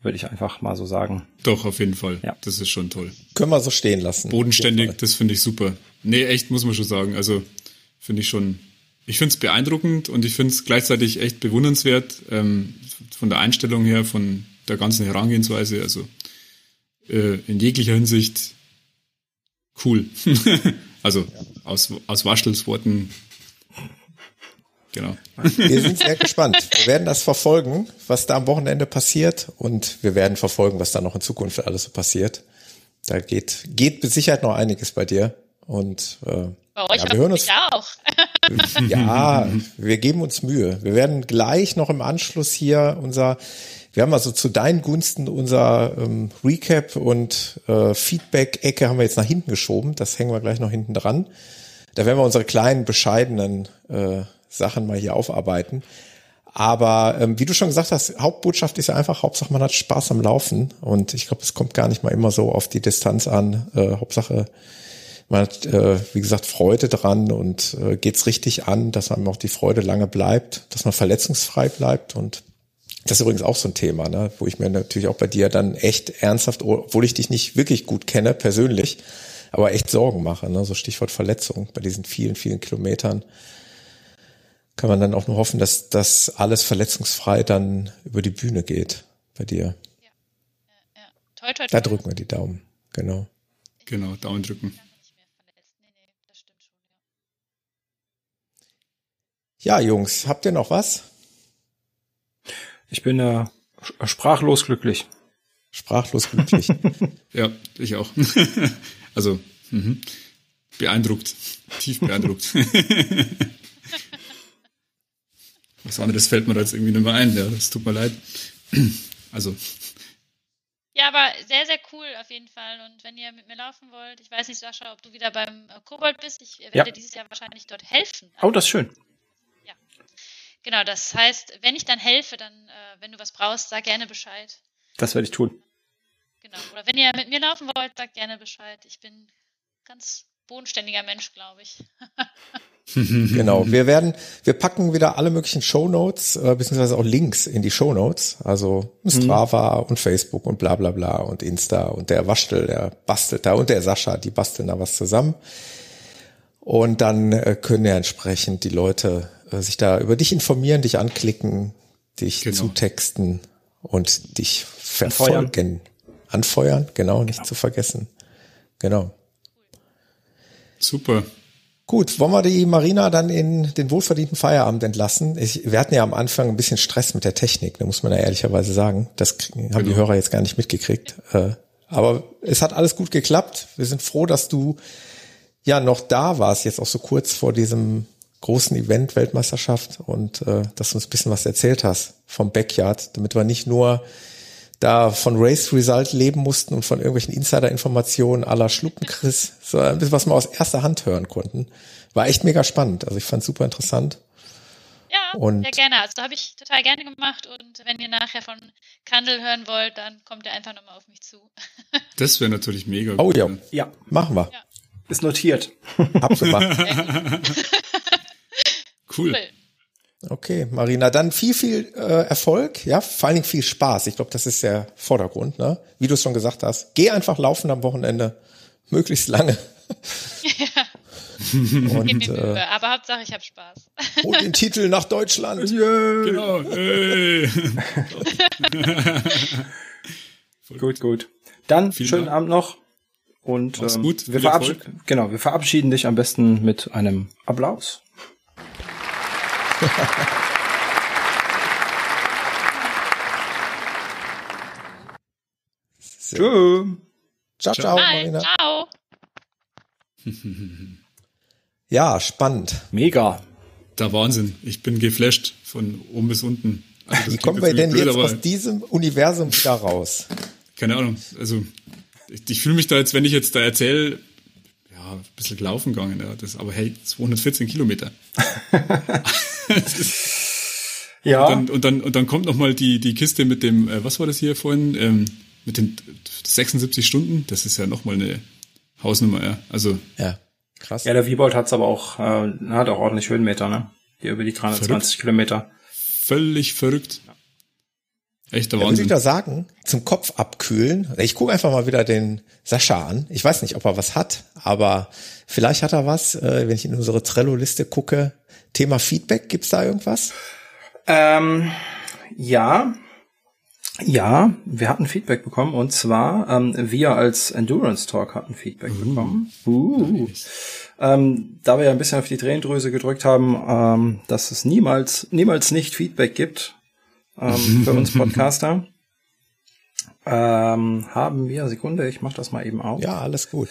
würde ich einfach mal so sagen. Doch, auf jeden Fall. Ja. Das ist schon toll. Können wir so stehen lassen. Bodenständig, das finde ich super. Nee, echt, muss man schon sagen. Also finde ich schon, ich finde es beeindruckend und ich finde es gleichzeitig echt bewundernswert ähm, von der Einstellung her, von der ganzen Herangehensweise. Also äh, in jeglicher Hinsicht cool. also ja. aus, aus Waschels Worten Genau. Wir sind sehr gespannt. Wir werden das verfolgen, was da am Wochenende passiert und wir werden verfolgen, was da noch in Zukunft alles so passiert. Da geht, geht mit Sicherheit noch einiges bei dir und äh, bei euch ja, wir hören uns auch. ja, wir geben uns Mühe. Wir werden gleich noch im Anschluss hier unser, wir haben also zu deinen Gunsten unser ähm, Recap und äh, Feedback-Ecke haben wir jetzt nach hinten geschoben. Das hängen wir gleich noch hinten dran. Da werden wir unsere kleinen, bescheidenen äh, Sachen mal hier aufarbeiten. Aber ähm, wie du schon gesagt hast, Hauptbotschaft ist ja einfach, Hauptsache man hat Spaß am Laufen. Und ich glaube, es kommt gar nicht mal immer so auf die Distanz an. Äh, Hauptsache, man hat, äh, wie gesagt, Freude dran und äh, geht's richtig an, dass man auch die Freude lange bleibt, dass man verletzungsfrei bleibt. Und das ist übrigens auch so ein Thema, ne, wo ich mir natürlich auch bei dir dann echt ernsthaft, obwohl ich dich nicht wirklich gut kenne, persönlich, aber echt Sorgen mache. Ne? So Stichwort Verletzung bei diesen vielen, vielen Kilometern kann man dann auch nur hoffen, dass das alles verletzungsfrei dann über die Bühne geht bei dir. Ja. Ja, ja. Toi, toi, toi. Da drücken wir die Daumen, genau. Genau, Daumen drücken. Ja, Jungs, habt ihr noch was? Ich bin äh, sprachlos glücklich. Sprachlos glücklich. ja, ich auch. also, mh. beeindruckt, tief beeindruckt. Was anderes fällt mir da jetzt irgendwie nicht mehr ein. Ja, das tut mir leid. Also. Ja, aber sehr, sehr cool auf jeden Fall. Und wenn ihr mit mir laufen wollt, ich weiß nicht, Sascha, ob du wieder beim äh, Kobold bist. Ich werde ja. dieses Jahr wahrscheinlich dort helfen. Oh, das ist schön. Ja. Genau, das heißt, wenn ich dann helfe, dann, äh, wenn du was brauchst, sag gerne Bescheid. Das werde ich tun. Genau. Oder wenn ihr mit mir laufen wollt, sag gerne Bescheid. Ich bin ganz bodenständiger Mensch, glaube ich. genau. Wir werden, wir packen wieder alle möglichen Shownotes, äh, beziehungsweise auch Links in die Shownotes. Also Strava mhm. und Facebook und bla bla bla und Insta und der Waschtel, der bastelt da und der Sascha, die basteln da was zusammen. Und dann äh, können ja entsprechend die Leute äh, sich da über dich informieren, dich anklicken, dich genau. zutexten und dich verfolgen. Anfeuern, Anfeuern genau, nicht genau. zu vergessen. Genau. Super. Gut, wollen wir die Marina dann in den wohlverdienten Feierabend entlassen? Ich, wir hatten ja am Anfang ein bisschen Stress mit der Technik, da muss man ja ehrlicherweise sagen. Das haben genau. die Hörer jetzt gar nicht mitgekriegt. Äh, aber es hat alles gut geklappt. Wir sind froh, dass du ja noch da warst, jetzt auch so kurz vor diesem großen Event Weltmeisterschaft und äh, dass du uns ein bisschen was erzählt hast vom Backyard, damit wir nicht nur da von Race Result leben mussten und von irgendwelchen Insider-Informationen aller Schluckenchris, so ein bisschen was wir aus erster Hand hören konnten. War echt mega spannend. Also ich fand super interessant. Ja, und sehr gerne. Also habe ich total gerne gemacht und wenn ihr nachher von Kandel hören wollt, dann kommt ihr einfach nochmal auf mich zu. Das wäre natürlich mega. Oh ja, ja, machen wir. Ja. Ist notiert. Abgemacht. cool. cool. Okay, Marina, dann viel, viel äh, Erfolg, ja, vor allen Dingen viel Spaß. Ich glaube, das ist der Vordergrund, ne? Wie du es schon gesagt hast. Geh einfach laufen am Wochenende, möglichst lange. Ja. Und, äh, aber Hauptsache ich habe Spaß. Hol den Titel nach Deutschland. Yeah. Genau. Hey. gut, gut. Dann Vielen schönen Dank. Abend noch. Und ähm, gut, wir, verabschieden, genau, wir verabschieden dich am besten mit einem Applaus. Tschö. Ciao, ciao, Marina. Ciao. ja, spannend. Mega. Der Wahnsinn. Ich bin geflasht von oben bis unten. Also Wie kommen wir denn blöd, jetzt aus diesem Universum wieder raus? Keine Ahnung. Also ich, ich fühle mich da jetzt, wenn ich jetzt da erzähle, ein bisschen gelaufen gegangen. Ja, das, aber hey, 214 Kilometer. ja. Und dann, und dann, und dann kommt noch mal die, die Kiste mit dem, äh, was war das hier vorhin, ähm, mit den 76 Stunden. Das ist ja noch mal eine Hausnummer, ja. Also. Ja, krass. Ja, der Wiebold hat's aber auch, äh, hat auch ordentlich Höhenmeter, ne? Die über die 320 verrückt. Kilometer. Völlig verrückt. Echter Wahnsinn. Würde ich da sagen, zum Kopf abkühlen. Ich gucke einfach mal wieder den Sascha an. Ich weiß nicht, ob er was hat, aber vielleicht hat er was, äh, wenn ich in unsere Trello-Liste gucke. Thema Feedback, gibt's da irgendwas? Ähm, ja, ja, wir hatten Feedback bekommen und zwar ähm, wir als Endurance Talk hatten Feedback uh, bekommen. Uh. Ähm, da wir ja ein bisschen auf die Tränendrüse gedrückt haben, ähm, dass es niemals, niemals nicht Feedback gibt ähm, für uns Podcaster, ähm, haben wir, Sekunde, ich mache das mal eben auf. Ja, alles gut.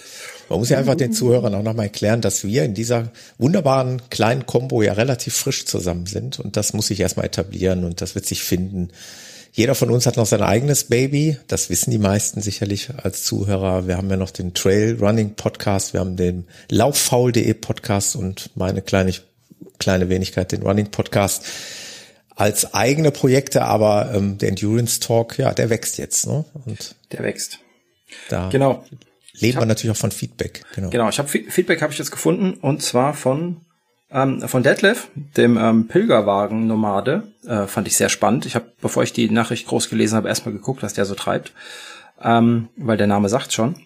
Man muss ja einfach den Zuhörern auch nochmal erklären, dass wir in dieser wunderbaren kleinen Combo ja relativ frisch zusammen sind und das muss sich erstmal etablieren und das wird sich finden. Jeder von uns hat noch sein eigenes Baby. Das wissen die meisten sicherlich als Zuhörer. Wir haben ja noch den Trail Running Podcast. Wir haben den Lauffaul.de Podcast und meine kleine, kleine Wenigkeit, den Running Podcast als eigene Projekte, aber ähm, der Endurance Talk, ja, der wächst jetzt, ne? Und der wächst. Da genau. leben wir natürlich auch von Feedback. Genau. Genau. Ich habe Feedback habe ich jetzt gefunden und zwar von ähm, von Detlef, dem ähm, Pilgerwagen-Nomade. Äh, fand ich sehr spannend. Ich habe, bevor ich die Nachricht groß gelesen habe, erstmal geguckt, was der so treibt, ähm, weil der Name sagt schon.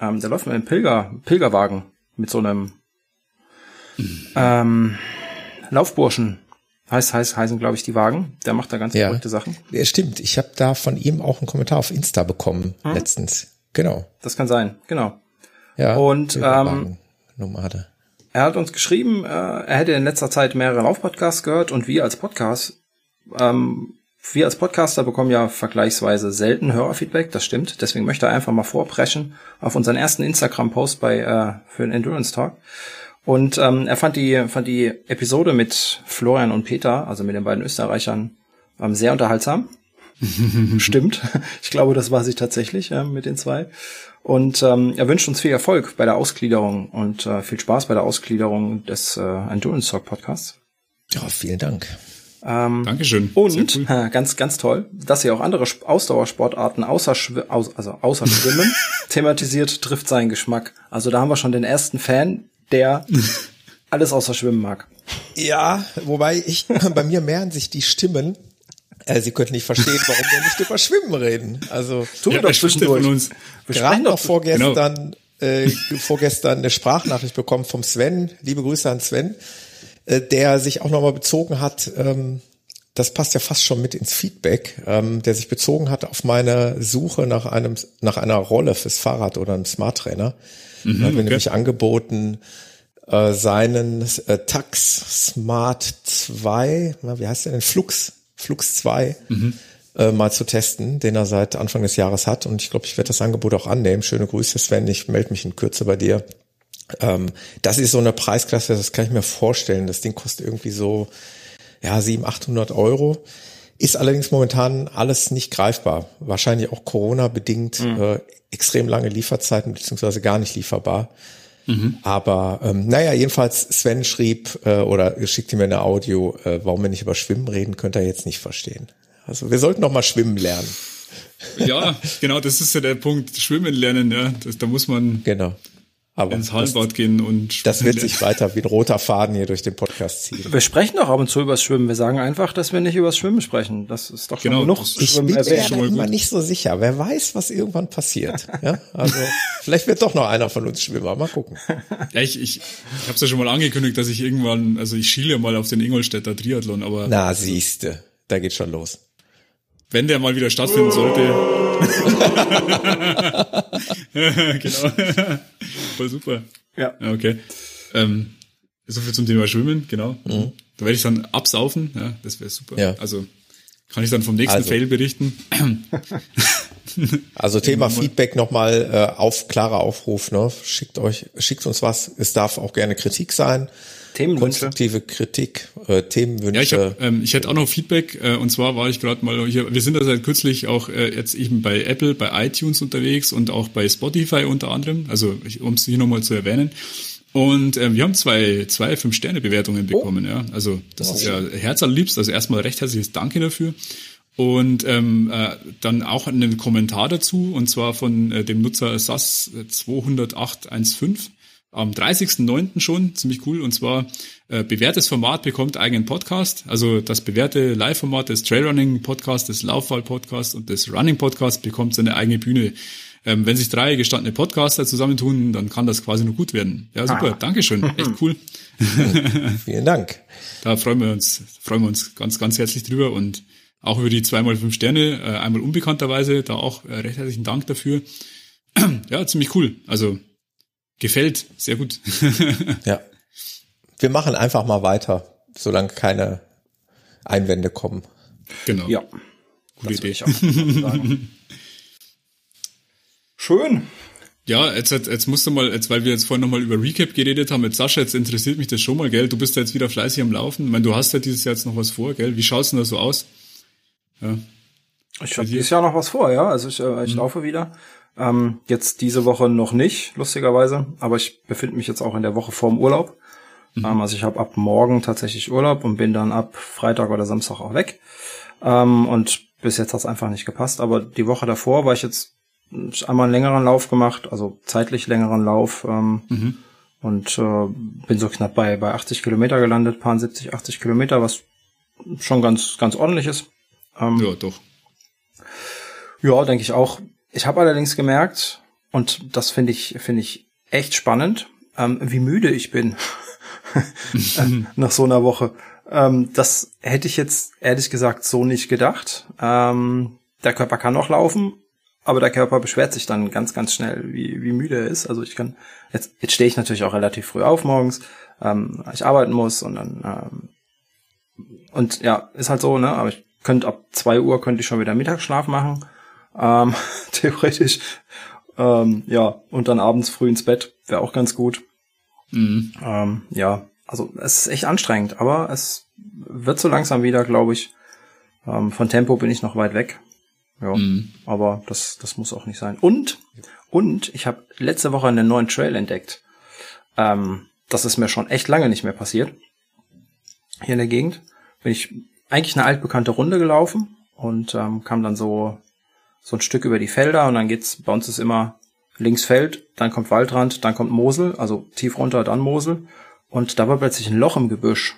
Ähm, der läuft mit einem Pilger Pilgerwagen mit so einem mhm. ähm, Laufburschen Heißt, heißt, heißen, glaube ich, die Wagen. Der macht da ganz ja. verrückte Sachen. Ja, stimmt. Ich habe da von ihm auch einen Kommentar auf Insta bekommen hm? letztens. Genau. Das kann sein, genau. Ja. Und ähm, Nomade. Er hat uns geschrieben, äh, er hätte in letzter Zeit mehrere Laufpodcasts gehört und wir als Podcast, ähm, wir als Podcaster bekommen ja vergleichsweise selten Hörerfeedback, das stimmt. Deswegen möchte er einfach mal vorpreschen auf unseren ersten Instagram-Post bei äh, für den Endurance Talk. Und ähm, er fand die, fand die Episode mit Florian und Peter, also mit den beiden Österreichern, ähm, sehr unterhaltsam. Stimmt. Ich glaube, das war sie tatsächlich äh, mit den zwei. Und ähm, er wünscht uns viel Erfolg bei der Ausgliederung und äh, viel Spaß bei der Ausgliederung des äh, Endurance Talk Podcasts. Ja, vielen Dank. Ähm, Dankeschön. Und cool. äh, ganz, ganz toll, dass ihr auch andere Ausdauersportarten außer, Schw aus, also außer Schwimmen thematisiert, trifft seinen Geschmack. Also da haben wir schon den ersten Fan, der alles außer Schwimmen mag. Ja, wobei ich, bei mir mehren sich die Stimmen. Äh, Sie könnten nicht verstehen, warum wir nicht über Schwimmen reden. Also tun wir Ja, doch zwischendurch. von uns? gerade noch Genau. vorgestern, äh, vorgestern eine Sprachnachricht bekommen vom Sven. Liebe Grüße an Sven, äh, der sich auch nochmal bezogen hat. Ähm, das passt ja fast schon mit ins Feedback, ähm, der sich bezogen hat auf meine Suche nach einem nach einer Rolle fürs Fahrrad oder einem Smart Trainer. Mhm, er hat mir nämlich angeboten, äh, seinen äh, Tax Smart 2, na, wie heißt der denn? Flux, Flux 2 äh, mal zu testen, den er seit Anfang des Jahres hat. Und ich glaube, ich werde das Angebot auch annehmen. Schöne Grüße, Sven. Ich melde mich in Kürze bei dir. Ähm, das ist so eine Preisklasse, das kann ich mir vorstellen. Das Ding kostet irgendwie so, ja, 700, 800 Euro. Ist allerdings momentan alles nicht greifbar. Wahrscheinlich auch Corona-bedingt äh, extrem lange Lieferzeiten beziehungsweise gar nicht lieferbar. Aber ähm, naja, jedenfalls Sven schrieb äh, oder schickte mir eine Audio, äh, warum wir nicht über Schwimmen reden, könnt ihr jetzt nicht verstehen. Also wir sollten noch mal schwimmen lernen. Ja, genau, das ist ja der Punkt. Schwimmen lernen, ja. Das, da muss man Genau. Aber ins das, Hallenbad gehen und schwimmen das wird sich weiter wie ein roter Faden hier durch den Podcast ziehen. Wir sprechen doch ab und zu übers Schwimmen. Wir sagen einfach, dass wir nicht übers Schwimmen sprechen. Das ist doch schon Genau, genug Ich Schwimmen bin mir schon immer nicht so sicher. Wer weiß, was irgendwann passiert. Ja, also vielleicht wird doch noch einer von uns Schwimmer. Mal gucken. Ja, ich, ich, ich habe es ja schon mal angekündigt, dass ich irgendwann, also ich schiele mal auf den Ingolstädter Triathlon, aber Na, siehste, da geht schon los. wenn der mal wieder stattfinden sollte. genau. Voll super. Ja. Ja, okay. Ähm, so viel zum Thema Schwimmen, genau. Da werde ich dann absaufen, ja, das wäre super. Mhm. Ja. Also kann ich dann vom nächsten Also. Fail berichten. Also Thema Feedback nochmal äh, auf klarer Aufruf. Ne? Schickt euch, schickt uns was. Es darf auch gerne Kritik sein. Themenwünsche. Konstruktive Kritik, äh, Themenwünsche. Ja, ich, hab, ähm, ich hätte auch noch Feedback, äh, und zwar war ich gerade mal hier, wir sind da seit kürzlich auch äh, jetzt eben bei Apple, bei iTunes unterwegs und auch bei Spotify unter anderem, also um es hier nochmal zu erwähnen. Und ähm, wir haben zwei, zwei Fünf-Sterne-Bewertungen bekommen, ja. Also das ist ja herzallerliebst, also erstmal recht herzliches Danke dafür. Und ähm, äh, dann auch einen Kommentar dazu, und zwar von äh, dem Nutzer SAS 20815 am 30.09. schon, ziemlich cool, und zwar äh, bewährtes Format bekommt eigenen Podcast, also das bewährte Live-Format des Trailrunning-Podcasts, des Laufball-Podcasts und des Running-Podcasts bekommt seine eigene Bühne. Ähm, wenn sich drei gestandene Podcaster zusammentun, dann kann das quasi nur gut werden. Ja, super, Dankeschön, echt cool. Vielen Dank. Da freuen wir uns, freuen wir uns ganz, ganz herzlich drüber und auch über die zweimal fünf Sterne, äh, einmal unbekannterweise, da auch äh, recht herzlichen Dank dafür. ja, ziemlich cool. Also gefällt, sehr gut. Ja. Wir machen einfach mal weiter, solange keine Einwände kommen. genau. Ja. gute das Idee. ich auch. Schön. Ja, jetzt, jetzt, jetzt musst du mal, jetzt, weil wir jetzt vorhin nochmal über Recap geredet haben, jetzt Sascha, jetzt interessiert mich das schon mal, gell? Du bist ja jetzt wieder fleißig am Laufen. Ich meine, du hast ja dieses Jahr jetzt noch was vor, gell? Wie schaut's denn da so aus? Ja. Ich habe dieses Jahr noch was vor, ja. Also ich, äh, ich laufe wieder. Ähm, jetzt diese Woche noch nicht, lustigerweise. Aber ich befinde mich jetzt auch in der Woche vorm Urlaub. Ähm, also ich habe ab morgen tatsächlich Urlaub und bin dann ab Freitag oder Samstag auch weg. Ähm, und bis jetzt hat's einfach nicht gepasst. Aber die Woche davor war ich jetzt einmal einen längeren Lauf gemacht, also zeitlich längeren Lauf. Ähm, Und äh, bin so knapp bei, bei 80 Kilometer gelandet, paar 70, 80 Kilometer, was schon ganz, ganz ordentlich ist. Ähm, Ja, doch. ja, denke ich auch. Ich habe allerdings gemerkt, und das finde ich, finde ich echt spannend, ähm, wie müde ich bin ähm, nach so einer Woche. Ähm, das hätte ich jetzt ehrlich gesagt so nicht gedacht. Ähm, der Körper kann noch laufen, aber der Körper beschwert sich dann ganz, ganz schnell, wie, wie müde er ist. Also ich kann, jetzt, jetzt stehe ich natürlich auch relativ früh auf morgens, ähm, weil ich arbeiten muss und dann, ähm, und ja, ist halt so, ne, aber ich könnte ab zwei Uhr könnte ich schon wieder Mittagsschlaf machen, ähm, theoretisch, ähm, ja, und dann abends früh ins Bett, wäre auch ganz gut. Mhm. Ähm, ja, also es ist echt anstrengend, aber es wird so langsam wieder, glaube ich. Ähm, von Tempo bin ich noch weit weg. Ja, Mhm. aber das, das muss auch nicht sein. Und, und ich habe letzte Woche einen neuen Trail entdeckt. Ähm, das ist mir schon echt lange nicht mehr passiert. Hier in der Gegend bin ich eigentlich eine altbekannte Runde gelaufen und ähm, kam dann so so ein Stück über die Felder und dann geht's, bei uns ist immer links Feld, dann kommt Waldrand, dann kommt Mosel, also tief runter, dann Mosel. und da war plötzlich ein Loch im Gebüsch.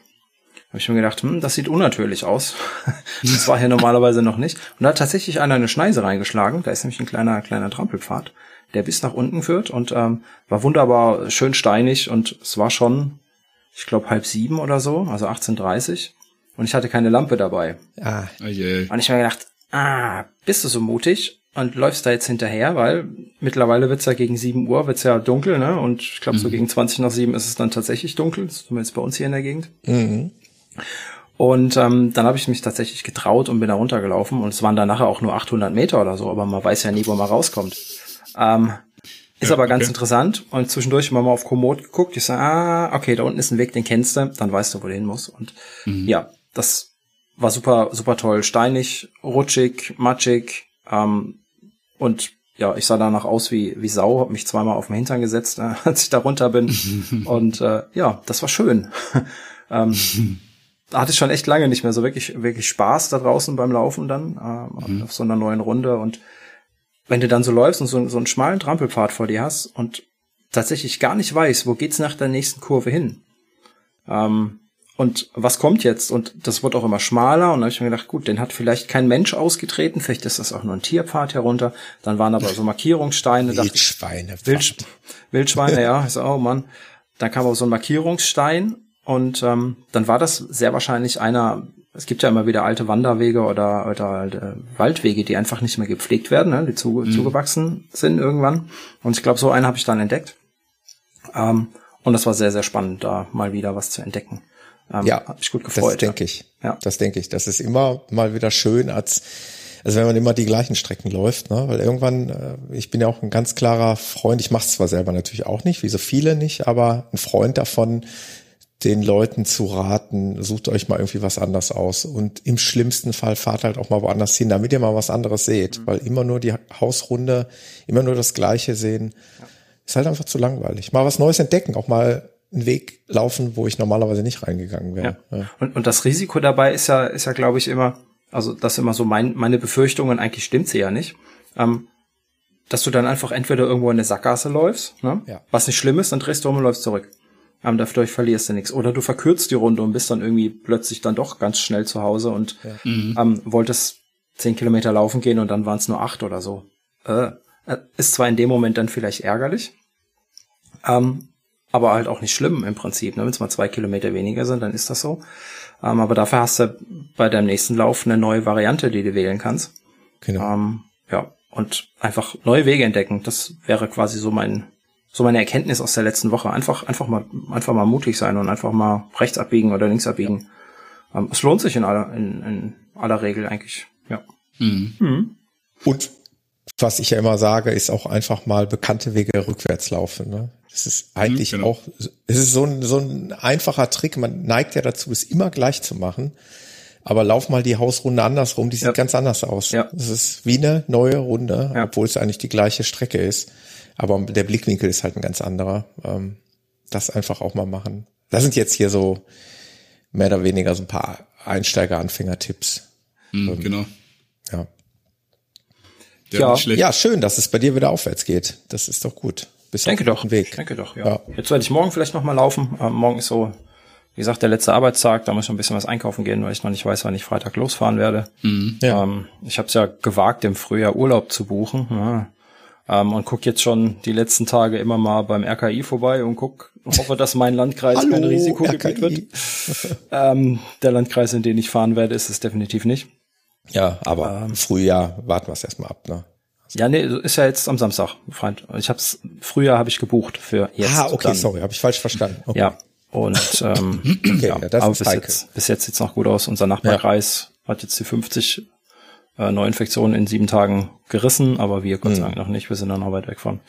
Habe ich mir gedacht, hm, das sieht unnatürlich aus. das war hier normalerweise noch nicht. Und da hat tatsächlich einer eine Schneise reingeschlagen. Da ist nämlich ein kleiner, kleiner Trampelpfad, der bis nach unten führt und ähm, war wunderbar schön steinig und es war schon, ich glaube, halb sieben oder so, also 18.30 und ich hatte keine Lampe dabei. Ah, Oh je. Und ich habe mir gedacht, ah, bist du so mutig und läufst da jetzt hinterher, weil mittlerweile wird's ja gegen 7 Uhr, wird's ja dunkel, ne? Und ich glaube, so gegen 20 nach 7 ist es dann tatsächlich dunkel, zumindest bei uns hier in der Gegend. mhm. Und ähm, dann habe ich mich tatsächlich getraut und bin da runtergelaufen und es waren dann nachher auch nur 800 Meter oder so, aber man weiß ja nie, wo man rauskommt. Ähm, ist Ja, aber ganz okay. interessant und zwischendurch immer mal auf Komoot geguckt. Ich sage, ah, okay, da unten ist ein Weg, den kennst du, dann weißt du, wo du hin musst. Und ja, das war super, super toll. Steinig, rutschig, matschig ähm, und ja, ich sah danach aus wie, wie Sau, habe mich zweimal auf den Hintern gesetzt, äh, als ich da runter bin. und äh, ja, das war schön. ähm, da hatte ich schon echt lange nicht mehr so wirklich, wirklich Spaß da draußen beim Laufen dann, ähm, auf so einer neuen Runde. Und wenn du dann so läufst und so, so einen schmalen Trampelpfad vor dir hast und tatsächlich gar nicht weißt, wo geht's nach der nächsten Kurve hin? Ähm, und was kommt jetzt? Und das wird auch immer schmaler. Und da habe ich mir gedacht, gut, den hat vielleicht kein Mensch ausgetreten. Vielleicht ist das auch nur ein Tierpfad herunter. Dann waren aber so Markierungssteine. dachte ich, Wildschweine. Wild, Wildschweine, ja. Ich so, oh Mann. Dann kam auch so ein Markierungsstein und ähm, dann war das sehr wahrscheinlich einer, es gibt ja immer wieder alte Wanderwege oder, oder alte Waldwege, die einfach nicht mehr gepflegt werden, ne, die zu, zugewachsen sind irgendwann. Und ich glaube, so einen habe ich dann entdeckt. Ähm, und das war sehr, sehr spannend, da mal wieder was zu entdecken. Ähm, Ja, hat mich gut Das gefreut. denke ich. Ja. Das denke ich. Das ist immer mal wieder schön, als also wenn man immer die gleichen Strecken läuft, ne? Weil irgendwann, äh, ich bin ja auch ein ganz klarer Freund, ich mache es zwar selber natürlich auch nicht, wie so viele nicht, aber ein Freund davon, den Leuten zu raten, sucht euch mal irgendwie was anderes aus. Und im schlimmsten Fall fahrt halt auch mal woanders hin, damit ihr mal was anderes seht. Weil immer nur die Hausrunde, immer nur das Gleiche sehen, ist halt einfach zu langweilig. Mal was Neues entdecken, auch mal einen Weg laufen, wo ich normalerweise nicht reingegangen wäre. Ja. Und, und das Risiko dabei ist ja, ist ja, glaube ich, immer, also das ist immer so mein, meine Befürchtungen, eigentlich stimmt sie ja nicht, ähm, dass du dann einfach entweder irgendwo in eine Sackgasse läufst, ne? Ja. was nicht schlimm ist, dann drehst du um und läufst zurück. Ähm, dadurch verlierst du nichts. Oder du verkürzt die Runde und bist dann irgendwie plötzlich dann doch ganz schnell zu Hause und ähm, wolltest zehn Kilometer laufen gehen und dann waren es nur acht oder so. Äh, äh, ist zwar in dem Moment dann vielleicht ärgerlich, ähm, aber halt auch nicht schlimm im Prinzip. Ne? Wenn es mal zwei Kilometer weniger sind, dann ist das so. Ähm, aber dafür hast du bei deinem nächsten Lauf eine neue Variante, die du wählen kannst. Genau. Ähm, ja, und einfach neue Wege entdecken. Das wäre quasi so mein, so meine Erkenntnis aus der letzten Woche. Einfach, einfach mal, einfach mal mutig sein und einfach mal rechts abbiegen oder links abbiegen. Ähm, es lohnt sich in aller, in, in aller Regel eigentlich. Ja. Und was ich ja immer sage, ist auch einfach mal bekannte Wege rückwärts laufen. Ne? Das ist eigentlich genau. auch, es ist so ein, so ein einfacher Trick. Man neigt ja dazu, es immer gleich zu machen. Aber lauf mal die Hausrunde andersrum, die sieht Ja. ganz anders aus. Ja. Es ist wie eine neue Runde, Ja. obwohl es eigentlich die gleiche Strecke ist. Aber der Blickwinkel ist halt ein ganz anderer. Ähm, das einfach auch mal machen. Das sind jetzt hier so mehr oder weniger so ein paar Einsteiger-Anfänger-Tipps. Mhm, genau. Ja. Ja. Ja, schön, dass es bei dir wieder aufwärts geht. Das ist doch gut. Bist Ich denke auf doch. dem Weg. Ich denke doch, ja. Ja. Jetzt werde ich morgen vielleicht noch mal laufen. Ähm, morgen ist so, wie gesagt, der letzte Arbeitstag. Da muss ich noch ein bisschen was einkaufen gehen, weil ich noch nicht weiß, wann ich Freitag losfahren werde. Ja. Ähm, ich habe es ja gewagt, im Frühjahr Urlaub zu buchen. Ja. Ähm, und guck jetzt schon die letzten Tage immer mal beim RKI vorbei und guck, hoffe, dass mein Landkreis kein Hallo, Risikogebiet RKI. wird. Ähm, der Landkreis, in den ich fahren werde, ist es definitiv nicht. Ja, aber Ähm. im Frühjahr warten wir es erstmal ab. Ne? Ja, nee, ist ja jetzt am Samstag, Freund. Ich hab's, Frühjahr habe ich gebucht für jetzt. ah, okay, dann. sorry, habe ich falsch verstanden. Okay. Ja. Und ähm, Okay, ja, ja, das aber ist bis heikel. jetzt, bis jetzt sieht's noch gut aus. Unser Nachbarkreis hat jetzt die 50 äh, Neuinfektionen in sieben Tagen gerissen, aber wir. Gott sei Dank noch nicht. Wir sind da noch weit weg von.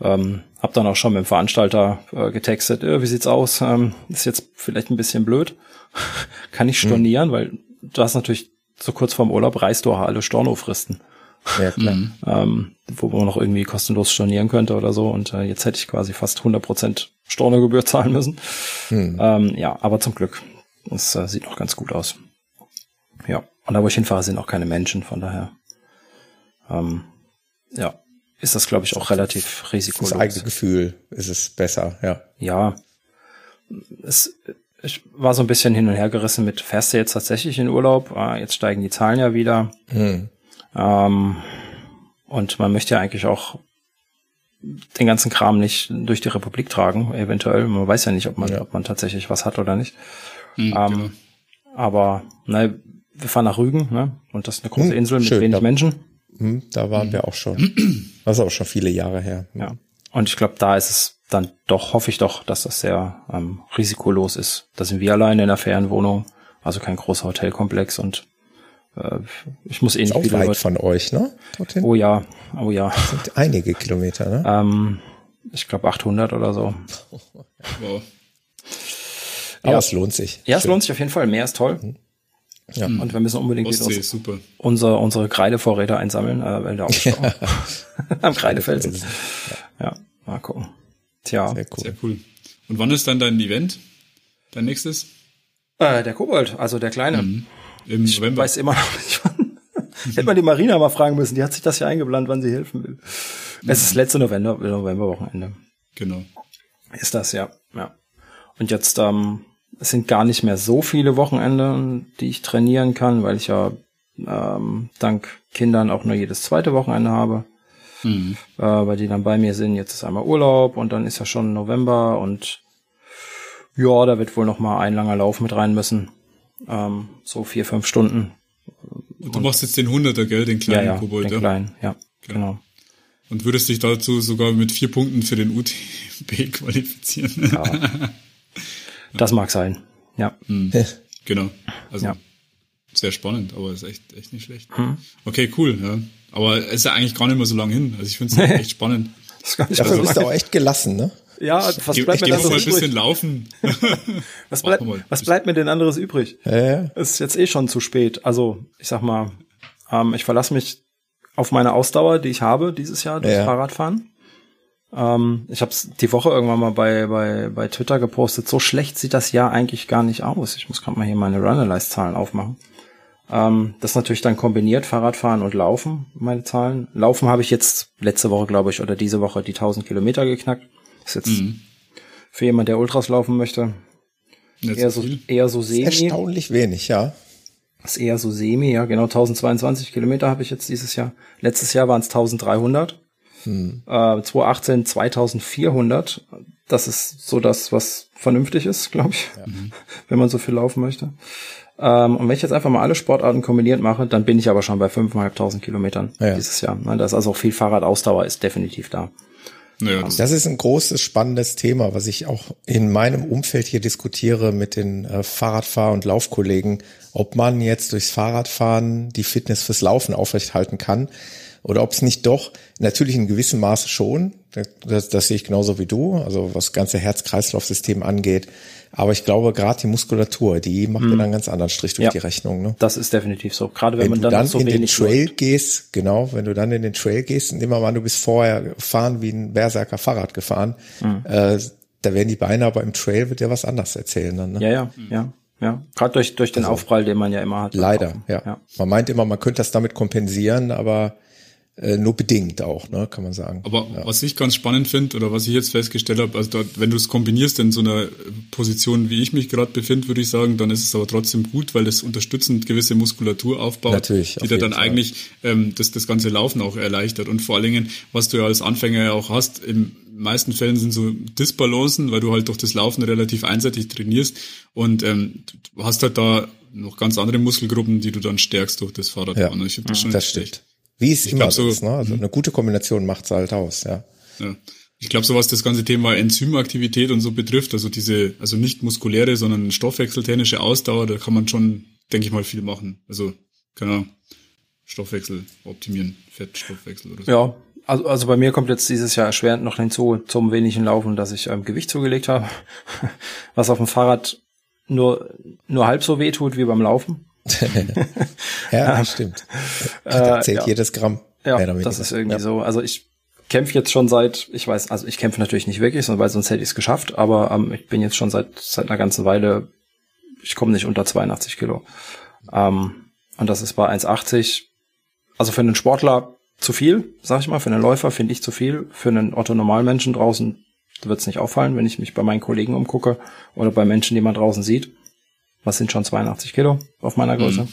Ähm, hab dann auch schon mit dem Veranstalter äh, getextet, äh, wie sieht's aus? Ähm, ist jetzt vielleicht ein bisschen blöd. Kann ich stornieren, weil du hast natürlich so kurz vorm Urlaub reißt du auch alle Stornofristen Ja, klar. ähm, wo man noch irgendwie kostenlos stornieren könnte oder so. Und äh, jetzt hätte ich quasi fast 100% Stornogebühr zahlen müssen. Ähm, ja, aber zum Glück. Es äh, sieht noch ganz gut aus. Ja, und da wo ich hinfahre, sind auch keine Menschen, von daher ähm, ja, ist das, glaube ich, auch relativ Das risikolos. eigene Gefühl ist es besser, ja. Ja. es, ich war so ein bisschen hin und her gerissen mit, fährst du jetzt tatsächlich in Urlaub? Ah, jetzt steigen die Zahlen ja wieder. Hm. Ähm, und man möchte ja eigentlich auch den ganzen Kram nicht durch die Republik tragen, eventuell. Man weiß ja nicht, ob man, Ja. ob man tatsächlich was hat oder nicht. Hm, Ähm, genau. Aber ne, wir fahren nach Rügen, ne? Und das ist eine große Hm, Insel mit schön, wenig da- Menschen. Hm, da waren wir auch schon. Das ist auch schon viele Jahre her. Ja. Und ich glaube, da ist es dann doch, hoffe ich doch, dass das sehr ähm, risikolos ist. Da sind wir alleine in der Ferienwohnung, also kein großer Hotelkomplex und ich muss eh Ist nicht auch wieder weit über- von euch, ne? Dorthin? Oh ja, oh ja. Sind einige Kilometer, ne? ähm, ich glaube 800 oder so. Wow. Aber ja. es lohnt sich. Ja, es Schön. lohnt sich auf jeden Fall. Meer ist toll. Ja. Und wir müssen unbedingt wieder Ostsee ist super. unsere, unsere Kreidevorräte einsammeln, äh, weil der Ausstau am Kreidefelsen. Ja, mal gucken. Tja, Sehr cool. Sehr cool. Und wann ist dann dein Event? Dein nächstes? äh, der Kobold, also der Kleine. Im Ich November. weiß immer noch nicht, wann. Hätte man die Marina mal fragen müssen, die hat sich das ja eingeplant, wann sie helfen will. Es ist letzte November, Novemberwochenende. Genau. Ist das, ja. ja. Und jetzt, ähm, es sind gar nicht mehr so viele Wochenende, die ich trainieren kann, weil ich ja ähm, dank Kindern auch nur jedes zweite Wochenende habe, Mhm. äh, weil die dann bei mir sind. Jetzt ist einmal Urlaub und dann ist ja schon November und ja, da wird wohl noch mal ein langer Lauf mit rein müssen. Ähm, so vier, fünf Stunden. Und du machst jetzt den 100er, gell? Den kleinen ja, ja, Kobold, den ja. kleinen, ja, genau. Und würdest dich dazu sogar mit vier Punkten für den UTB qualifizieren. Das mag sein. Ja. genau. Also Ja. sehr spannend, aber ist echt, echt nicht schlecht. Okay, cool, ja. Aber es ist ja eigentlich gar nicht mehr so lange hin. Also ich finde es echt spannend. Das ist gar nicht Dafür so bist du auch echt gelassen, ne? Ja, was bleibt ich mir denn noch mal ein bisschen laufen. Was mal. was bleibt mir denn anderes übrig? Es ist jetzt eh schon zu spät. Also, ich sag mal, ähm, ich verlasse mich auf meine Ausdauer, die ich habe dieses Jahr durch Ja. Fahrradfahren. Ähm, ich habe es die Woche irgendwann mal bei, bei, bei Twitter gepostet. So schlecht sieht das Jahr eigentlich gar nicht aus. Ich muss gerade mal hier meine Runalyze-Zahlen aufmachen. Ähm, das natürlich dann kombiniert, Fahrradfahren und Laufen, meine Zahlen. Laufen habe ich jetzt letzte Woche, glaube ich, oder diese Woche die 1000 Kilometer geknackt. Ist jetzt Mhm. für jemand, der Ultras laufen möchte, eher so eher so semi. Erstaunlich wenig, ja. ist eher so semi, ja, genau 1022 Kilometer habe ich jetzt dieses Jahr. Letztes Jahr waren es 1300. Hm. Äh, 2018 2400. Das ist so das, was vernünftig ist, glaube ich, wenn man so viel laufen möchte. Ähm, und wenn ich jetzt einfach mal alle Sportarten kombiniert mache, dann bin ich aber schon bei 5.500 Kilometern Ja. dieses Jahr. Ne, Da ist also auch viel Fahrradausdauer ist definitiv da. Naja, das, Das ist ein großes, spannendes Thema, was ich auch in meinem Umfeld hier diskutiere mit den äh, Fahrradfahr- und Laufkollegen, ob man jetzt durchs Fahrradfahren die Fitness fürs Laufen aufrechthalten kann oder ob es nicht doch natürlich in gewissem Maße schon, das, das sehe ich genauso wie du, also was das ganze Herz-Kreislauf-System angeht. Aber ich glaube, gerade die Muskulatur, die macht ja dann einen ganz anderen Strich durch Ja. die Rechnung. Ne? Das ist definitiv so. Gerade wenn, Wenn man du dann, dann so in den Trail läuft. gehst, genau, wenn du dann in den Trail gehst, nehmen wir mal an, du bist vorher gefahren wie ein Berserker Fahrrad gefahren, Mhm. äh, da werden die Beine aber im Trail wird dir was anders erzählen dann. Ne? Ja, ja, ja, ja. Gerade durch, durch den Aufprall, den man ja immer hat. Also Leider, ja. ja. Man meint immer, man könnte das damit kompensieren, aber äh, nur bedingt auch, ne, kann man sagen. Aber was ich ganz spannend finde oder was ich jetzt festgestellt habe, also dort, wenn du es kombinierst in so einer Position, wie ich mich gerade befinde, würde ich sagen, dann ist es aber trotzdem gut, weil das unterstützend gewisse Muskulatur aufbaut, Natürlich, die dir dann Fall. eigentlich ähm, das, das ganze Laufen auch erleichtert. Und vor allen Dingen, was du ja als Anfänger ja auch hast, in meisten Fällen sind so Disbalancen, weil du halt durch das Laufen relativ einseitig trainierst und ähm, du hast halt da noch ganz andere Muskelgruppen, die du dann stärkst durch das Fahrradfahren. Und ich das schon das stimmt. Wie es Ich immer glaub, so so- ist, ne? Also eine gute Kombination macht's halt aus, ja. Ja. Ich glaube, so was das ganze Thema Enzymaktivität und so betrifft, also diese, also nicht muskuläre, sondern stoffwechseltechnische Ausdauer, da kann man schon, denke ich mal, viel machen. Also, keine Ahnung, Stoffwechsel optimieren, Fettstoffwechsel oder so. Ja, also, also bei mir kommt jetzt dieses Jahr erschwerend noch hinzu zum wenigen Laufen, dass ich ähm, Gewicht zugelegt habe, was auf dem Fahrrad nur, nur halb so weh tut wie beim Laufen. Ja, das stimmt. Da zählt ja. jedes Gramm. Ja, das ist irgendwie ja. so. Also ich kämpfe jetzt schon seit, ich weiß, also ich kämpfe natürlich nicht wirklich, weil sonst hätte ich es geschafft, aber ähm, ich bin jetzt schon seit seit einer ganzen Weile, ich komme nicht unter 82 Kilo. Ähm, und das ist bei 1,80. Also für einen Sportler zu viel, sag ich mal, für einen Läufer finde ich zu viel, für einen Otto Normalmenschen draußen wird es nicht auffallen, wenn ich mich bei meinen Kollegen umgucke oder bei Menschen, die man draußen sieht. Was sind schon 82 Kilo auf meiner Größe? Mhm.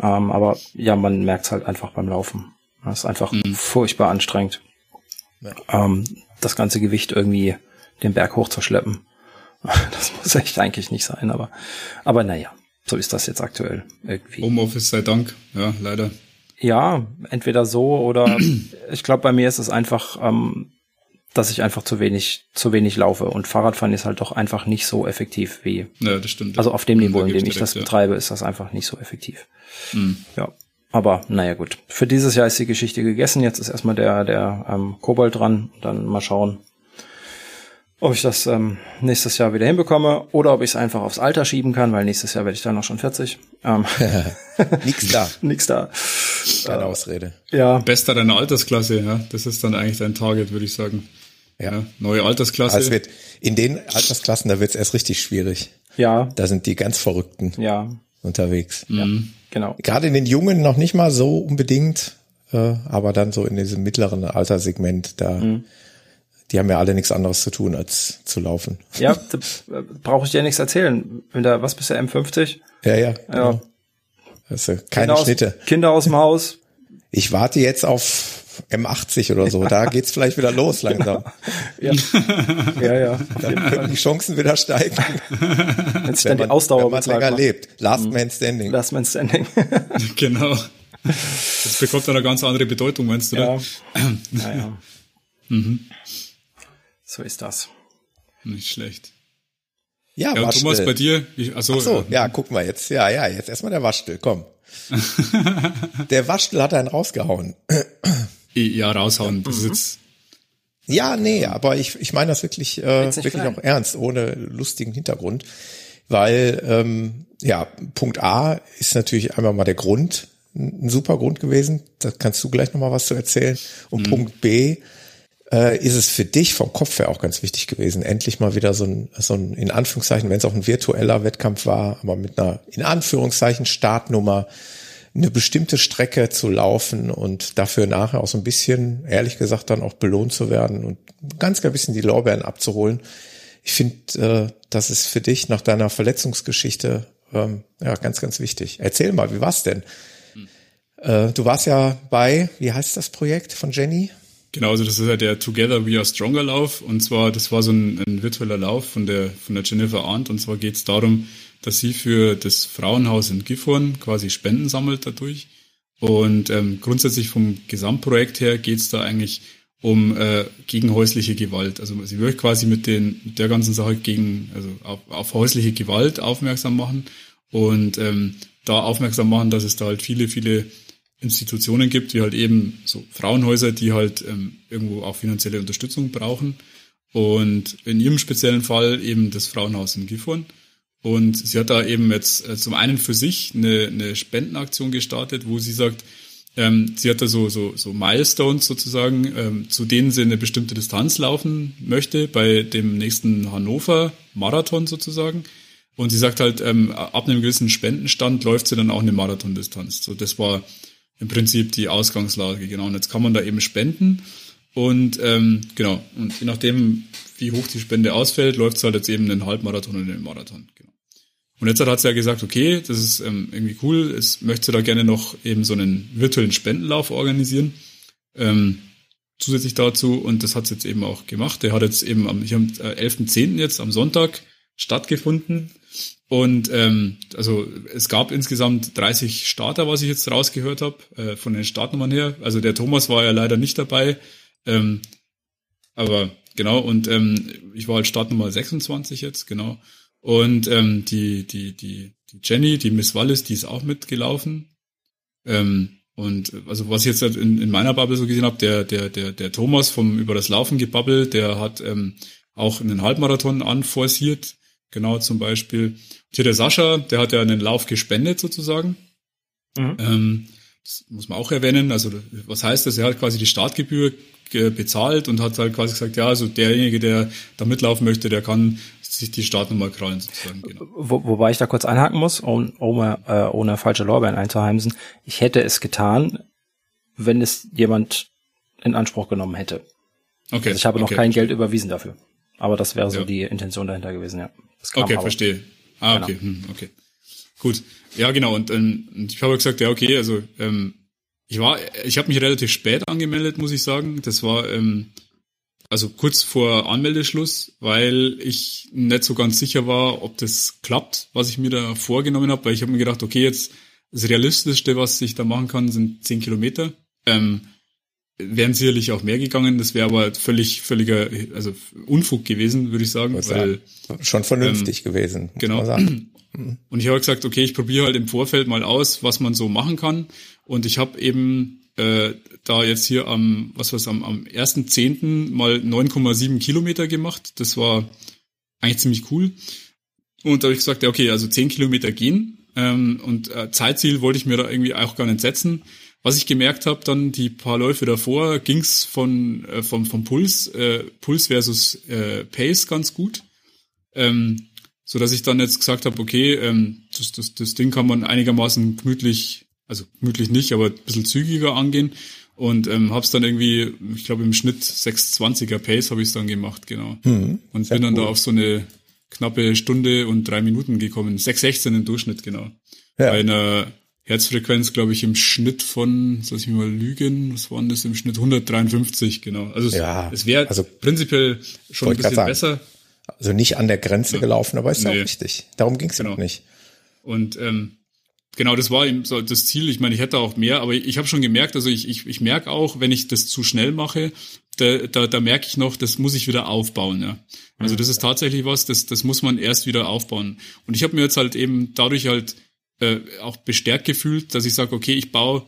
Ähm, aber ja, man merkt es halt einfach beim Laufen. Das ist einfach mhm. furchtbar anstrengend. Ja. Ähm, das ganze Gewicht irgendwie den Berg hochzuschleppen. Das muss echt eigentlich nicht sein, aber, aber naja, so ist das jetzt aktuell irgendwie. Homeoffice sei Dank, ja, leider. Ja, entweder so oder ich glaube, bei mir ist es einfach, ähm, dass ich einfach zu wenig, zu wenig laufe. Und Fahrradfahren ist halt doch einfach nicht so effektiv wie. Ja, das stimmt. Also auf dem Niveau, in dem ich das ja. betreibe, ist das einfach nicht so effektiv. Mhm. Ja. Aber naja gut. Für dieses Jahr ist die Geschichte gegessen. Jetzt ist erstmal der, der ähm, Kobold dran. Dann mal schauen, ob ich das ähm, nächstes Jahr wieder hinbekomme oder ob ich es einfach aufs Alter schieben kann, weil nächstes Jahr werde ich dann noch schon 40. Ähm, Nix da. Nix da. Keine äh, Ausrede. Ja. Bester deiner Altersklasse, ja. Das ist dann eigentlich dein Target, würde ich sagen. Ja. ja. Neue Altersklasse. Also wird, in den Altersklassen, da wird es erst richtig schwierig. Ja. Da sind die ganz Verrückten ja. unterwegs. Ja, mhm. genau. Gerade in den Jungen noch nicht mal so unbedingt, äh, aber dann so in diesem mittleren Alterssegment, da, mhm. die haben ja alle nichts anderes zu tun, als zu laufen. Ja, da brauche ich dir nichts erzählen. Wenn da, was bist du, M50? Ja, ja. Genau. Ja. Also keine Kinder Schnitte. Aus, Kinder aus dem Haus. Ich warte jetzt auf M80 oder so. Da geht's vielleicht wieder los langsam. ja, ja. ja. Dann können die Chancen wieder steigen. Wenn sich dann die Ausdauer wenn man länger macht. lebt. Last mhm. Man Standing. Last Man Standing. genau. Das bekommt dann eine ganz andere Bedeutung, meinst du, ja. Ja, ja. Mhm. So ist das. Nicht schlecht. Ja, ja Thomas, bei dir? Ich, achso, Ach so, äh, ja, gucken wir jetzt. Ja, ja, jetzt erstmal der Waschtel, komm. der Waschtel hat einen rausgehauen. Ja, raushauen. Das ist jetzt ja, nee, aber ich, ich meine das wirklich, äh, wirklich klein. auch ernst, ohne lustigen Hintergrund. Weil, ähm, ja, Punkt A ist natürlich einmal mal der Grund, ein super Grund gewesen. Da kannst du gleich nochmal was zu erzählen. Und mhm. Punkt B äh, ist es für dich vom Kopf her auch ganz wichtig gewesen, endlich mal wieder so ein, so ein in Anführungszeichen, wenn es auch ein virtueller Wettkampf war, aber mit einer in Anführungszeichen Startnummer, eine bestimmte Strecke zu laufen und dafür nachher auch so ein bisschen, ehrlich gesagt, dann auch belohnt zu werden und ganz, ganz bisschen die Lorbeeren abzuholen. Ich finde, äh, das ist für dich nach deiner Verletzungsgeschichte ähm, ja ganz, ganz wichtig. Erzähl mal, wie war's denn? Hm. Äh, du warst ja bei, wie heißt das Projekt von Jenny? Genau, also das ist ja der Together We Are Stronger Lauf und zwar, das war so ein, ein virtueller Lauf von der, von der Jennifer Arndt und zwar geht es darum, dass sie für das Frauenhaus in Gifhorn quasi Spenden sammelt dadurch. Und ähm, grundsätzlich vom Gesamtprojekt her geht es da eigentlich um äh, gegen häusliche Gewalt. Also sie will quasi mit, den, mit der ganzen Sache gegen, also auf, auf häusliche Gewalt aufmerksam machen und ähm, da aufmerksam machen, dass es da halt viele, viele Institutionen gibt, wie halt eben so Frauenhäuser, die halt ähm, irgendwo auch finanzielle Unterstützung brauchen. Und in ihrem speziellen Fall eben das Frauenhaus in Gifhorn. Und sie hat da eben jetzt äh, zum einen für sich eine, eine Spendenaktion gestartet, wo sie sagt, ähm, sie hat da so, so, so Milestones sozusagen, ähm, zu denen sie eine bestimmte Distanz laufen möchte, bei dem nächsten Hannover Marathon sozusagen. Und sie sagt halt, ähm, ab einem gewissen Spendenstand läuft sie dann auch eine Marathondistanz. So, das war im Prinzip die Ausgangslage, genau. Und jetzt kann man da eben spenden. Und ähm, genau, und je nachdem, wie hoch die Spende ausfällt, läuft es halt jetzt eben einen Halbmarathon oder einen Marathon. Und jetzt hat sie ja gesagt, okay, das ist ähm, irgendwie cool, es möchte da gerne noch eben so einen virtuellen Spendenlauf organisieren. Ähm, zusätzlich dazu und das hat sie jetzt eben auch gemacht. Der hat jetzt eben am, ich am 11.10. jetzt am Sonntag stattgefunden. Und ähm, also es gab insgesamt 30 Starter, was ich jetzt rausgehört habe, äh, von den Startnummern her. Also der Thomas war ja leider nicht dabei. Ähm, aber genau, und ähm, ich war halt Startnummer 26 jetzt, genau. Und ähm, die, die, die, die Jenny, die Miss Wallis, die ist auch mitgelaufen. Ähm, und also was ich jetzt halt in, in meiner Bubble so gesehen habe, der, der, der, der Thomas vom über das Laufen gebabbelt, der hat ähm, auch einen Halbmarathon anforciert, genau zum Beispiel. Und hier der Sascha, der hat ja einen Lauf gespendet sozusagen. Mhm. Ähm, das muss man auch erwähnen. Also was heißt das? Er hat quasi die Startgebühr bezahlt und hat halt quasi gesagt, ja, also derjenige, der da mitlaufen möchte, der kann sich die Startnummer krallen sozusagen. Genau. Wo, wobei ich da kurz einhaken muss, ohne, ohne, äh, ohne falsche Lorbeeren einzuheimsen. Ich hätte es getan, wenn es jemand in Anspruch genommen hätte. Okay. Also ich habe noch okay. kein Geld überwiesen dafür. Aber das wäre so ja. die Intention dahinter gewesen, ja. Okay, aber. verstehe. Ah, genau. okay, hm, okay. Gut. Ja, genau. Und, ähm, ich habe gesagt, ja, okay, also ähm, ich war, ich habe mich relativ spät angemeldet, muss ich sagen. Das war ähm, also kurz vor Anmeldeschluss, weil ich nicht so ganz sicher war, ob das klappt, was ich mir da vorgenommen habe, weil ich habe mir gedacht, okay, jetzt das Realistischste, was ich da machen kann, sind zehn Kilometer. Ähm, wären sicherlich auch mehr gegangen, das wäre aber völlig, völliger, also Unfug gewesen, würde ich sagen. weil, schon vernünftig ähm, gewesen. Genau. Und ich habe gesagt, okay, ich probiere halt im Vorfeld mal aus, was man so machen kann. Und ich habe eben äh, da jetzt hier am, was war's, am, am 1.10. mal 9,7 Kilometer gemacht. Das war eigentlich ziemlich cool. Und da habe ich gesagt, ja, okay, also 10 Kilometer gehen. Ähm, und äh, Zeitziel wollte ich mir da irgendwie auch gar nicht setzen. Was ich gemerkt habe, dann die paar Läufe davor, ging's von äh, vom, vom Puls, äh, Puls versus äh, Pace ganz gut. Ähm, so dass ich dann jetzt gesagt habe, okay, ähm, das, das, das Ding kann man einigermaßen gemütlich, also gemütlich nicht, aber ein bisschen zügiger angehen und ähm, habe es dann irgendwie, ich glaube im Schnitt 620er Pace habe ich es dann gemacht, genau. Mhm, und bin dann cool. da auf so eine knappe Stunde und drei Minuten gekommen, 616 im Durchschnitt, genau. Ja. Bei einer Herzfrequenz, glaube ich, im Schnitt von, soll ich mal lügen, was waren das im Schnitt? 153, genau. Also es, ja, es wäre also, prinzipiell schon ein bisschen besser. Also nicht an der Grenze ja. gelaufen, aber ist nee. auch richtig. Darum ging es genau. auch nicht. Und ähm, genau, das war eben so das Ziel. Ich meine, ich hätte auch mehr, aber ich habe schon gemerkt, also ich, ich, ich merke auch, wenn ich das zu schnell mache, da, da, da merke ich noch, das muss ich wieder aufbauen. Ja. Also das ist tatsächlich was, das, das muss man erst wieder aufbauen. Und ich habe mir jetzt halt eben dadurch halt äh, auch bestärkt gefühlt, dass ich sage, okay, ich baue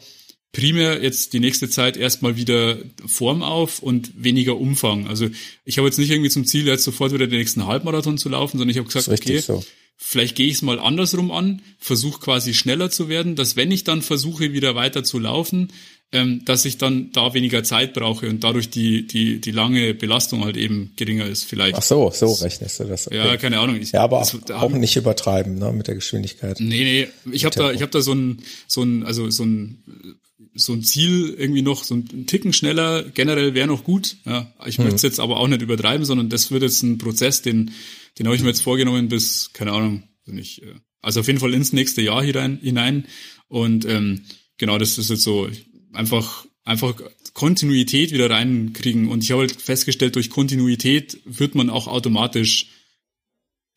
primär jetzt die nächste Zeit erstmal wieder Form auf und weniger Umfang. Also ich habe jetzt nicht irgendwie zum Ziel, jetzt sofort wieder den nächsten Halbmarathon zu laufen, sondern ich habe gesagt, okay, so. Vielleicht gehe ich es mal andersrum an, versuche quasi schneller zu werden, dass wenn ich dann versuche, wieder weiter zu laufen, ähm, dass ich dann da weniger Zeit brauche und dadurch die, die, die lange Belastung halt eben geringer ist vielleicht. Ach so, so rechnest du das. Okay. Ja, keine Ahnung. Ich, ja, aber das, auch nicht übertreiben ne, mit der Geschwindigkeit. Nee, nee, ich habe da, ich hab da so ein, so ein, also so ein so ein Ziel irgendwie noch so ein Ticken schneller generell wäre noch gut. Ja, ich mhm. möchte es jetzt aber auch nicht übertreiben, sondern das wird jetzt ein Prozess, den den habe ich mir jetzt vorgenommen bis keine Ahnung, nicht, äh, also auf jeden Fall ins nächste Jahr hinein hinein und ähm, genau das ist jetzt so einfach einfach Kontinuität wieder reinkriegen und ich habe halt festgestellt, durch Kontinuität wird man auch automatisch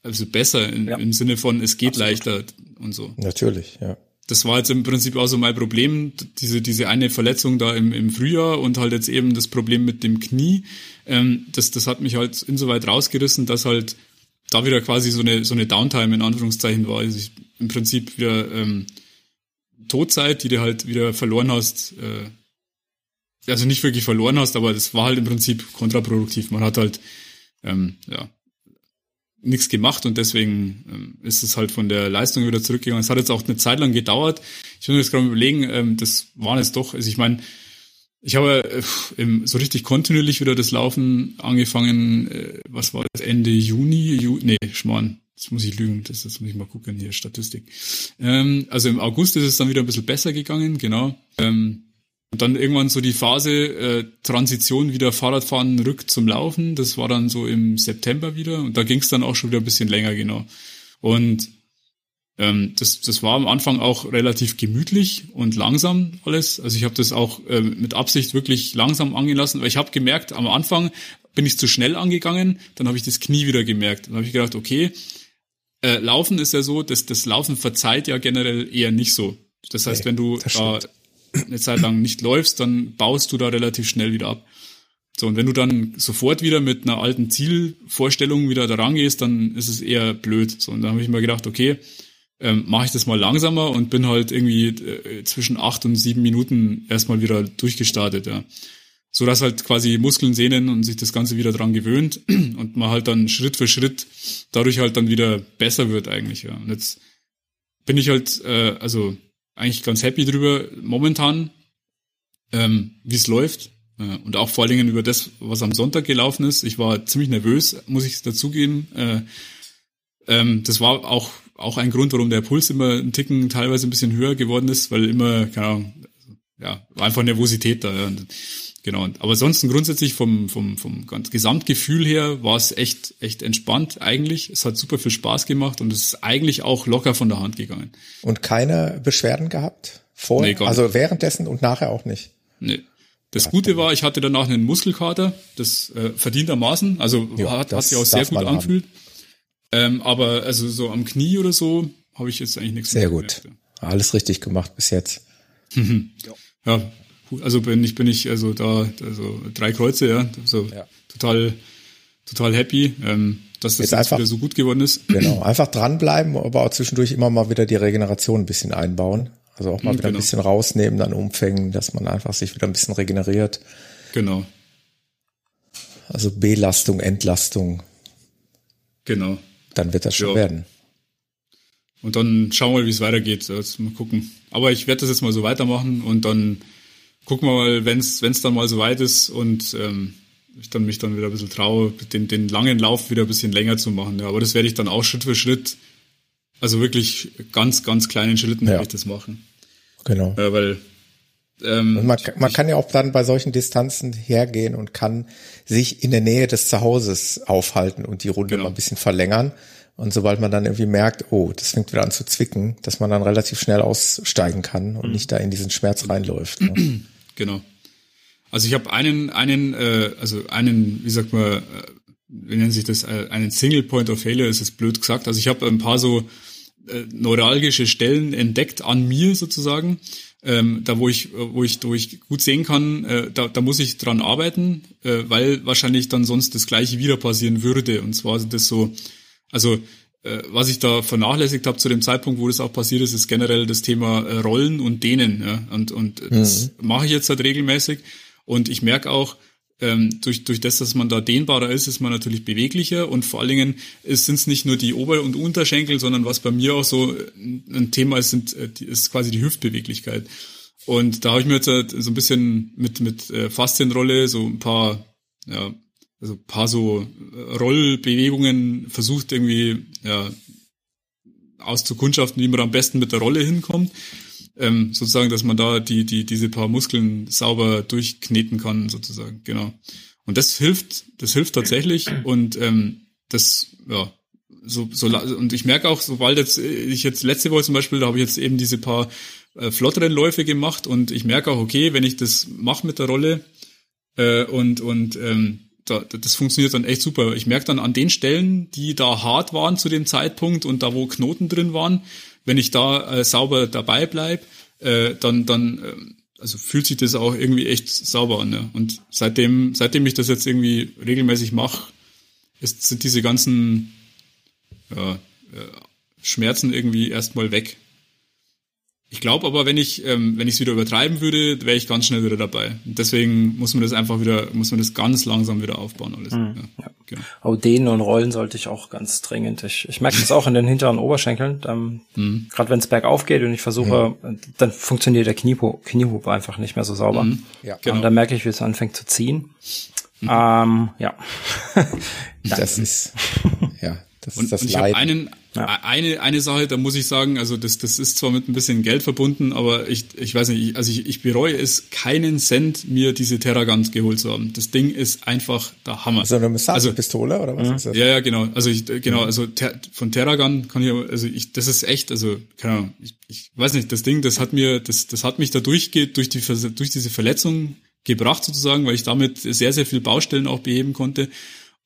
also besser in, ja. im Sinne von es geht Absolut. leichter und so. Natürlich, ja das war jetzt im Prinzip auch so mein Problem, diese, diese eine Verletzung da im, im Frühjahr und halt jetzt eben das Problem mit dem Knie. Ähm, das, das hat mich halt insoweit rausgerissen, dass halt da wieder quasi so eine, so eine Downtime in Anführungszeichen war. Also ich, im Prinzip wieder ähm, Todzeit, die du halt wieder verloren hast. Äh, also nicht wirklich verloren hast, aber das war halt im Prinzip kontraproduktiv. Man hat halt ähm, ja, nichts gemacht und deswegen ähm, ist es halt von der Leistung wieder zurückgegangen. Es hat jetzt auch eine Zeit lang gedauert. Ich muss mir jetzt gerade überlegen, ähm, das waren jetzt doch, also ich meine, ich habe äh, so richtig kontinuierlich wieder das Laufen angefangen, äh, was war das, Ende Juni, Ju nee, Schmarrn, jetzt muss ich lügen, das, das muss ich mal gucken hier, Statistik. Ähm, also im August ist es dann wieder ein bisschen besser gegangen, genau. Ähm, und dann irgendwann so die Phase äh, Transition wieder Fahrradfahren rück zum Laufen. Das war dann so im September wieder und da ging es dann auch schon wieder ein bisschen länger, genau. Und ähm, das, das war am Anfang auch relativ gemütlich und langsam alles. Also ich habe das auch äh, mit Absicht wirklich langsam angelassen, weil ich habe gemerkt, am Anfang bin ich zu schnell angegangen, dann habe ich das Knie wieder gemerkt. Dann habe ich gedacht, okay, äh, Laufen ist ja so, dass das Laufen verzeiht ja generell eher nicht so. Das heißt, wenn du da eine Zeit lang nicht läufst, dann baust du da relativ schnell wieder ab. So, und wenn du dann sofort wieder mit einer alten Zielvorstellung wieder da rangehst, dann ist es eher blöd. So, und dann habe ich mir gedacht, okay, ähm, mache ich das mal langsamer und bin halt irgendwie äh, zwischen acht und sieben Minuten erstmal wieder durchgestartet, ja. So dass halt quasi Muskeln, Sehnen und sich das Ganze wieder dran gewöhnt und man halt dann Schritt für Schritt dadurch halt dann wieder besser wird eigentlich, ja. Und jetzt bin ich halt, äh, also eigentlich ganz happy drüber momentan, ähm, wie es läuft. Äh, und auch vor allen Dingen über das, was am Sonntag gelaufen ist. Ich war ziemlich nervös, muss ich dazugeben. Äh, ähm, das war auch, auch ein Grund, warum der Puls immer ein Ticken teilweise ein bisschen höher geworden ist, weil immer, keine Ahnung, ja, war einfach Nervosität da. Ja. Genau, aber ansonsten grundsätzlich vom, vom, vom Gesamtgefühl her war es echt, echt entspannt eigentlich. Es hat super viel Spaß gemacht und es ist eigentlich auch locker von der Hand gegangen. Und keine Beschwerden gehabt? Vorher? Nee, also währenddessen und nachher auch nicht? Nee. Das Gute war, ich hatte danach einen Muskelkater, das äh, verdientermaßen, also ja, hat, hat sich auch sehr gut angefühlt. Ähm, aber also so am Knie oder so habe ich jetzt eigentlich nichts Sehr gut. Gemerkt. Alles richtig gemacht bis jetzt. ja, also bin ich bin ich also da also drei Kreuze, ja, also ja. total total happy, ähm, dass das jetzt, jetzt einfach, wieder so gut geworden ist. Genau, einfach dranbleiben, aber auch zwischendurch immer mal wieder die Regeneration ein bisschen einbauen. Also auch mal wieder genau. ein bisschen rausnehmen, dann umfängen, dass man einfach sich wieder ein bisschen regeneriert. Genau. Also Belastung, Entlastung. Genau. Dann wird das schon ja. werden. Und dann schauen wir mal, wie es weitergeht. Also mal gucken. Aber ich werde das jetzt mal so weitermachen und dann gucken wir mal, wenn es dann mal so weit ist und ähm, ich dann mich dann wieder ein bisschen traue, den, den langen Lauf wieder ein bisschen länger zu machen. Ja, aber das werde ich dann auch Schritt für Schritt, also wirklich ganz, ganz kleinen Schritten ja. werde ich das machen. Genau. Ja, weil ähm, man, man kann ja auch dann bei solchen Distanzen hergehen und kann sich in der Nähe des Zuhauses aufhalten und die Runde genau. mal ein bisschen verlängern. Und sobald man dann irgendwie merkt, oh, das fängt wieder an zu zwicken, dass man dann relativ schnell aussteigen kann und mhm. nicht da in diesen Schmerz reinläuft. Ne? Genau. Also ich habe einen, einen, äh, also einen, wie sagt man, äh, wie nennt sich das, äh, einen Single Point of Failure, ist es blöd gesagt. Also ich habe ein paar so äh, neuralgische Stellen entdeckt an mir sozusagen, ähm, da wo ich, wo ich, wo ich gut sehen kann, äh, da, da muss ich dran arbeiten, äh, weil wahrscheinlich dann sonst das Gleiche wieder passieren würde. Und zwar sind das so, also äh, was ich da vernachlässigt habe zu dem Zeitpunkt, wo das auch passiert ist, ist generell das Thema äh, Rollen und Dehnen. Ja? Und, und mhm. das mache ich jetzt halt regelmäßig. Und ich merke auch, ähm, durch, durch das, dass man da dehnbarer ist, ist man natürlich beweglicher und vor allen Dingen sind es nicht nur die Ober- und Unterschenkel, sondern was bei mir auch so ein Thema ist, sind, äh, ist quasi die Hüftbeweglichkeit. Und da habe ich mir jetzt halt so ein bisschen mit, mit äh, Faszienrolle so ein paar, ja, also ein paar so Rollbewegungen versucht irgendwie ja, auszukundschaften, wie man am besten mit der Rolle hinkommt. Ähm, sozusagen, dass man da die, die, diese paar Muskeln sauber durchkneten kann, sozusagen, genau. Und das hilft, das hilft tatsächlich und ähm, das, ja, so, so und ich merke auch, sobald jetzt ich jetzt letzte Woche zum Beispiel, da habe ich jetzt eben diese paar äh, flotteren Läufe gemacht und ich merke auch, okay, wenn ich das mache mit der Rolle äh, und und ähm, da, das funktioniert dann echt super. Ich merke dann an den Stellen, die da hart waren zu dem Zeitpunkt und da wo Knoten drin waren, wenn ich da äh, sauber dabei bleib, äh, dann dann äh, also fühlt sich das auch irgendwie echt sauber an. Ne? Und seitdem seitdem ich das jetzt irgendwie regelmäßig mache, sind diese ganzen ja, äh, Schmerzen irgendwie erstmal weg. Ich glaube aber, wenn ich ähm, wenn ich es wieder übertreiben würde, wäre ich ganz schnell wieder dabei. Und deswegen muss man das einfach wieder, muss man das ganz langsam wieder aufbauen alles. Mhm. Ja, ja. Genau. Aber Dehnen und Rollen sollte ich auch ganz dringend. Ich, ich merke das auch in den hinteren Oberschenkeln. Ähm, mhm. Gerade wenn es bergauf geht und ich versuche, mhm. dann funktioniert der Kniehub, Kniehub einfach nicht mehr so sauber. Mhm. Ja, genau. Und dann merke ich, wie es anfängt zu ziehen. Mhm. Ähm, ja. das ist ja das und, ist das und ich habe einen, ja. eine, eine Sache, da muss ich sagen, also das, das ist zwar mit ein bisschen Geld verbunden, aber ich, ich weiß nicht, also ich, ich bereue es, keinen Cent mir diese Terragant geholt zu haben. Das Ding ist einfach der Hammer. So eine Massagepistole also, oder was ja. ist das? Ja, ja, genau. Also ich, genau, also ter, von Terragant kann ich, also ich, das ist echt, also keine Ahnung, ich, ich weiß nicht, das Ding, das hat mir, das, das hat mich da durchgeht durch die, durch diese Verletzung gebracht sozusagen, weil ich damit sehr, sehr viel Baustellen auch beheben konnte.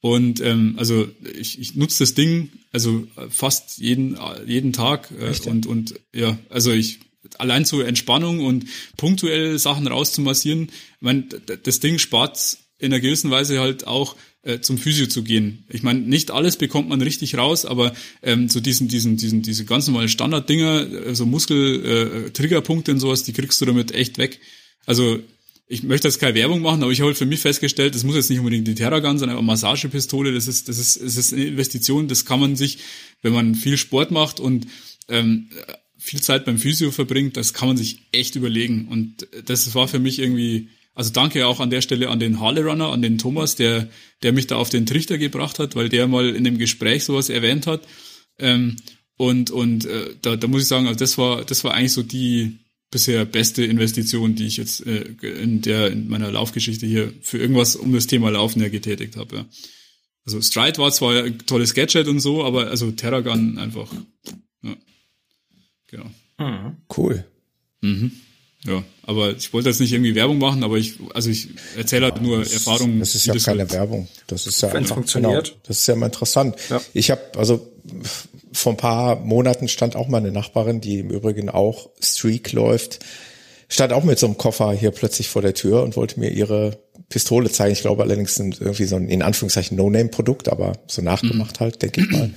Und ähm, also ich, ich nutze das Ding also fast jeden jeden Tag äh, und und ja also ich allein zur Entspannung und punktuell Sachen rauszumassieren. Ich meine, das Ding spart in einer gewissen Weise halt auch äh, zum Physio zu gehen. Ich meine, nicht alles bekommt man richtig raus, aber ähm, so diesen, diesen, diesen, diese ganz normalen Standarddinger, äh, so Muskel-Triggerpunkte äh, und sowas, die kriegst du damit echt weg. Also ich möchte jetzt keine Werbung machen, aber ich habe halt für mich festgestellt, das muss jetzt nicht unbedingt die Terragun sein, aber Massagepistole, das ist, das ist, das ist eine Investition, das kann man sich, wenn man viel Sport macht und ähm, viel Zeit beim Physio verbringt, das kann man sich echt überlegen. Und das war für mich irgendwie, also danke auch an der Stelle an den Harley Runner, an den Thomas, der, der mich da auf den Trichter gebracht hat, weil der mal in dem Gespräch sowas erwähnt hat. Ähm, und und äh, da, da muss ich sagen, also das war, das war eigentlich so die, bisher beste Investition, die ich jetzt äh, in der in meiner Laufgeschichte hier für irgendwas um das Thema Laufen ja getätigt habe. Ja. Also Stride war zwar ein tolles Gadget und so, aber also Terragun einfach. Ja. Genau. Mhm. Cool. Mhm. Ja, aber ich wollte jetzt nicht irgendwie Werbung machen, aber ich, also ich erzähle halt nur Erfahrungen. Das ist ja das keine wird. Werbung. Das ist ja Wenn einfach, funktioniert. Genau, das ist ja mal interessant. Ja. Ich habe also vor ein paar Monaten stand auch meine Nachbarin, die im Übrigen auch Streak läuft, stand auch mit so einem Koffer hier plötzlich vor der Tür und wollte mir ihre Pistole zeigen. Ich glaube allerdings sind irgendwie so ein in Anführungszeichen No-Name-Produkt, aber so nachgemacht mhm. halt, denke ich mal.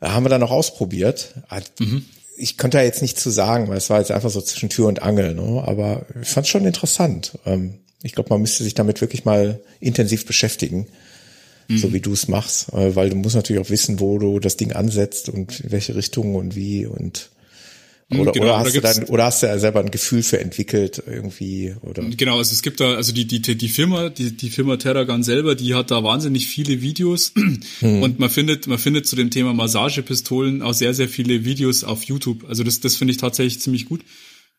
Da haben wir dann noch ausprobiert. Mhm ich könnte da jetzt nicht zu sagen, weil es war jetzt einfach so zwischen Tür und Angel, ne? aber ich fand es schon interessant. Ähm, ich glaube, man müsste sich damit wirklich mal intensiv beschäftigen, mhm. so wie du es machst, äh, weil du musst natürlich auch wissen, wo du das Ding ansetzt und in welche Richtung und wie und oder, genau, oder, hast du dann, oder hast du ja selber ein Gefühl für entwickelt irgendwie oder? Genau, also es gibt da, also die, die, die Firma, die, die Firma Terragun selber, die hat da wahnsinnig viele Videos hm. und man findet, man findet zu dem Thema Massagepistolen auch sehr, sehr viele Videos auf YouTube. Also das, das finde ich tatsächlich ziemlich gut.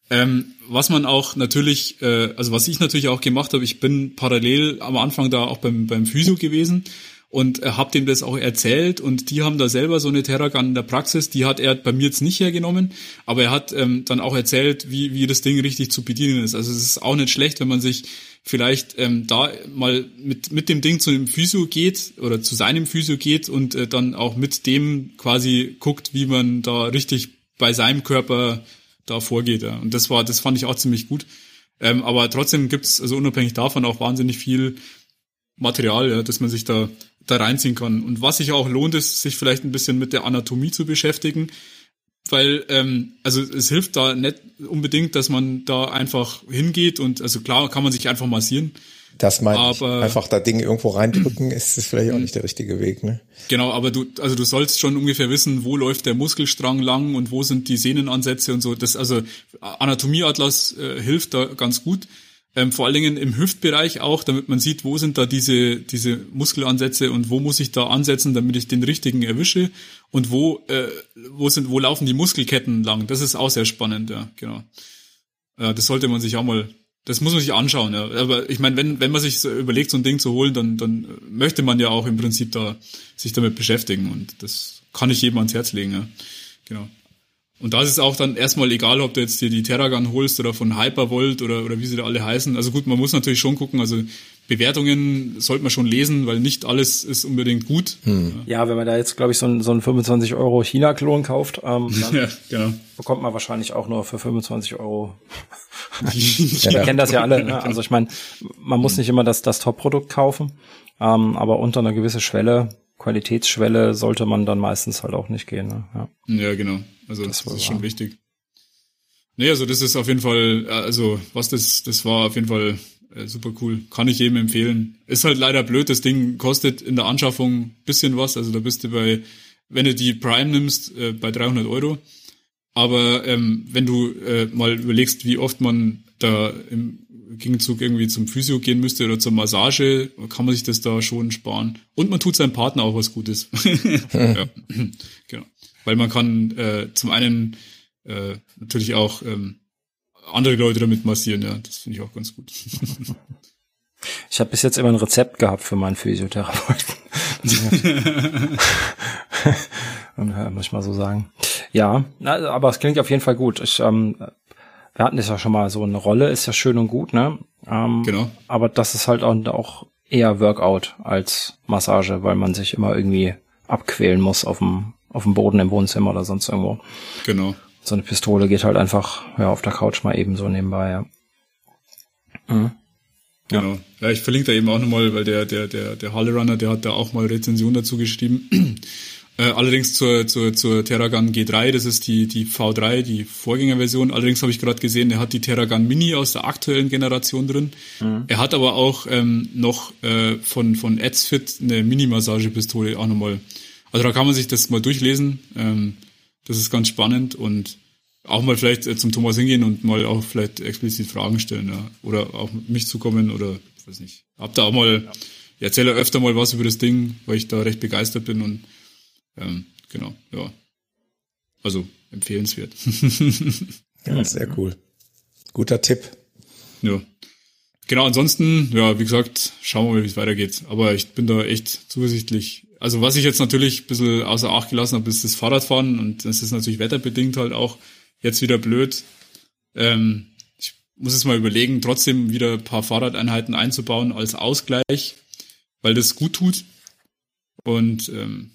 Ähm, was man auch natürlich, äh, also was ich natürlich auch gemacht habe, ich bin parallel am Anfang da auch beim, beim Physio gewesen und äh, habe dem das auch erzählt und die haben da selber so eine Terragun in der Praxis, die hat er bei mir jetzt nicht hergenommen, aber er hat ähm, dann auch erzählt, wie, wie das Ding richtig zu bedienen ist. Also es ist auch nicht schlecht, wenn man sich vielleicht ähm, da mal mit, mit dem Ding zu dem Physio geht oder zu seinem Physio geht und äh, dann auch mit dem quasi guckt, wie man da richtig bei seinem Körper da vorgeht. Ja. Und das war, das fand ich auch ziemlich gut. Ähm, aber trotzdem gibt's also unabhängig davon auch wahnsinnig viel Material, ja, dass man sich da da reinziehen kann. Und was sich auch lohnt, ist, sich vielleicht ein bisschen mit der Anatomie zu beschäftigen, weil ähm, also es hilft da nicht unbedingt, dass man da einfach hingeht und also klar kann man sich einfach massieren. Das meine aber, ich. Einfach da Dinge irgendwo reindrücken, ist, ist vielleicht auch nicht der richtige Weg, ne? Genau, aber du, also du sollst schon ungefähr wissen, wo läuft der Muskelstrang lang und wo sind die Sehnenansätze und so. Das, also Anatomieatlas äh, hilft da ganz gut. Ähm, vor allen Dingen im Hüftbereich auch, damit man sieht, wo sind da diese, diese Muskelansätze und wo muss ich da ansetzen, damit ich den richtigen erwische und wo, äh, wo sind, wo laufen die Muskelketten lang. Das ist auch sehr spannend, ja, genau. Äh, das sollte man sich auch mal, das muss man sich anschauen, ja. Aber ich meine, wenn, wenn man sich so überlegt, so ein Ding zu holen, dann, dann möchte man ja auch im Prinzip da sich damit beschäftigen und das kann ich jedem ans Herz legen, ja. Genau. Und da ist es auch dann erstmal egal, ob du jetzt dir die Terragun holst oder von Hypervolt oder, oder wie sie da alle heißen. Also gut, man muss natürlich schon gucken, also Bewertungen sollte man schon lesen, weil nicht alles ist unbedingt gut. Hm. Ja, wenn man da jetzt, glaube ich, so ein, so ein 25 Euro China-Klon kauft, ähm, dann ja, genau. bekommt man wahrscheinlich auch nur für 25 Euro. ich ja, kenne das ja alle. Ne? Also ich meine, man muss nicht immer das, das Top-Produkt kaufen, ähm, aber unter einer gewissen Schwelle Qualitätsschwelle sollte man dann meistens halt auch nicht gehen. Ne? Ja. ja, genau. Also das, das ist schon wichtig. Nee, also das ist auf jeden Fall, äh, also was das, das war auf jeden Fall äh, super cool. Kann ich jedem empfehlen. Ist halt leider blöd, das Ding kostet in der Anschaffung bisschen was. Also da bist du bei, wenn du die Prime nimmst, äh, bei 300 Euro. Aber ähm, wenn du äh, mal überlegst, wie oft man da im Gegenzug irgendwie zum Physio gehen müsste oder zur Massage, kann man sich das da schon sparen. Und man tut seinem Partner auch was Gutes. ja, genau. Weil man kann äh, zum einen äh, natürlich auch ähm, andere Leute damit massieren, ja, das finde ich auch ganz gut. Ich habe bis jetzt immer ein Rezept gehabt für meinen Physiotherapeuten. muss ich mal so sagen. Ja, aber es klingt auf jeden Fall gut. Ich ähm, wir hatten das ja schon mal, so eine Rolle ist ja schön und gut, ne? Ähm, genau. Aber das ist halt auch eher Workout als Massage, weil man sich immer irgendwie abquälen muss auf dem, auf dem Boden im Wohnzimmer oder sonst irgendwo. Genau. So eine Pistole geht halt einfach ja, auf der Couch mal eben so nebenbei, ja. Mhm. Genau. Ja, ich verlinke da eben auch nochmal, weil der, der, der, der Halle Runner, der hat da auch mal Rezension dazu geschrieben. Äh, allerdings zur, zur, zur Terragun G3, das ist die, die V3, die Vorgängerversion. Allerdings habe ich gerade gesehen, er hat die Terragun Mini aus der aktuellen Generation drin. Mhm. Er hat aber auch ähm, noch äh, von, von Edsfit eine Mini-Massagepistole auch nochmal. Also da kann man sich das mal durchlesen. Ähm, das ist ganz spannend und auch mal vielleicht äh, zum Thomas hingehen und mal auch vielleicht explizit Fragen stellen, ja. Oder auch mit mich zukommen oder weiß nicht. Hab da auch mal, ja. ich erzähle öfter mal was über das Ding, weil ich da recht begeistert bin und ähm, genau, ja. Also empfehlenswert. ja, sehr cool. Guter Tipp. Ja. Genau, ansonsten, ja, wie gesagt, schauen wir mal, wie es weitergeht. Aber ich bin da echt zuversichtlich. Also was ich jetzt natürlich ein bisschen außer Acht gelassen habe, ist das Fahrradfahren und das ist natürlich wetterbedingt halt auch jetzt wieder blöd. Ähm, ich muss es mal überlegen, trotzdem wieder ein paar Fahrradeinheiten einzubauen als Ausgleich, weil das gut tut. Und ähm,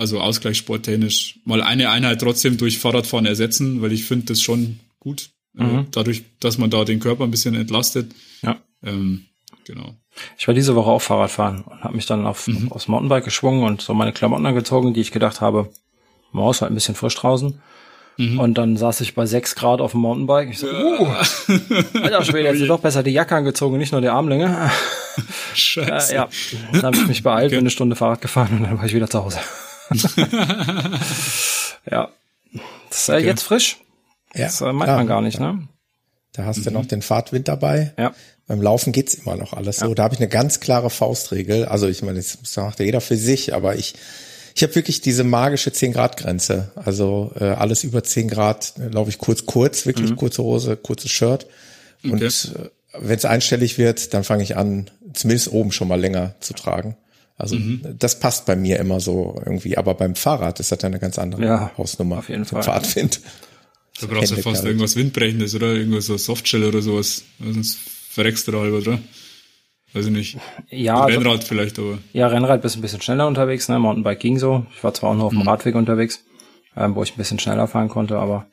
also Ausgleich sporttechnisch mal eine Einheit trotzdem durch Fahrradfahren ersetzen, weil ich finde das schon gut. Äh, mhm. Dadurch, dass man da den Körper ein bisschen entlastet. Ja. Ähm, genau. Ich war diese Woche auch Fahrradfahren und habe mich dann auf, mhm. aufs Mountainbike geschwungen und so meine Klamotten angezogen, die ich gedacht habe, Maus halt ein bisschen frisch draußen. Mhm. Und dann saß ich bei sechs Grad auf dem Mountainbike. Ich so, uh, alter Schwede, ist doch besser die Jacke angezogen, nicht nur die Armlänge. Scheiße. Äh, ja, dann habe ich mich beeilt, okay. bin eine Stunde Fahrrad gefahren und dann war ich wieder zu Hause. ja. Das ist okay. jetzt frisch. Ja, das äh, meint klar. man gar nicht, ne? Da hast mhm. du noch den Fahrtwind dabei. Ja. Beim Laufen geht's immer noch alles so. Da habe ich eine ganz klare Faustregel. Also ich meine, das macht ja jeder für sich, aber ich ich habe wirklich diese magische 10 Grad Grenze. Also äh, alles über 10 Grad äh, laufe ich kurz kurz, wirklich mhm. kurze Hose, kurzes Shirt. Und okay. äh, wenn es einstellig wird, dann fange ich an, zumindest oben schon mal länger zu tragen. Also mhm. das passt bei mir immer so irgendwie. Aber beim Fahrrad ist das eine ganz andere ja, Hausnummer. Auf jeden Fall. Fahrtwind. Da brauchst du fast irgendwas Windbrechendes oder irgendwas so Softshell oder sowas. Sonst verreckst du da halber, oder? Weiß ich nicht. Ja. Also Rennrad also, vielleicht, aber. Ja, Rennrad bist ein bisschen schneller unterwegs, ne? Mountainbike ging so. Ich war zwar auch nur auf dem mhm. Radweg unterwegs, ähm, wo ich ein bisschen schneller fahren konnte, aber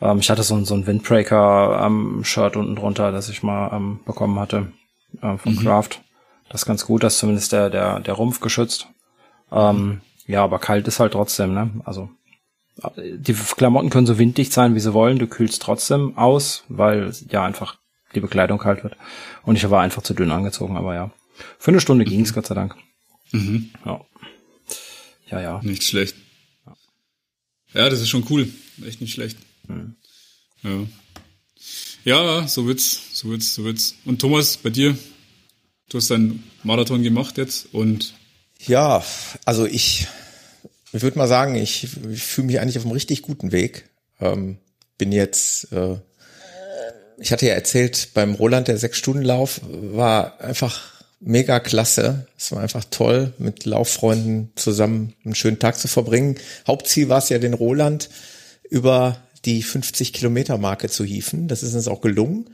ähm, ich hatte so, ein so ein Windbreaker am ähm, Shirt unten drunter, das ich mal ähm, bekommen hatte ähm, vom mhm. Craft. Das ist ganz gut, dass zumindest der, der, der Rumpf geschützt. Ähm, ja, aber kalt ist halt trotzdem, ne? Also die Klamotten können so winddicht sein, wie sie wollen. Du kühlst trotzdem aus, weil ja einfach die Bekleidung kalt wird. Und ich war einfach zu dünn angezogen, aber ja. Für eine Stunde mhm. ging's, Gott sei Dank. Mhm. Ja. Ja, ja. Nicht schlecht. Ja, das ist schon cool. Echt nicht schlecht. Mhm. Ja. Ja, so wird's, so wird's, so wird's. Und Thomas, bei dir? Du hast deinen Marathon gemacht jetzt und ja, also ich, ich würde mal sagen, ich, ich fühle mich eigentlich auf einem richtig guten Weg. Ähm, bin jetzt äh, ich hatte ja erzählt, beim Roland der Sechs-Stunden-Lauf war einfach mega klasse. Es war einfach toll, mit Lauffreunden zusammen einen schönen Tag zu verbringen. Hauptziel war es ja, den Roland über die 50 Kilometer Marke zu hieven. Das ist uns auch gelungen.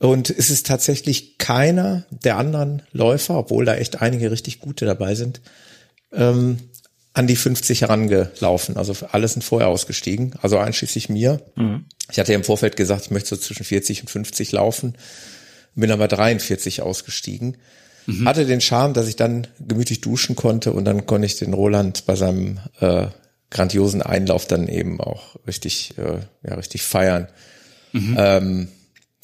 Und es ist tatsächlich keiner der anderen Läufer, obwohl da echt einige richtig gute dabei sind, ähm, an die 50 herangelaufen. Also alle sind vorher ausgestiegen, also einschließlich mir. Mhm. Ich hatte ja im Vorfeld gesagt, ich möchte so zwischen 40 und 50 laufen, bin aber 43 ausgestiegen. Mhm. Hatte den Charme, dass ich dann gemütlich duschen konnte und dann konnte ich den Roland bei seinem äh, grandiosen Einlauf dann eben auch richtig, äh, ja, richtig feiern. Mhm. Ähm,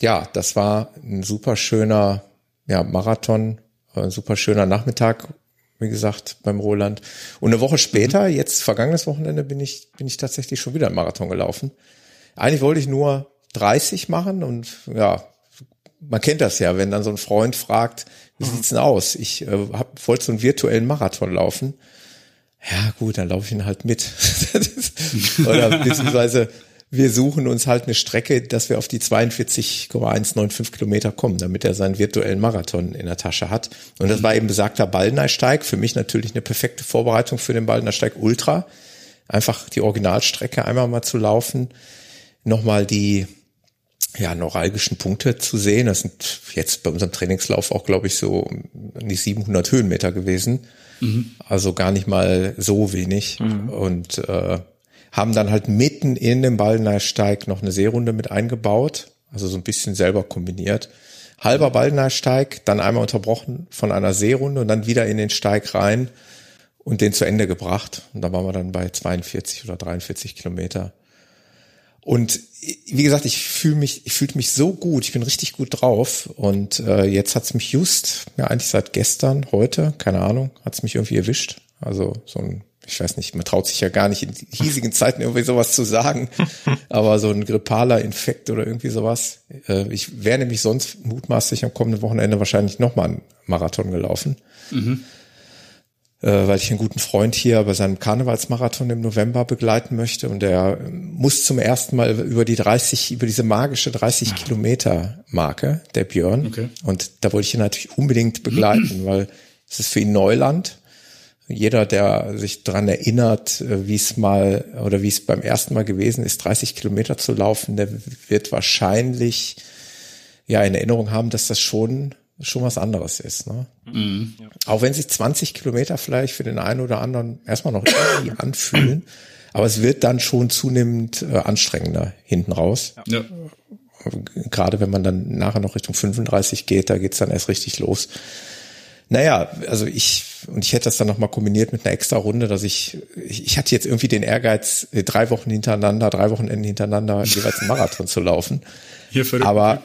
ja, das war ein super schöner ja, Marathon, ein super schöner Nachmittag, wie gesagt, beim Roland. Und eine Woche später, mhm. jetzt vergangenes Wochenende, bin ich, bin ich tatsächlich schon wieder einen Marathon gelaufen. Eigentlich wollte ich nur 30 machen und ja, man kennt das ja, wenn dann so ein Freund fragt, wie mhm. sieht's denn aus? Ich äh, hab, wollte so einen virtuellen Marathon laufen. Ja, gut, dann laufe ich ihn halt mit. Oder beziehungsweise wir suchen uns halt eine Strecke, dass wir auf die 42,195 Kilometer kommen, damit er seinen virtuellen Marathon in der Tasche hat. Und das war eben besagter Ballnersteig. Für mich natürlich eine perfekte Vorbereitung für den Ballnersteig Ultra. Einfach die Originalstrecke einmal mal zu laufen, nochmal die ja, neuralgischen Punkte zu sehen. Das sind jetzt bei unserem Trainingslauf auch, glaube ich, so die 700 Höhenmeter gewesen. Mhm. Also gar nicht mal so wenig. Mhm. Und äh, haben dann halt mitten in dem Ballnersteig noch eine Seerunde mit eingebaut, also so ein bisschen selber kombiniert. Halber Ballnersteig, dann einmal unterbrochen von einer Seerunde und dann wieder in den Steig rein und den zu Ende gebracht. Und da waren wir dann bei 42 oder 43 Kilometer. Und wie gesagt, ich fühle mich, ich fühlte mich so gut, ich bin richtig gut drauf. Und äh, jetzt hat's mich just, ja eigentlich seit gestern, heute, keine Ahnung, hat's mich irgendwie erwischt. Also so ein ich weiß nicht, man traut sich ja gar nicht in hiesigen Zeiten irgendwie sowas zu sagen, aber so ein grippaler Infekt oder irgendwie sowas. Äh, ich wäre nämlich sonst mutmaßlich am kommenden Wochenende wahrscheinlich nochmal einen Marathon gelaufen. Mhm. äh, weil ich einen guten Freund hier bei seinem Karnevalsmarathon im November begleiten möchte und der muss zum ersten Mal über die 30, über diese magische 30 Kilometer Marke, der Björn. Okay. Und da wollte ich ihn natürlich unbedingt begleiten, weil es ist für ihn Neuland. Jeder, der sich dran erinnert, äh, wie es mal oder wie es beim ersten Mal gewesen ist, 30 Kilometer zu laufen, der wird wahrscheinlich ja in Erinnerung haben, dass das schon schon was anderes ist. Ne? Mhm. Auch wenn sich 20 Kilometer vielleicht für den einen oder anderen erstmal noch irgendwie anfühlen, aber es wird dann schon zunehmend äh, anstrengender hinten raus. Ja. Gerade wenn man dann nachher noch Richtung 35 geht, da geht's dann erst richtig los. Naja, also ich, und ich hätte das dann nochmal kombiniert mit einer extra Runde, dass ich, ich, ich hatte jetzt irgendwie den Ehrgeiz, äh, drei Wochen hintereinander, drei Wochenenden hintereinander jeweils einen Marathon zu laufen. Hier aber,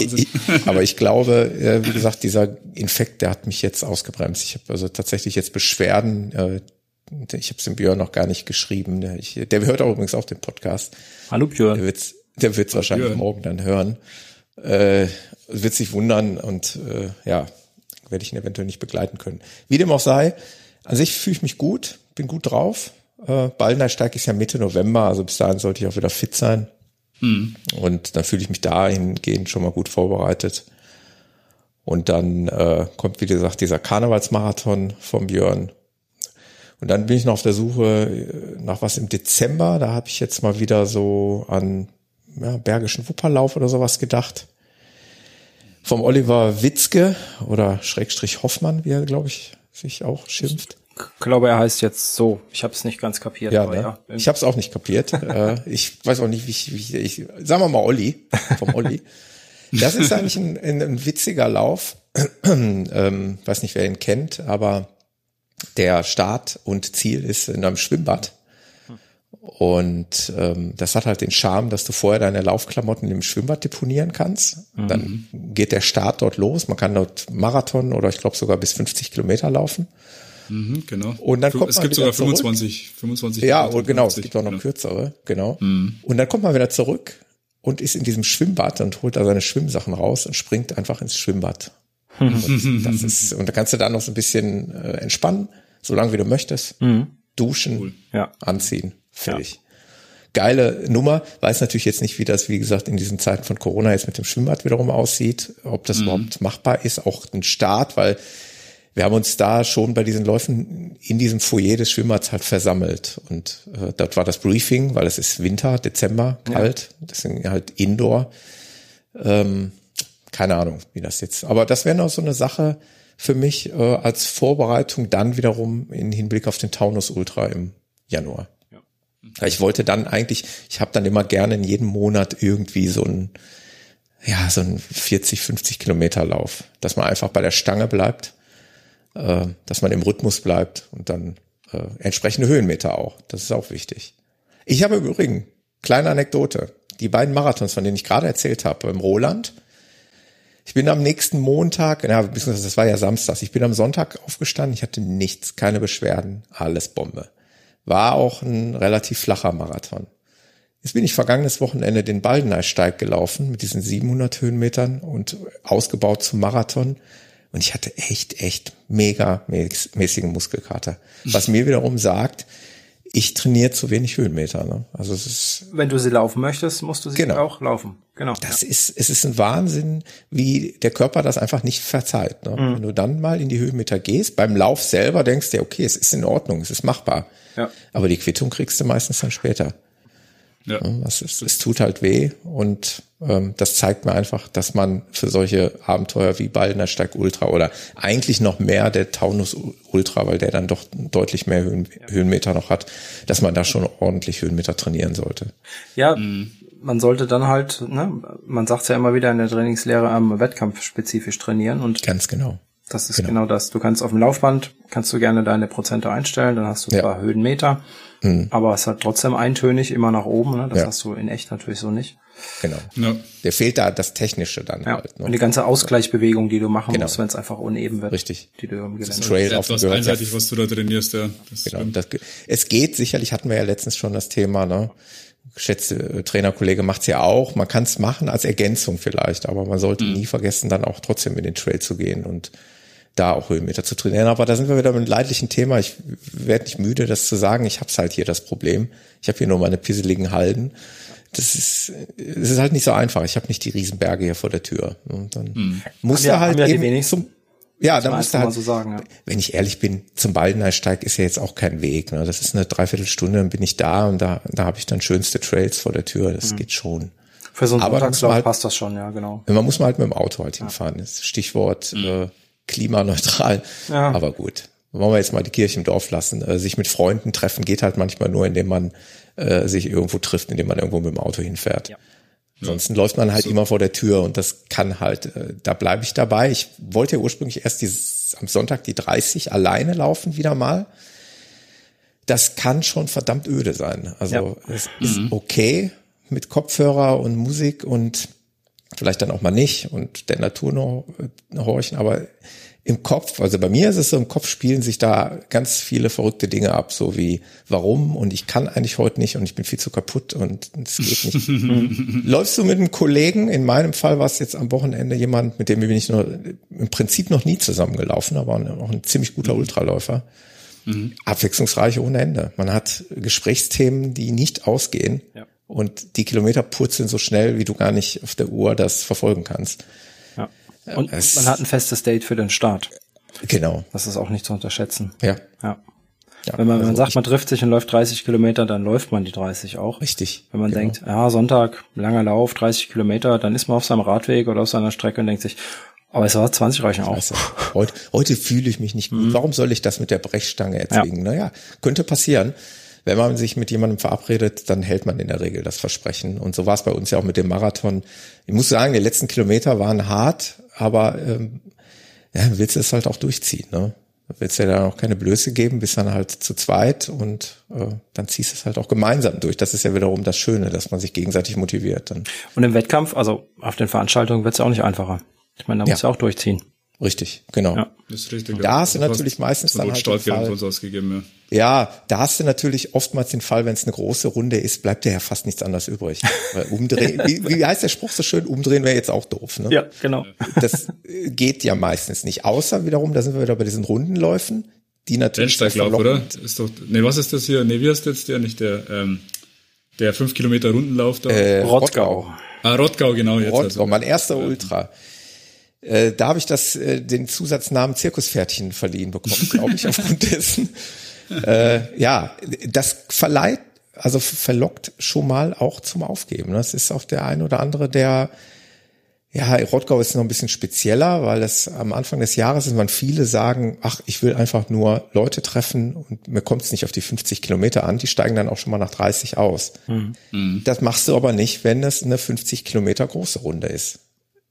ich, aber ich glaube, äh, wie gesagt, dieser Infekt, der hat mich jetzt ausgebremst. Ich habe also tatsächlich jetzt Beschwerden, äh, ich habe es dem Björn noch gar nicht geschrieben. Der, ich, der hört auch übrigens auch den Podcast. Hallo Björn. Der wird's, der wird's wahrscheinlich Björn. morgen dann hören. Äh, wird sich wundern und äh, ja, werde ich ihn eventuell nicht begleiten können. Wie dem auch sei, an sich fühle ich mich gut, bin gut drauf. Äh, Ballnersteig ist ja Mitte November, also bis dahin sollte ich auch wieder fit sein. Mhm. Und dann fühle ich mich dahingehend schon mal gut vorbereitet. Und dann äh, kommt, wie gesagt, dieser Karnevalsmarathon vom Björn. Und dann bin ich noch auf der Suche nach was im Dezember. Da habe ich jetzt mal wieder so an ja, Bergischen Wupperlauf oder sowas gedacht vom Oliver Witzke oder Schrägstrich Hoffmann, wie er, glaube ich, sich auch schimpft. Ich glaube, er heißt jetzt so. Ich habe es nicht ganz kapiert. Ja, ne? ja. ich habe es auch nicht kapiert. äh, ich weiß auch nicht, wie ich, wie ich, ich sagen wir mal Olli, vom Olli. Das ist eigentlich ein, ein, ein witziger Lauf. ähm, weiß nicht, wer ihn kennt, aber der Start und Ziel ist in einem Schwimmbad. Und ähm, das hat halt den Charme, dass du vorher deine Laufklamotten im Schwimmbad deponieren kannst. Mhm. Dann geht der Start dort los. Man kann dort Marathon oder ich glaube sogar bis 50 Kilometer laufen. Mhm, genau. Und dann kommt es man gibt sogar 25, 25 Ja, Kilometer, genau, 50, es gibt auch noch genau. kürzere, genau. Mhm. Und dann kommt man wieder zurück und ist in diesem Schwimmbad und holt da seine Schwimmsachen raus und springt einfach ins Schwimmbad. und, das ist, und da kannst du dann noch so ein bisschen äh, entspannen, solange wie du möchtest. Mhm. Duschen, cool. ja. anziehen. Fertig. Ja. Geile Nummer. Weiß natürlich jetzt nicht, wie das, wie gesagt, in diesen Zeiten von Corona jetzt mit dem Schwimmbad wiederum aussieht, ob das mhm. überhaupt machbar ist, auch ein Start, weil wir haben uns da schon bei diesen Läufen in diesem Foyer des Schwimmbads halt versammelt. Und äh, dort war das Briefing, weil es ist Winter, Dezember, kalt, ja. deswegen halt Indoor. Ähm, keine Ahnung, wie das jetzt. Aber das wäre noch so eine Sache für mich äh, als Vorbereitung dann wiederum in Hinblick auf den Taunus Ultra im Januar. Ich wollte dann eigentlich, ich habe dann immer gerne in jedem Monat irgendwie so ein, ja, so ein 40, 50 Kilometer Lauf, dass man einfach bei der Stange bleibt, äh, dass man im Rhythmus bleibt und dann äh, entsprechende Höhenmeter auch. Das ist auch wichtig. Ich habe im Übrigen, kleine Anekdote, die beiden Marathons, von denen ich gerade erzählt habe, im Roland, ich bin am nächsten Montag, ja, beziehungsweise das war ja Samstag, ich bin am Sonntag aufgestanden, ich hatte nichts, keine Beschwerden, alles Bombe. War auch ein relativ flacher Marathon. Jetzt bin ich vergangenes Wochenende den Baldeneysteig gelaufen mit diesen 700 Höhenmetern und ausgebaut zum Marathon. Und ich hatte echt, echt mega mäßigen Muskelkater. Was mir wiederum sagt, ich trainiere zu wenig Höhenmeter. Ne? Also es ist. Wenn du sie laufen möchtest, musst du sie genau. auch laufen. Genau. Das ja. ist, es ist ein Wahnsinn, wie der Körper das einfach nicht verzeiht. Ne? Mhm. Wenn du dann mal in die Höhenmeter gehst, beim Lauf selber denkst du, okay, es ist in Ordnung, es ist machbar. Ja. Aber die Quittung kriegst du meistens dann später. Ja. Es, es, es tut halt weh und ähm, das zeigt mir einfach, dass man für solche Abenteuer wie Baldner Steig Ultra oder eigentlich noch mehr der Taunus Ultra, weil der dann doch deutlich mehr Höhen, Höhenmeter noch hat, dass man da schon ordentlich Höhenmeter trainieren sollte. Ja, mhm. man sollte dann halt, ne, man sagt ja immer wieder in der Trainingslehre am Wettkampf spezifisch trainieren und ganz genau. Das ist genau. genau. das. Du kannst auf dem Laufband, kannst du gerne deine Prozente einstellen, dann hast du zwar ja. Höhenmeter, mhm. aber es hat trotzdem eintönig immer nach oben. Ne? Das ja. hast du in echt natürlich so nicht. Genau. Ja. Der fehlt da das Technische dann ja. halt. Ne? Und die ganze Ausgleichsbewegung, die du machen genau. musst, wenn es einfach uneben wird. Richtig. Die du im Gelände Trail auf etwas einseitig, was du da trainierst, ja. Das genau. Das, es geht sicherlich, hatten wir ja letztens schon das Thema, ne? geschätzte äh, Trainerkollege macht's ja auch. Man kann es machen als Ergänzung vielleicht, aber man sollte mhm. nie vergessen, dann auch trotzdem in den Trail zu gehen und da auch Höhenmeter zu trainieren. Aber da sind wir wieder mit einem leidlichen Thema. Ich werde nicht müde, das zu sagen. Ich habe halt hier das Problem. Ich habe hier nur meine pisseligen Halden. Das ist, es ist halt nicht so einfach. Ich habe nicht die Riesenberge hier vor der Tür. Und dann hm. muss er halt eben zum, ja, da musst du halt, so sagen, ja. wenn ich ehrlich bin, zum Baldeneysteig ist ja jetzt auch kein Weg. Ne? Das ist eine Dreiviertelstunde, dann bin ich da und da, da habe ich dann schönste Trails vor der Tür. Das mhm. geht schon. Für so einen Sonntagslauf halt, passt das schon, ja, genau. Man muss mal halt mit dem Auto halt hinfahren. Das Stichwort mhm. äh, klimaneutral. Ja. Aber gut. Wollen wir jetzt mal die Kirche im Dorf lassen. Äh, sich mit Freunden treffen geht halt manchmal nur, indem man äh, sich irgendwo trifft, indem man irgendwo mit dem Auto hinfährt. Ja. Ansonsten ja. läuft man halt so. immer vor der Tür und das kann halt, äh, da bleibe ich dabei. Ich wollte ja ursprünglich erst dieses, am Sonntag die 30 alleine laufen wieder mal. Das kann schon verdammt öde sein. Also ja. es ist mhm. okay mit Kopfhörer und Musik und vielleicht dann auch mal nicht und der Natur noch, noch horchen, aber im Kopf, also bei mir ist es so, im Kopf spielen sich da ganz viele verrückte Dinge ab, so wie warum und ich kann eigentlich heute nicht und ich bin viel zu kaputt und es geht nicht. Läufst du mit einem Kollegen, in meinem Fall war es jetzt am Wochenende jemand, mit dem bin ich nur im Prinzip noch nie zusammengelaufen, aber auch ein ziemlich guter mhm. Ultraläufer. Mhm. Abwechslungsreich ohne Ende. Man hat Gesprächsthemen, die nicht ausgehen ja. Und die Kilometer purzeln so schnell, wie du gar nicht auf der Uhr das verfolgen kannst. Und es, man hat ein festes Date für den Start. Genau. Das ist auch nicht zu unterschätzen. Ja. Ja. Ja, wenn man, wenn man also sagt, man trifft sich und läuft 30 Kilometer, dann läuft man die 30 auch. Richtig. Wenn man genau. denkt, ja, Sonntag, langer Lauf, 30 Kilometer, dann ist man auf seinem Radweg oder auf seiner Strecke und denkt sich, aber es war 20 reichen auch. Heute, heute fühle ich mich nicht gut. Mhm. Warum soll ich das mit der Brechstange erzwingen? Ja. Naja, könnte passieren. Wenn man sich mit jemandem verabredet, dann hält man in der Regel das Versprechen. Und so war es bei uns ja auch mit dem Marathon. Ich muss sagen, die letzten Kilometer waren hart, aber ähm, ja, willst du es halt auch durchziehen, ne? Willst du ja dann auch keine Blöße geben, bist dann halt zu zweit und äh, dann ziehst du es halt auch gemeinsam durch. Das ist ja wiederum das Schöne, dass man sich gegenseitig motiviert. Dann. Und im Wettkampf, also auf den Veranstaltungen wird es ja auch nicht einfacher. Ich meine, da muss ja auch durchziehen. Richtig, genau. Ja. Das ist richtig. Da hast du natürlich meistens dann halt den Fall, ausgegeben, ja. ja, da hast du natürlich oftmals den Fall, wenn es eine große Runde ist, bleibt dir ja fast nichts anderes übrig. Weil umdrehen, wie, wie heißt der Spruch so schön? Umdrehen wäre jetzt auch doof, ne? Ja, genau. Das geht ja meistens nicht. Außer wiederum, da sind wir wieder bei diesen Rundenläufen, die natürlich. Rennsteiglauf, oder? Ist doch, nee, was ist das hier? Nee, wie heißt jetzt der? Nicht der, ähm, der 5 Kilometer Rundenlauf da? Äh, Rottgau. Ah, Rottgau, genau. Jetzt Rottgau, also. mein erster Ultra. Äh, da habe ich das, äh, den Zusatznamen Zirkuspferdchen verliehen bekommen, glaube ich, aufgrund dessen. Äh, ja, das verleiht, also verlockt schon mal auch zum Aufgeben. Das ist auch der ein oder andere, der ja, Rottgau ist noch ein bisschen spezieller, weil es am Anfang des Jahres ist, man viele sagen, ach, ich will einfach nur Leute treffen und mir kommt es nicht auf die 50 Kilometer an, die steigen dann auch schon mal nach 30 aus. Mhm. Das machst du aber nicht, wenn es eine 50 Kilometer große Runde ist.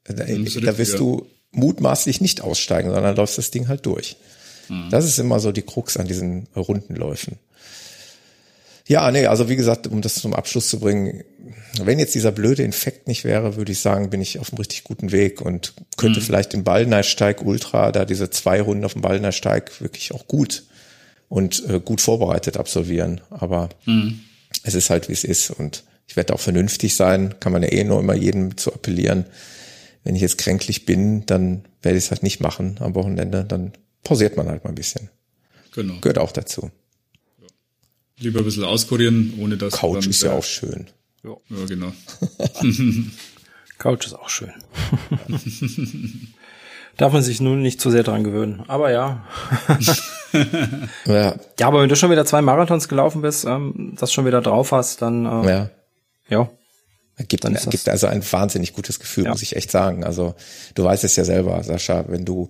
Da, da wirst du mutmaßlich nicht aussteigen, sondern läufst das Ding halt durch. Mhm. Das ist immer so die Krux an diesen Rundenläufen. Ja, nee, also wie gesagt, um das zum Abschluss zu bringen, wenn jetzt dieser blöde Infekt nicht wäre, würde ich sagen, bin ich auf einem richtig guten Weg und könnte mhm. vielleicht den Ballnersteig Ultra, da diese zwei Runden auf dem Ballnersteig wirklich auch gut und äh, gut vorbereitet absolvieren. Aber mhm. es ist halt, wie es ist und ich werde auch vernünftig sein, kann man ja eh nur immer jedem zu appellieren wenn ich jetzt kränklich bin, dann werde ich es halt nicht machen am Wochenende. Dann pausiert man halt mal ein bisschen. Genau. Gehört auch dazu. Ja. Lieber ein bisschen auskurieren, ohne dass. Couch ist ja auch schön. Ja, ja genau. Couch ist auch schön. Darf man sich nun nicht zu sehr dran gewöhnen. Aber ja. ja. Ja, aber wenn du schon wieder zwei Marathons gelaufen bist, ähm, das schon wieder drauf hast, dann äh, ja. ja, Gibt, gibt also ein wahnsinnig gutes Gefühl, ja. muss ich echt sagen. Also du weißt es ja selber, Sascha, wenn du,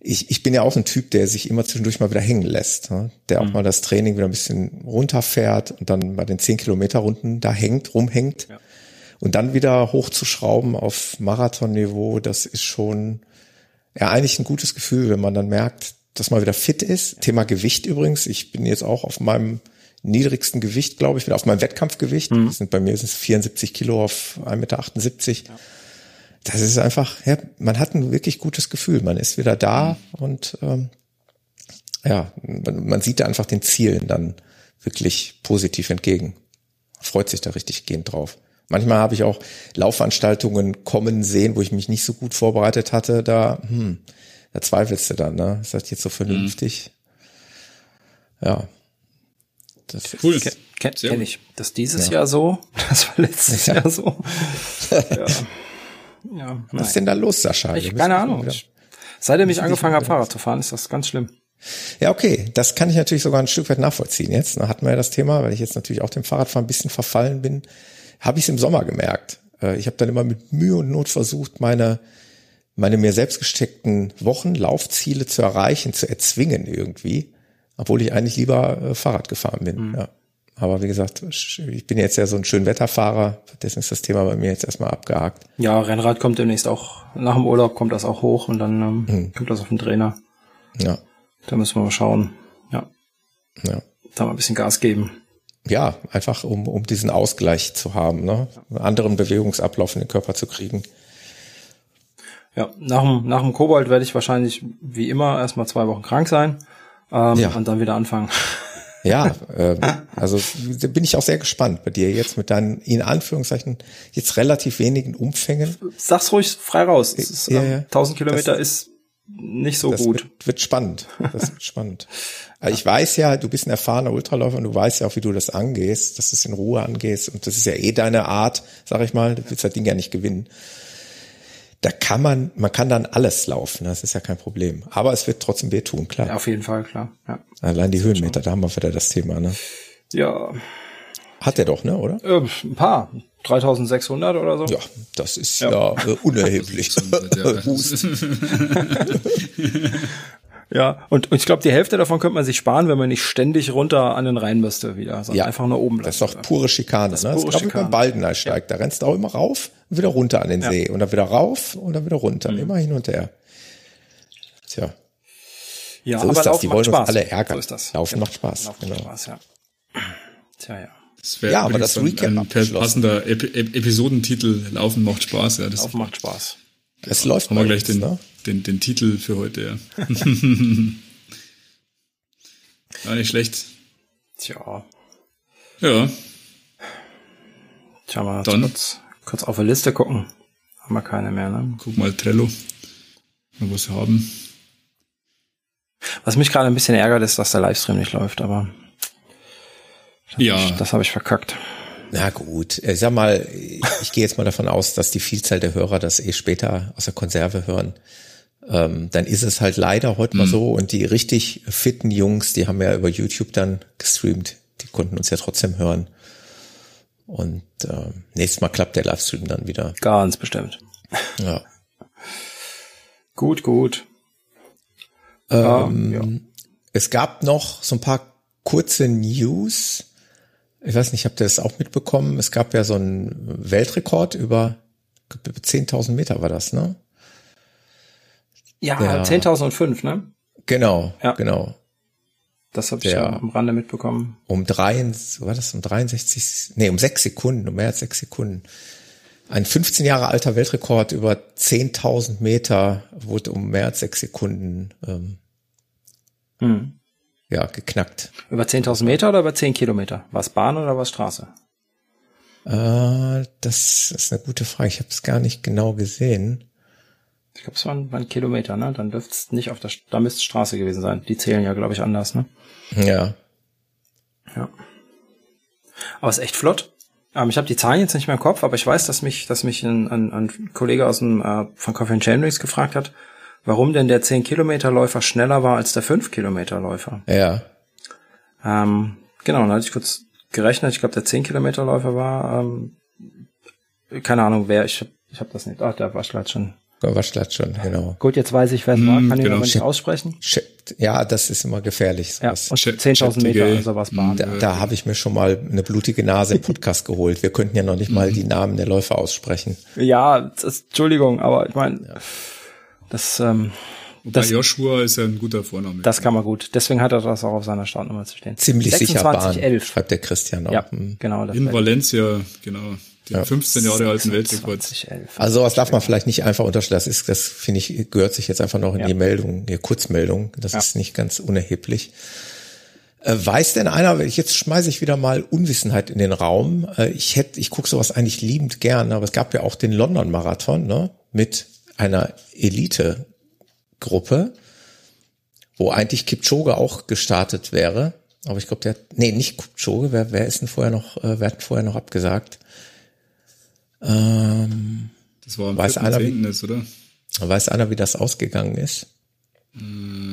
ich, ich bin ja auch ein Typ, der sich immer zwischendurch mal wieder hängen lässt, ne? der auch mhm. mal das Training wieder ein bisschen runterfährt und dann bei den 10 Kilometer Runden da hängt, rumhängt ja. und dann wieder hochzuschrauben auf Marathonniveau, das ist schon ja eigentlich ein gutes Gefühl, wenn man dann merkt, dass man wieder fit ist. Thema Gewicht übrigens, ich bin jetzt auch auf meinem niedrigsten Gewicht, glaube ich, wieder auf meinem Wettkampfgewicht. Mhm. Das sind bei mir sind es 74 Kilo auf 1,78 Meter. Ja. Das ist einfach, ja, man hat ein wirklich gutes Gefühl. Man ist wieder da mhm. und ähm, ja, man, man sieht da einfach den Zielen dann wirklich positiv entgegen. Freut sich da richtig gehend drauf. Manchmal habe ich auch Laufveranstaltungen kommen sehen, wo ich mich nicht so gut vorbereitet hatte. Da hm, da zweifelst du dann, ne? Ist das jetzt so vernünftig? Mhm. Ja. Das cool. Ke Ken, kenn ich. Das dieses ja. Jahr so, das war letztes ja. Jahr so. ja. ja Was ist denn da los, Sascha? Ich, keine Ahnung. Ich, seitdem ich angefangen habe, Fahrrad zu fahren, ist das ganz schlimm. Ja, okay. Das kann ich natürlich sogar ein Stück weit nachvollziehen jetzt. Da hatten wir ja das Thema, weil ich jetzt natürlich auch dem Fahrradfahren ein bisschen verfallen bin, habe ich es im Sommer gemerkt. Äh, ich habe dann immer mit Mühe und Not versucht, meine meine mir selbst gesteckten Wochenlaufziele zu erreichen, zu erzwingen irgendwie, obwohl ich eigentlich lieber äh, Fahrrad gefahren bin. Mhm. Ja. Aber wie gesagt, ich bin jetzt ja so ein schön Wetterfahrer, deswegen ist das Thema bei mir jetzt erstmal abgehakt. Ja, Rennrad kommt demnächst auch, nach dem Urlaub kommt das auch hoch und dann ähm, mhm. kommt das auf den Trainer. Ja. Da müssen wir mal schauen. Ja. Ja. Da mal ein bisschen Gas geben. Ja, einfach um, um diesen Ausgleich zu haben, ne? Einen anderen Bewegungsablauf in den Körper zu kriegen. Ja, nach dem, nach dem Kobold werde ich wahrscheinlich wie immer erstmal zwei Wochen krank sein ähm, ja. und dann wieder anfangen. Ja, äh, also da bin ich auch sehr gespannt bei dir jetzt mit deinen, in Anführungszeichen, jetzt relativ wenigen Umfängen. Sag's ruhig frei raus. Ist, ja, ja. 1000 Kilometer das, ist nicht so das gut. Wird, wird spannend. Das wird spannend. Also ich weiß ja, du bist ein erfahrener Ultraläufer und du weißt ja auch, wie du das angehst, dass du es in Ruhe angehst. Und das ist ja eh deine Art, sag ich mal. Du willst das Ding ja nicht gewinnen da kann man, man kann dann alles laufen, das ist ja kein Problem. Aber es wird trotzdem wehtun, klar. Ja, auf jeden Fall, klar. Ja. Allein die Höhenmeter, da haben wir wieder das Thema, ne? Ja. Hat er doch, ne, oder? Äh, ein paar. 3600 oder so? Ja, das ist ja, ja äh, unerheblich. Ja, und, und ich glaube, die Hälfte davon könnte man sich sparen, wenn man nicht ständig runter an den Rhein müsste wieder, sondern ja, einfach nur oben bleibt. Das ist doch pure Schikane. Das, ne? das ist, glaube ich, Baldener steigt. Ja. Da rennst du auch immer rauf und wieder runter an den ja. See und dann wieder rauf und dann wieder runter. Mhm. Immer hin und her. Tja. Ja, so aber ist das. Die wollen Spaß. uns alle ärgern. So ist das. Laufen macht Spaß. Laufen genau. macht Spaß, ja. Tja, ja. Das ja, aber das Recap ein, ein passender Ep Ep Episodentitel. Laufen macht Spaß. Ja, das Laufen macht Spaß. Es läuft Haben wir gleich den, ne? den, den Titel für heute, ja. War nicht schlecht. Tja. Ja. Tja, mal Dann. Kurz, auf der Liste gucken. Haben wir keine mehr, ne? Guck mal Trello. Was haben. Was mich gerade ein bisschen ärgert, ist, dass der Livestream nicht läuft, aber ja. Ich, das habe ich verkackt. Na gut, ich sag mal, ich gehe jetzt mal davon aus, dass die Vielzahl der Hörer das eh später aus der Konserve hören. Ähm, dann ist es halt leider heute mhm. mal so und die richtig fitten Jungs, die haben ja über YouTube dann gestreamt, die konnten uns ja trotzdem hören. Und äh, nächstes Mal klappt der Livestream dann wieder. Ganz bestimmt. Ja. gut, gut. Ähm, ja. Es gab noch so ein paar kurze News ich weiß nicht, habt ihr das auch mitbekommen? Es gab ja so einen Weltrekord über 10.000 Meter war das, ne? Ja, 10.005, ne? Genau, ja. genau. Das habe ich ja am Rande mitbekommen. Um drei, war das um 63, nee, um sechs Sekunden, um mehr als sechs Sekunden. Ein 15 Jahre alter Weltrekord über 10.000 Meter wurde um mehr als sechs Sekunden ähm, hm ja, geknackt. Über 10.000 Meter oder über 10 Kilometer? War es Bahn oder war es Straße? Äh, das ist eine gute Frage. Ich habe es gar nicht genau gesehen. Ich glaube, es waren, waren Kilometer, ne? Dann dürfte es nicht auf der, da müsste es Straße gewesen sein. Die zählen ja, glaube ich, anders, ne? Ja. Ja. Aber es ist echt flott. Ähm, ich habe die Zahlen jetzt nicht mehr im Kopf, aber ich weiß, dass mich, dass mich ein, ein, ein Kollege aus dem äh, von Coffee and Chainrings gefragt hat, warum denn der 10-Kilometer-Läufer schneller war als der 5-Kilometer-Läufer. Ja. Ähm, genau, dann hatte ich kurz gerechnet. Ich glaube, der 10-Kilometer-Läufer war, ähm, keine Ahnung, wer, ich ich hab das nicht. Ach, der Waschler schon. Der Waschler schon, genau. Gut, jetzt weiß ich, wer es war, hm, kann ich genau. aber nicht aussprechen. Ja, das ist immer gefährlich. Sowas. Ja, und 10.000 Meter, also was Bahn. Da, da habe ich mir schon mal eine blutige Nase im Podcast geholt. Wir könnten ja noch nicht mal die Namen der Läufer aussprechen. Ja, das, Entschuldigung, aber ich meine, ja. Das, ähm, Wobei das, Joshua ist ja ein guter Vorname. Das kann man gut. Deswegen hat er das auch auf seiner Startnummer zu stehen. Ziemlich 26, sicher Bahn, 11. schreibt der Christian auch. Ja, hm. genau. In Valencia, genau. Ja. 15 Jahre alten Weltrekord. Also was darf man vielleicht nicht einfach unterstellen. Das ist, das finde ich, gehört sich jetzt einfach noch in ja. die Meldung, die Kurzmeldung. Das ja. ist nicht ganz unerheblich. Äh, weiß denn einer, jetzt schmeiße ich wieder mal Unwissenheit in den Raum. Äh, ich hätte, ich gucke sowas eigentlich liebend gern, aber es gab ja auch den London Marathon, ne? Mit einer Elite Gruppe, wo eigentlich Kipchoge auch gestartet wäre. Aber ich glaube, der, nee, nicht Kipchoge, wer, wer ist denn vorher noch, äh, wer hat vorher noch abgesagt? Ähm, Das war am Weiß einer, wie- 4.10. ist, oder? weiß einer, wie das ausgegangen ist?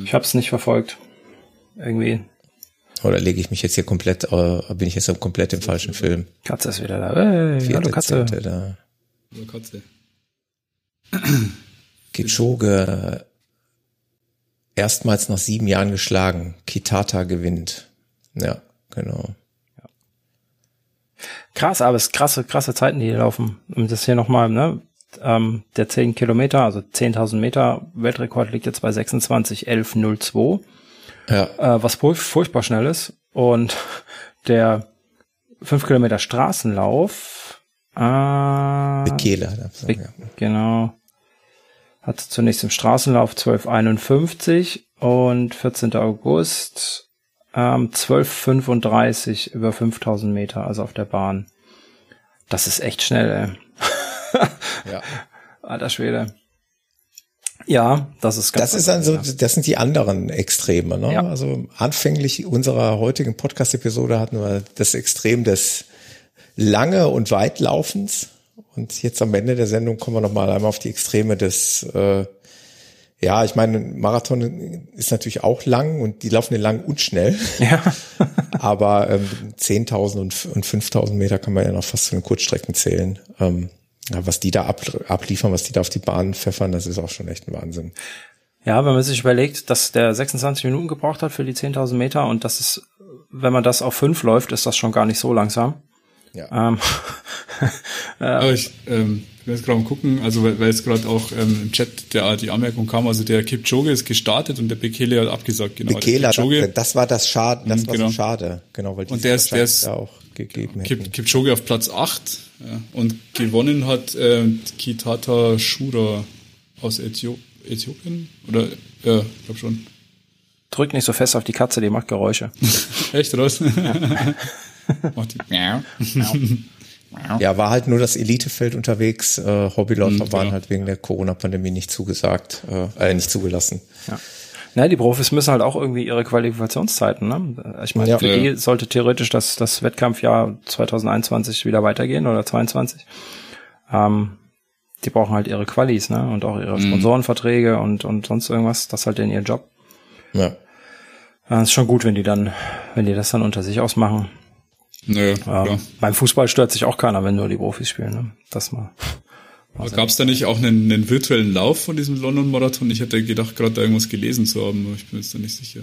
Ich habe es nicht verfolgt. Irgendwie. Oder lege ich mich jetzt hier komplett, äh, bin ich jetzt komplett im falschen Film? Katze ist wieder da. Hey, hallo Vierte, Katze. zehnte, da. Oder Katze. Kipchoge erstmals nach sieben Jahren geschlagen. Kitata gewinnt. Ja, genau. Krass, aber es ist krasse, krasse Zeiten, die hier laufen. Und das hier nochmal, ne? Ähm, der 10 Kilometer, also 10.000 Meter Weltrekord liegt jetzt bei 26,11,02, Ja, äh, was furch furchtbar schnell ist. Und der 5 Kilometer Straßenlauf, äh, Bekele. Be- Genau. Hat zunächst im Straßenlauf 1251 und 14. August ähm, 1235 über 5000 Meter, also auf der Bahn. Das ist echt schnell, ey. Ja. Alter Schwede. Ja, das ist ganz Das ist also, das sind die anderen Extreme. Ne? Ja. Also anfänglich unserer heutigen Podcast-Episode hatten wir das Extrem des lange und weitlaufens. Und jetzt am Ende der Sendung kommen wir noch mal einmal auf die Extreme des, äh, ja, ich meine, Marathon ist natürlich auch lang und die laufen den lang und schnell. Ja. Aber ähm, 10.000 und, und 5.000 Meter kann man ja noch fast zu den Kurzstrecken zählen. Ähm, ja, was die da ab, abliefern, was die da auf die Bahn pfeffern, das ist auch schon echt ein Wahnsinn. Ja, wenn man sich überlegt, dass der 26 Minuten gebraucht hat für die 10.000 Meter und das ist, wenn man das auf fünf läuft, ist das schon gar nicht so langsam. Ja. Ähm, Aber ich ähm, bin jetzt gerade gucken, also weil, weil jetzt gerade auch ähm, im Chat der, die Anmerkung kam, also der Kipchoge ist gestartet und der Bekele hat abgesagt. Genau, Bekele, der Kipchoge, das war das Schade, das Mhm, war genau. so schade, genau, weil die Und der ist- der ist- ja auch gegeben hätten. Kip, Kipchoge auf Platz 8 ja, und gewonnen hat äh, Kitata Shura aus Äthio Äthiopien? Oder, ja, ich glaube schon. drück nicht so fest auf die Katze, die macht Geräusche. Echt, raus? Macht die. Ja, war halt nur das Elitefeld unterwegs. Äh, Hobbyläufer Mhm, waren genau. halt wegen der Corona-Pandemie nicht zugesagt, äh, äh, nicht zugelassen. Ja. Na, die Profis müssen halt auch irgendwie ihre Qualifikationszeiten, ne? Ich meine, Ja. für Ja. die sollte theoretisch das, das Wettkampfjahr 2021 wieder weitergehen oder 22. Ähm, die brauchen halt ihre Qualis, ne? Und auch ihre Sponsorenverträge und, und sonst irgendwas. Das ist halt in ihr Job. Ja. Ja, ist schon gut, wenn die dann, wenn die das dann unter sich ausmachen. Naja, Ähm, beim Fußball stört sich auch keiner, wenn nur die Profis spielen, ne? Das mal. Gab es da nicht auch einen, einen virtuellen Lauf von diesem London-Marathon? Ich hätte gedacht, gerade da irgendwas gelesen zu haben, aber ich bin jetzt da nicht sicher.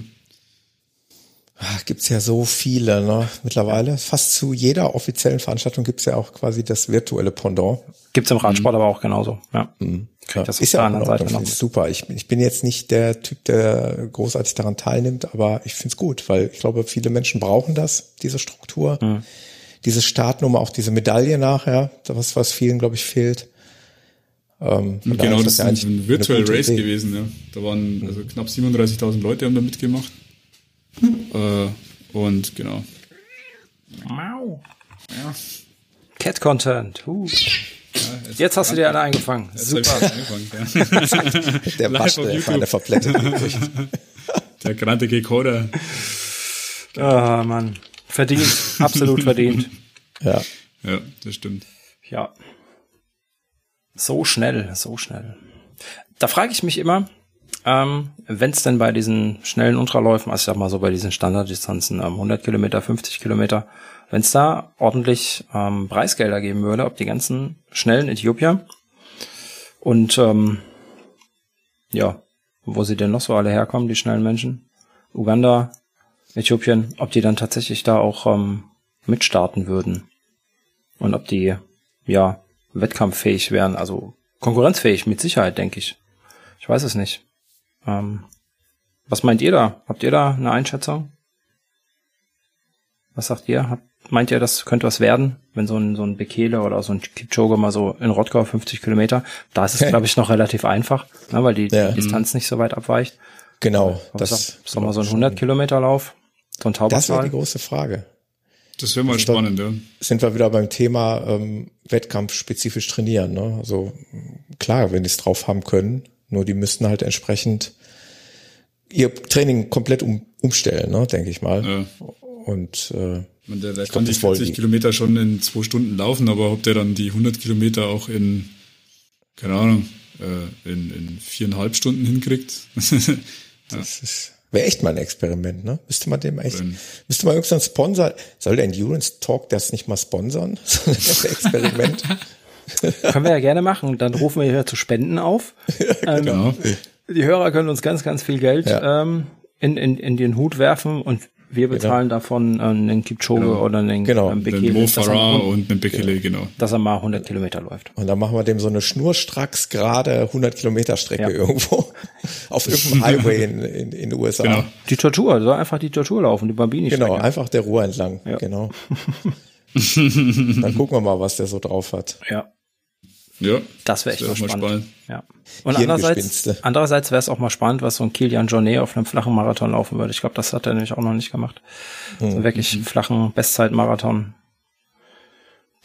Ah, Gibt's ja so viele, ne? Mittlerweile. Fast zu jeder offiziellen Veranstaltung gibt's ja auch quasi das virtuelle Pendant. Gibt's im Radsport aber auch genauso, ja. Krieg das auf ist ja auch Seite noch. finde ich super. Ich, ich bin jetzt nicht der Typ, der großartig daran teilnimmt, aber ich find's gut, weil ich glaube, viele Menschen brauchen das, diese Struktur, Mhm. diese Startnummer, auch diese Medaille nachher, was, was vielen, glaube ich, fehlt. Ähm, genau, das ist ja ein, eigentlich ein Virtual Race Idee. gewesen, ja. Da waren also knapp 37.000 Leute haben da mitgemacht. Äh, und genau. Mau. Ja, Cat Content. Uh. Jetzt, Jetzt hast du dir alle eingefangen. jetzt Super. angefangen, ja. Der auf der Übricht. Der grantige Coder. Ah, Mann. Verdient. Absolut verdient. Ja. Ja, das stimmt. Ja. So schnell, so schnell. Da frage ich mich immer, ähm, wenn es denn bei diesen schnellen Ultraläufen, also ich sag mal so bei diesen Standarddistanzen, ähm, 100 Kilometer, 50 Kilometer, wenn es da ordentlich ähm, Preisgelder geben würde, ob die ganzen schnellen Äthiopier und ähm, ja, wo sie denn noch so alle herkommen, die schnellen Menschen, Uganda, Äthiopien, ob die dann tatsächlich da auch ähm, mitstarten würden und ob die ja wettkampffähig wären, also konkurrenzfähig mit Sicherheit, denke ich. Ich weiß es nicht. Ähm, was meint ihr da? Habt ihr da eine Einschätzung? Was sagt ihr? Habt, meint ihr, das könnte was werden, wenn so ein, so ein Bekele oder so ein Kipchoge mal so in Rottgau 50 Kilometer, da ist es, glaube ich, noch relativ einfach, ne, weil die, Ja. die Distanz nicht so weit abweicht. Genau. Das Das, ist doch mal so ein 100 Kilometer Lauf, so ein das wäre Taubertal. die große Frage. Das wäre mal spannend, ja. Sind wir wieder beim Thema ähm, Wettkampf spezifisch trainieren. Ne? Also klar, wenn die es drauf haben können, Nur die müssten halt entsprechend ihr Training komplett um, umstellen, ne, denke ich mal. Ja. Und äh, Und der, der Ich kann glaub, die das wollen 40 die. Kilometer schon in zwei Stunden laufen, aber ob der dann die 100 Kilometer auch in, keine Ahnung, äh, in, in viereinhalb Stunden hinkriegt. das ist wäre echt mal ein Experiment, ne? Müsste man dem echt, Wenn- müsste man irgendeinen Sponsor, soll der Endurance Talk das nicht mal sponsern? Ein Experiment. Können wir ja gerne machen. Dann rufen wir hier zu Spenden auf. Ähm, genau. Die Hörer können uns ganz, ganz viel Geld Ja. ähm, in, in, in den Hut werfen und wir bezahlen davon äh, einen Kipchoge oder einen, Genau. einen Den Bekele, Mo dass, Farah er, und einen Bekele, genau. dass er mal 100 Kilometer läuft. Und dann machen wir dem so eine schnurstracks gerade 100 Kilometer Strecke Ja. irgendwo auf irgendeinem Highway in, in, in den USA. Genau. Die Tortur, soll einfach die Tortur laufen, die Bambini Genau, einfach der Ruhr entlang. Ja. Genau. dann gucken wir mal, was der so drauf hat. Ja, Ja. das wäre echt wär mal spannend. spannend. Ja. Und andererseits, andererseits wäre es auch mal spannend, was so ein Kilian Jornet auf einem flachen Marathon laufen würde. Ich glaube, das hat er nämlich auch noch nicht gemacht. Hm. So wirklich flachen Bestzeit-Marathon.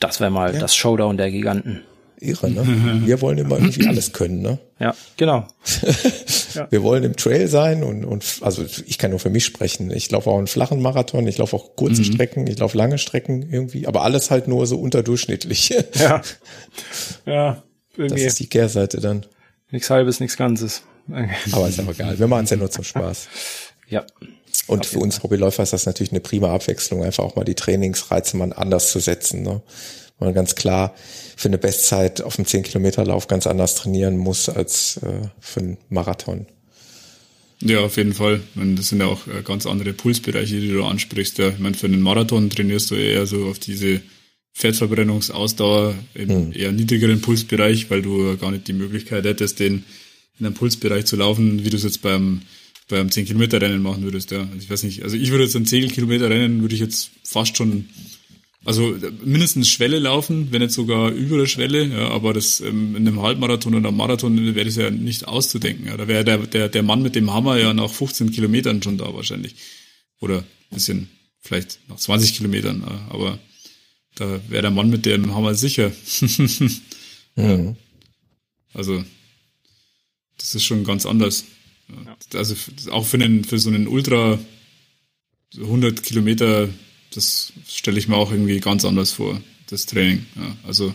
Das wäre mal das Showdown der Giganten. Irre, ne? Wir wollen immer irgendwie alles können, ne? Ja, genau. Wir wollen im Trail sein und, und also ich kann nur für mich sprechen. Ich laufe auch einen flachen Marathon, ich laufe auch kurze Strecken, ich laufe lange Strecken irgendwie, aber alles halt nur so unterdurchschnittlich. Ja. Ja, Das irgendwie ist die Kehrseite dann. nichts halbes, nichts Ganzes. Aber ist auch egal. Wir machen es ja nur zum Spaß. Ja. Und für uns Hobbyläufer ist das natürlich eine prima Abwechslung, einfach auch mal die Trainingsreize mal anders zu setzen. Ne? Man ganz klar für eine Bestzeit auf dem 10-Kilometer-Lauf ganz anders trainieren muss als äh, für einen Marathon. Ja, auf jeden Fall. Meine, das sind ja auch äh, ganz andere Pulsbereiche, die du ansprichst. Ja. Ich meine, für einen Marathon trainierst du eher so auf diese Fettverbrennungsausdauer im eher niedrigeren Pulsbereich, weil du gar nicht die Möglichkeit hättest, den in einem Pulsbereich zu laufen, wie du es jetzt beim beim 10 Kilometer Rennen machen würdest. Ja. Also ich weiß nicht, also ich würde jetzt ein 10 Kilometer Rennen würde ich jetzt fast schon also äh, mindestens Schwelle laufen, wenn nicht sogar über der Schwelle, ja, aber das ähm, in einem Halbmarathon oder einem Marathon wäre das ja nicht auszudenken. Ja. Da wäre der, der, der Mann mit dem Hammer ja nach 15 Kilometern schon da wahrscheinlich. Oder ein bisschen, vielleicht nach 20 Kilometern, ja, aber da wäre der Mann mit dem Hammer sicher. Mhm. Also, das ist schon ganz anders. Ja. Also auch für einen, für so einen Ultra 100 Kilometer, das stelle ich mir auch irgendwie ganz anders vor, das Training. Ja, also,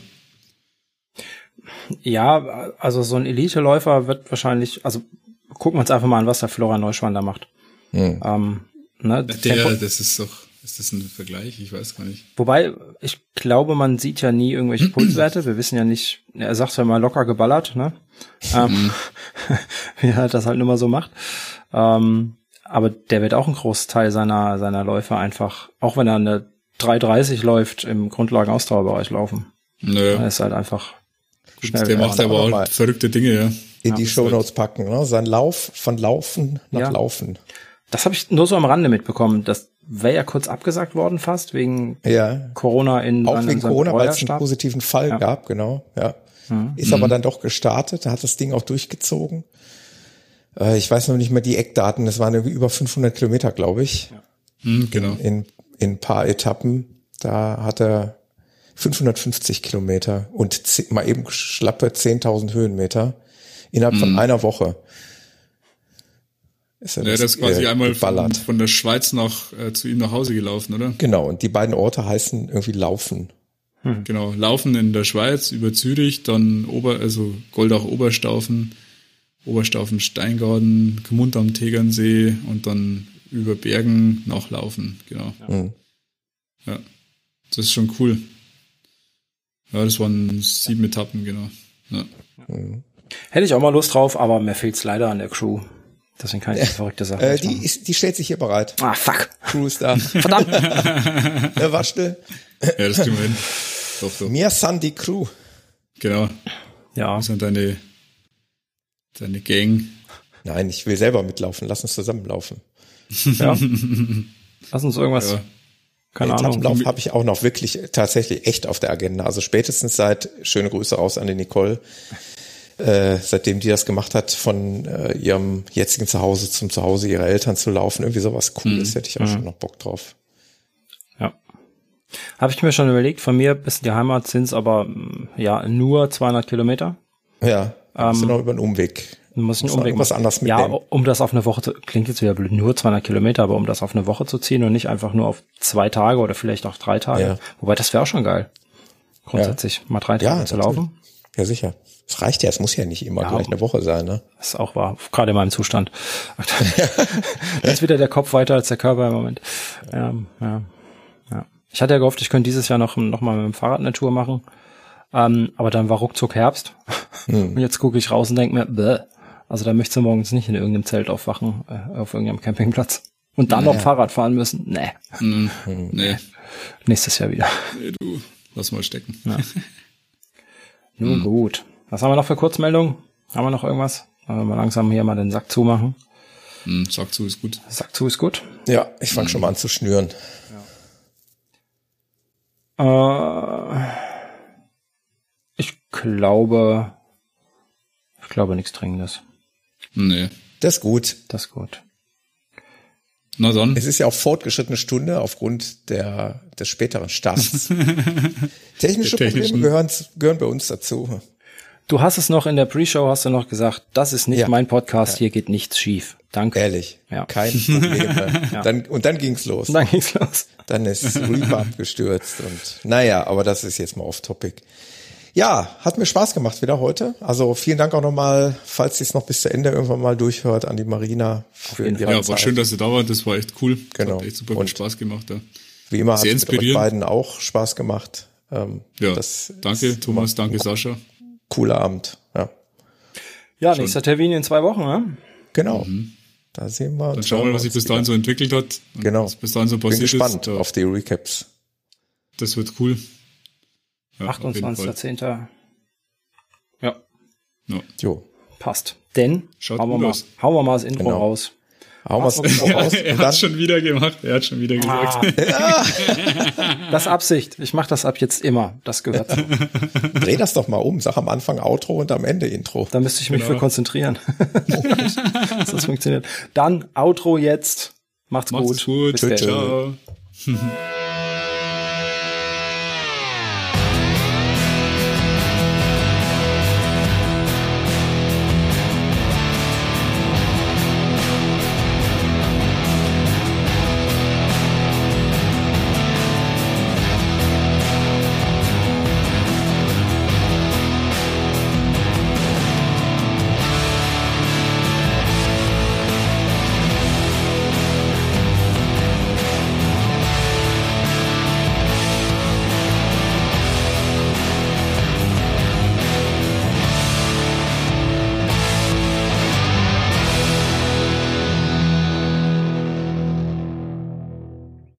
Ja, also so ein Elite-Läufer wird wahrscheinlich, also gucken wir uns einfach mal an, was der Florian Neuschwan da macht. Mhm. Ähm, ne, der, Tempo- das ist doch, ist das ein Vergleich? Ich weiß gar nicht. Wobei, ich glaube, man sieht ja nie irgendwelche Pulswerte. Wir wissen ja nicht, er sagt zwar mal locker geballert, ne? Ähm, wie er das halt immer so macht. Ähm, aber der wird auch einen Großteil seiner, seiner Läufe einfach, auch wenn er eine 3,30 läuft, im Grundlagen-Ausdauerbereich laufen. Er Naja, ist halt einfach schnell. der macht aber auch verrückte Dinge, ja. In die Shownotes packen, ne? Sein Lauf von Laufen nach Ja. Laufen. Das habe ich nur so am Rande mitbekommen. Das wäre ja kurz abgesagt worden fast, wegen Ja. Corona in Auch wegen Corona, weil es einen positiven Fall Ja. Mhm. gab, genau, ja. Ist aber dann doch gestartet, hat das Ding auch durchgezogen. Äh, ich weiß noch nicht mehr die Eckdaten, das waren irgendwie über 500 Kilometer, glaube ich, Hm, genau. in, in ein paar Etappen. Da hat er 550 Kilometer und mal eben schlappe 10.000 Höhenmeter innerhalb Mhm. von einer Woche. Ist er Ja, das ist quasi äh, einmal von, von der Schweiz nach äh, zu ihm nach Hause gelaufen, oder? Genau, und die beiden Orte heißen irgendwie Laufen. Genau, Laufen in der Schweiz über Zürich, dann Ober, also Goldach Oberstaufen, Oberstaufen Steingarten, Gmund am Tegernsee und dann über Bergen nachlaufen, genau. Mhm. Ja, das ist schon cool. Ja, das waren sieben Etappen, genau. Ja. Hätte ich auch mal Lust drauf, aber mir fehlt's leider an der Crew. Deswegen kann ich die verrückte Sache Äh, die, ist, die stellt sich hier bereit. Ah, fuck. Crew ist da. Verdammt. Der war still. ja, das kriegen wir hin. Doch, doch. Mir san die Crew. Genau. Ja. Das sind deine, deine Gang. Nein, ich will selber mitlaufen. Lass uns zusammenlaufen. ja. Lass uns irgendwas. Ja. Keine Ahnung. Etappenlauf habe ich auch noch wirklich tatsächlich echt auf der Agenda. Also spätestens seit, schöne Grüße raus an die Nicole, äh, seitdem die das gemacht hat, von äh, ihrem jetzigen Zuhause zum Zuhause ihrer Eltern zu laufen. Irgendwie sowas Cooles, hätte ich auch schon noch Bock drauf. Ja. Habe ich mir schon überlegt, von mir bis in die Heimat sind's aber mm, ja nur 200 Kilometer. Ja, ähm, sind noch über einen Umweg. Muss einen Umweg irgendwas machen. anderes Ja, mitnehmen. um das auf eine Woche zu, klingt jetzt wieder blöd, nur 200 Kilometer, aber um das auf eine Woche zu ziehen und nicht einfach nur auf zwei Tage oder vielleicht auch drei Tage. Ja. Wobei, das wäre auch schon geil. Grundsätzlich, mal drei Tage zu natürlich. laufen. Ja, sicher. Es reicht ja, es muss ja nicht immer Ja. gleich eine Woche sein, ne? Das ist auch wahr, gerade in meinem Zustand. da ist wieder der Kopf weiter als der Körper im Moment. Ja, ja, ja. Ich hatte ja gehofft, ich könnte dieses Jahr noch, noch mal mit dem Fahrrad eine Tour machen. Ähm, aber dann war ruckzuck Herbst. Und jetzt gucke ich raus und denke mir, bäh. Also da möchtest du morgens nicht in irgendeinem Zelt aufwachen, äh, auf irgendeinem Campingplatz. Und dann noch Fahrrad fahren müssen. Nee, Hm, nee, nächstes Jahr wieder. nee, du, lass mal stecken. Nun gut. Was haben wir noch für Kurzmeldungen? Haben wir noch irgendwas? Wollen wir mal langsam hier mal den Sack zumachen. Hm, sag zu, ist gut. Sack zu ist gut. Ja, ich fange schon mal an zu schnüren. Äh, ich glaube, ich glaube nichts Dringendes. Nee. Das ist gut. Das ist gut. Na dann. Es ist ja auch fortgeschrittene Stunde aufgrund der, des späteren Starts. Technische Probleme gehören, gehören bei uns dazu. Du hast es noch in der Pre-Show, hast du noch gesagt, das ist nicht Ja. mein Podcast, hier geht nichts schief. Danke. Ehrlich. Ja. Kein Problem. dann, und dann ging's los. Und dann ging's los. Dann ist Reaper abgestürzt und naja, aber das ist jetzt mal off topic. Ja, hat mir Spaß gemacht wieder heute. Also vielen Dank auch nochmal, falls ihr es noch bis zu Ende irgendwann mal durchhört, an die Marina für ihre Ja, war Zeit. schön, dass ihr da wart. Das war echt cool. Genau. Hat echt super Und- Spaß gemacht. Ja, Wie immer hat es mit euch beiden auch Spaß gemacht. Ähm, ja das danke Thomas, danke Sascha. Cooler Abend. Ja, Ja, nächster Termin in zwei Wochen, ne? genau. Da sehen wir uns. Mhm. Dann schauen wir mal, was sich bis dahin so entwickelt hat. Genau. Was bis dahin so Bin passiert gespannt ist. Auf die Recaps. das wird cool. Ja, auf jeden Fall. 28.10. Ja, Ja. Jo. passt. Denn, Schaut hauen wir, mal, aus. hauen wir mal das Intro Genau. raus. Hauen wir es auch raus. er hat schon wieder gemacht. Er hat schon wieder gesagt. Das ist Absicht. Ich mache das ab jetzt immer. Das gehört so. dreh das doch mal um. Sag am Anfang Outro und am Ende Intro. Da müsste ich mich Genau. für konzentrieren. dass das funktioniert. Dann Outro jetzt. Macht's, Macht's gut. gut. Bis. Ciao.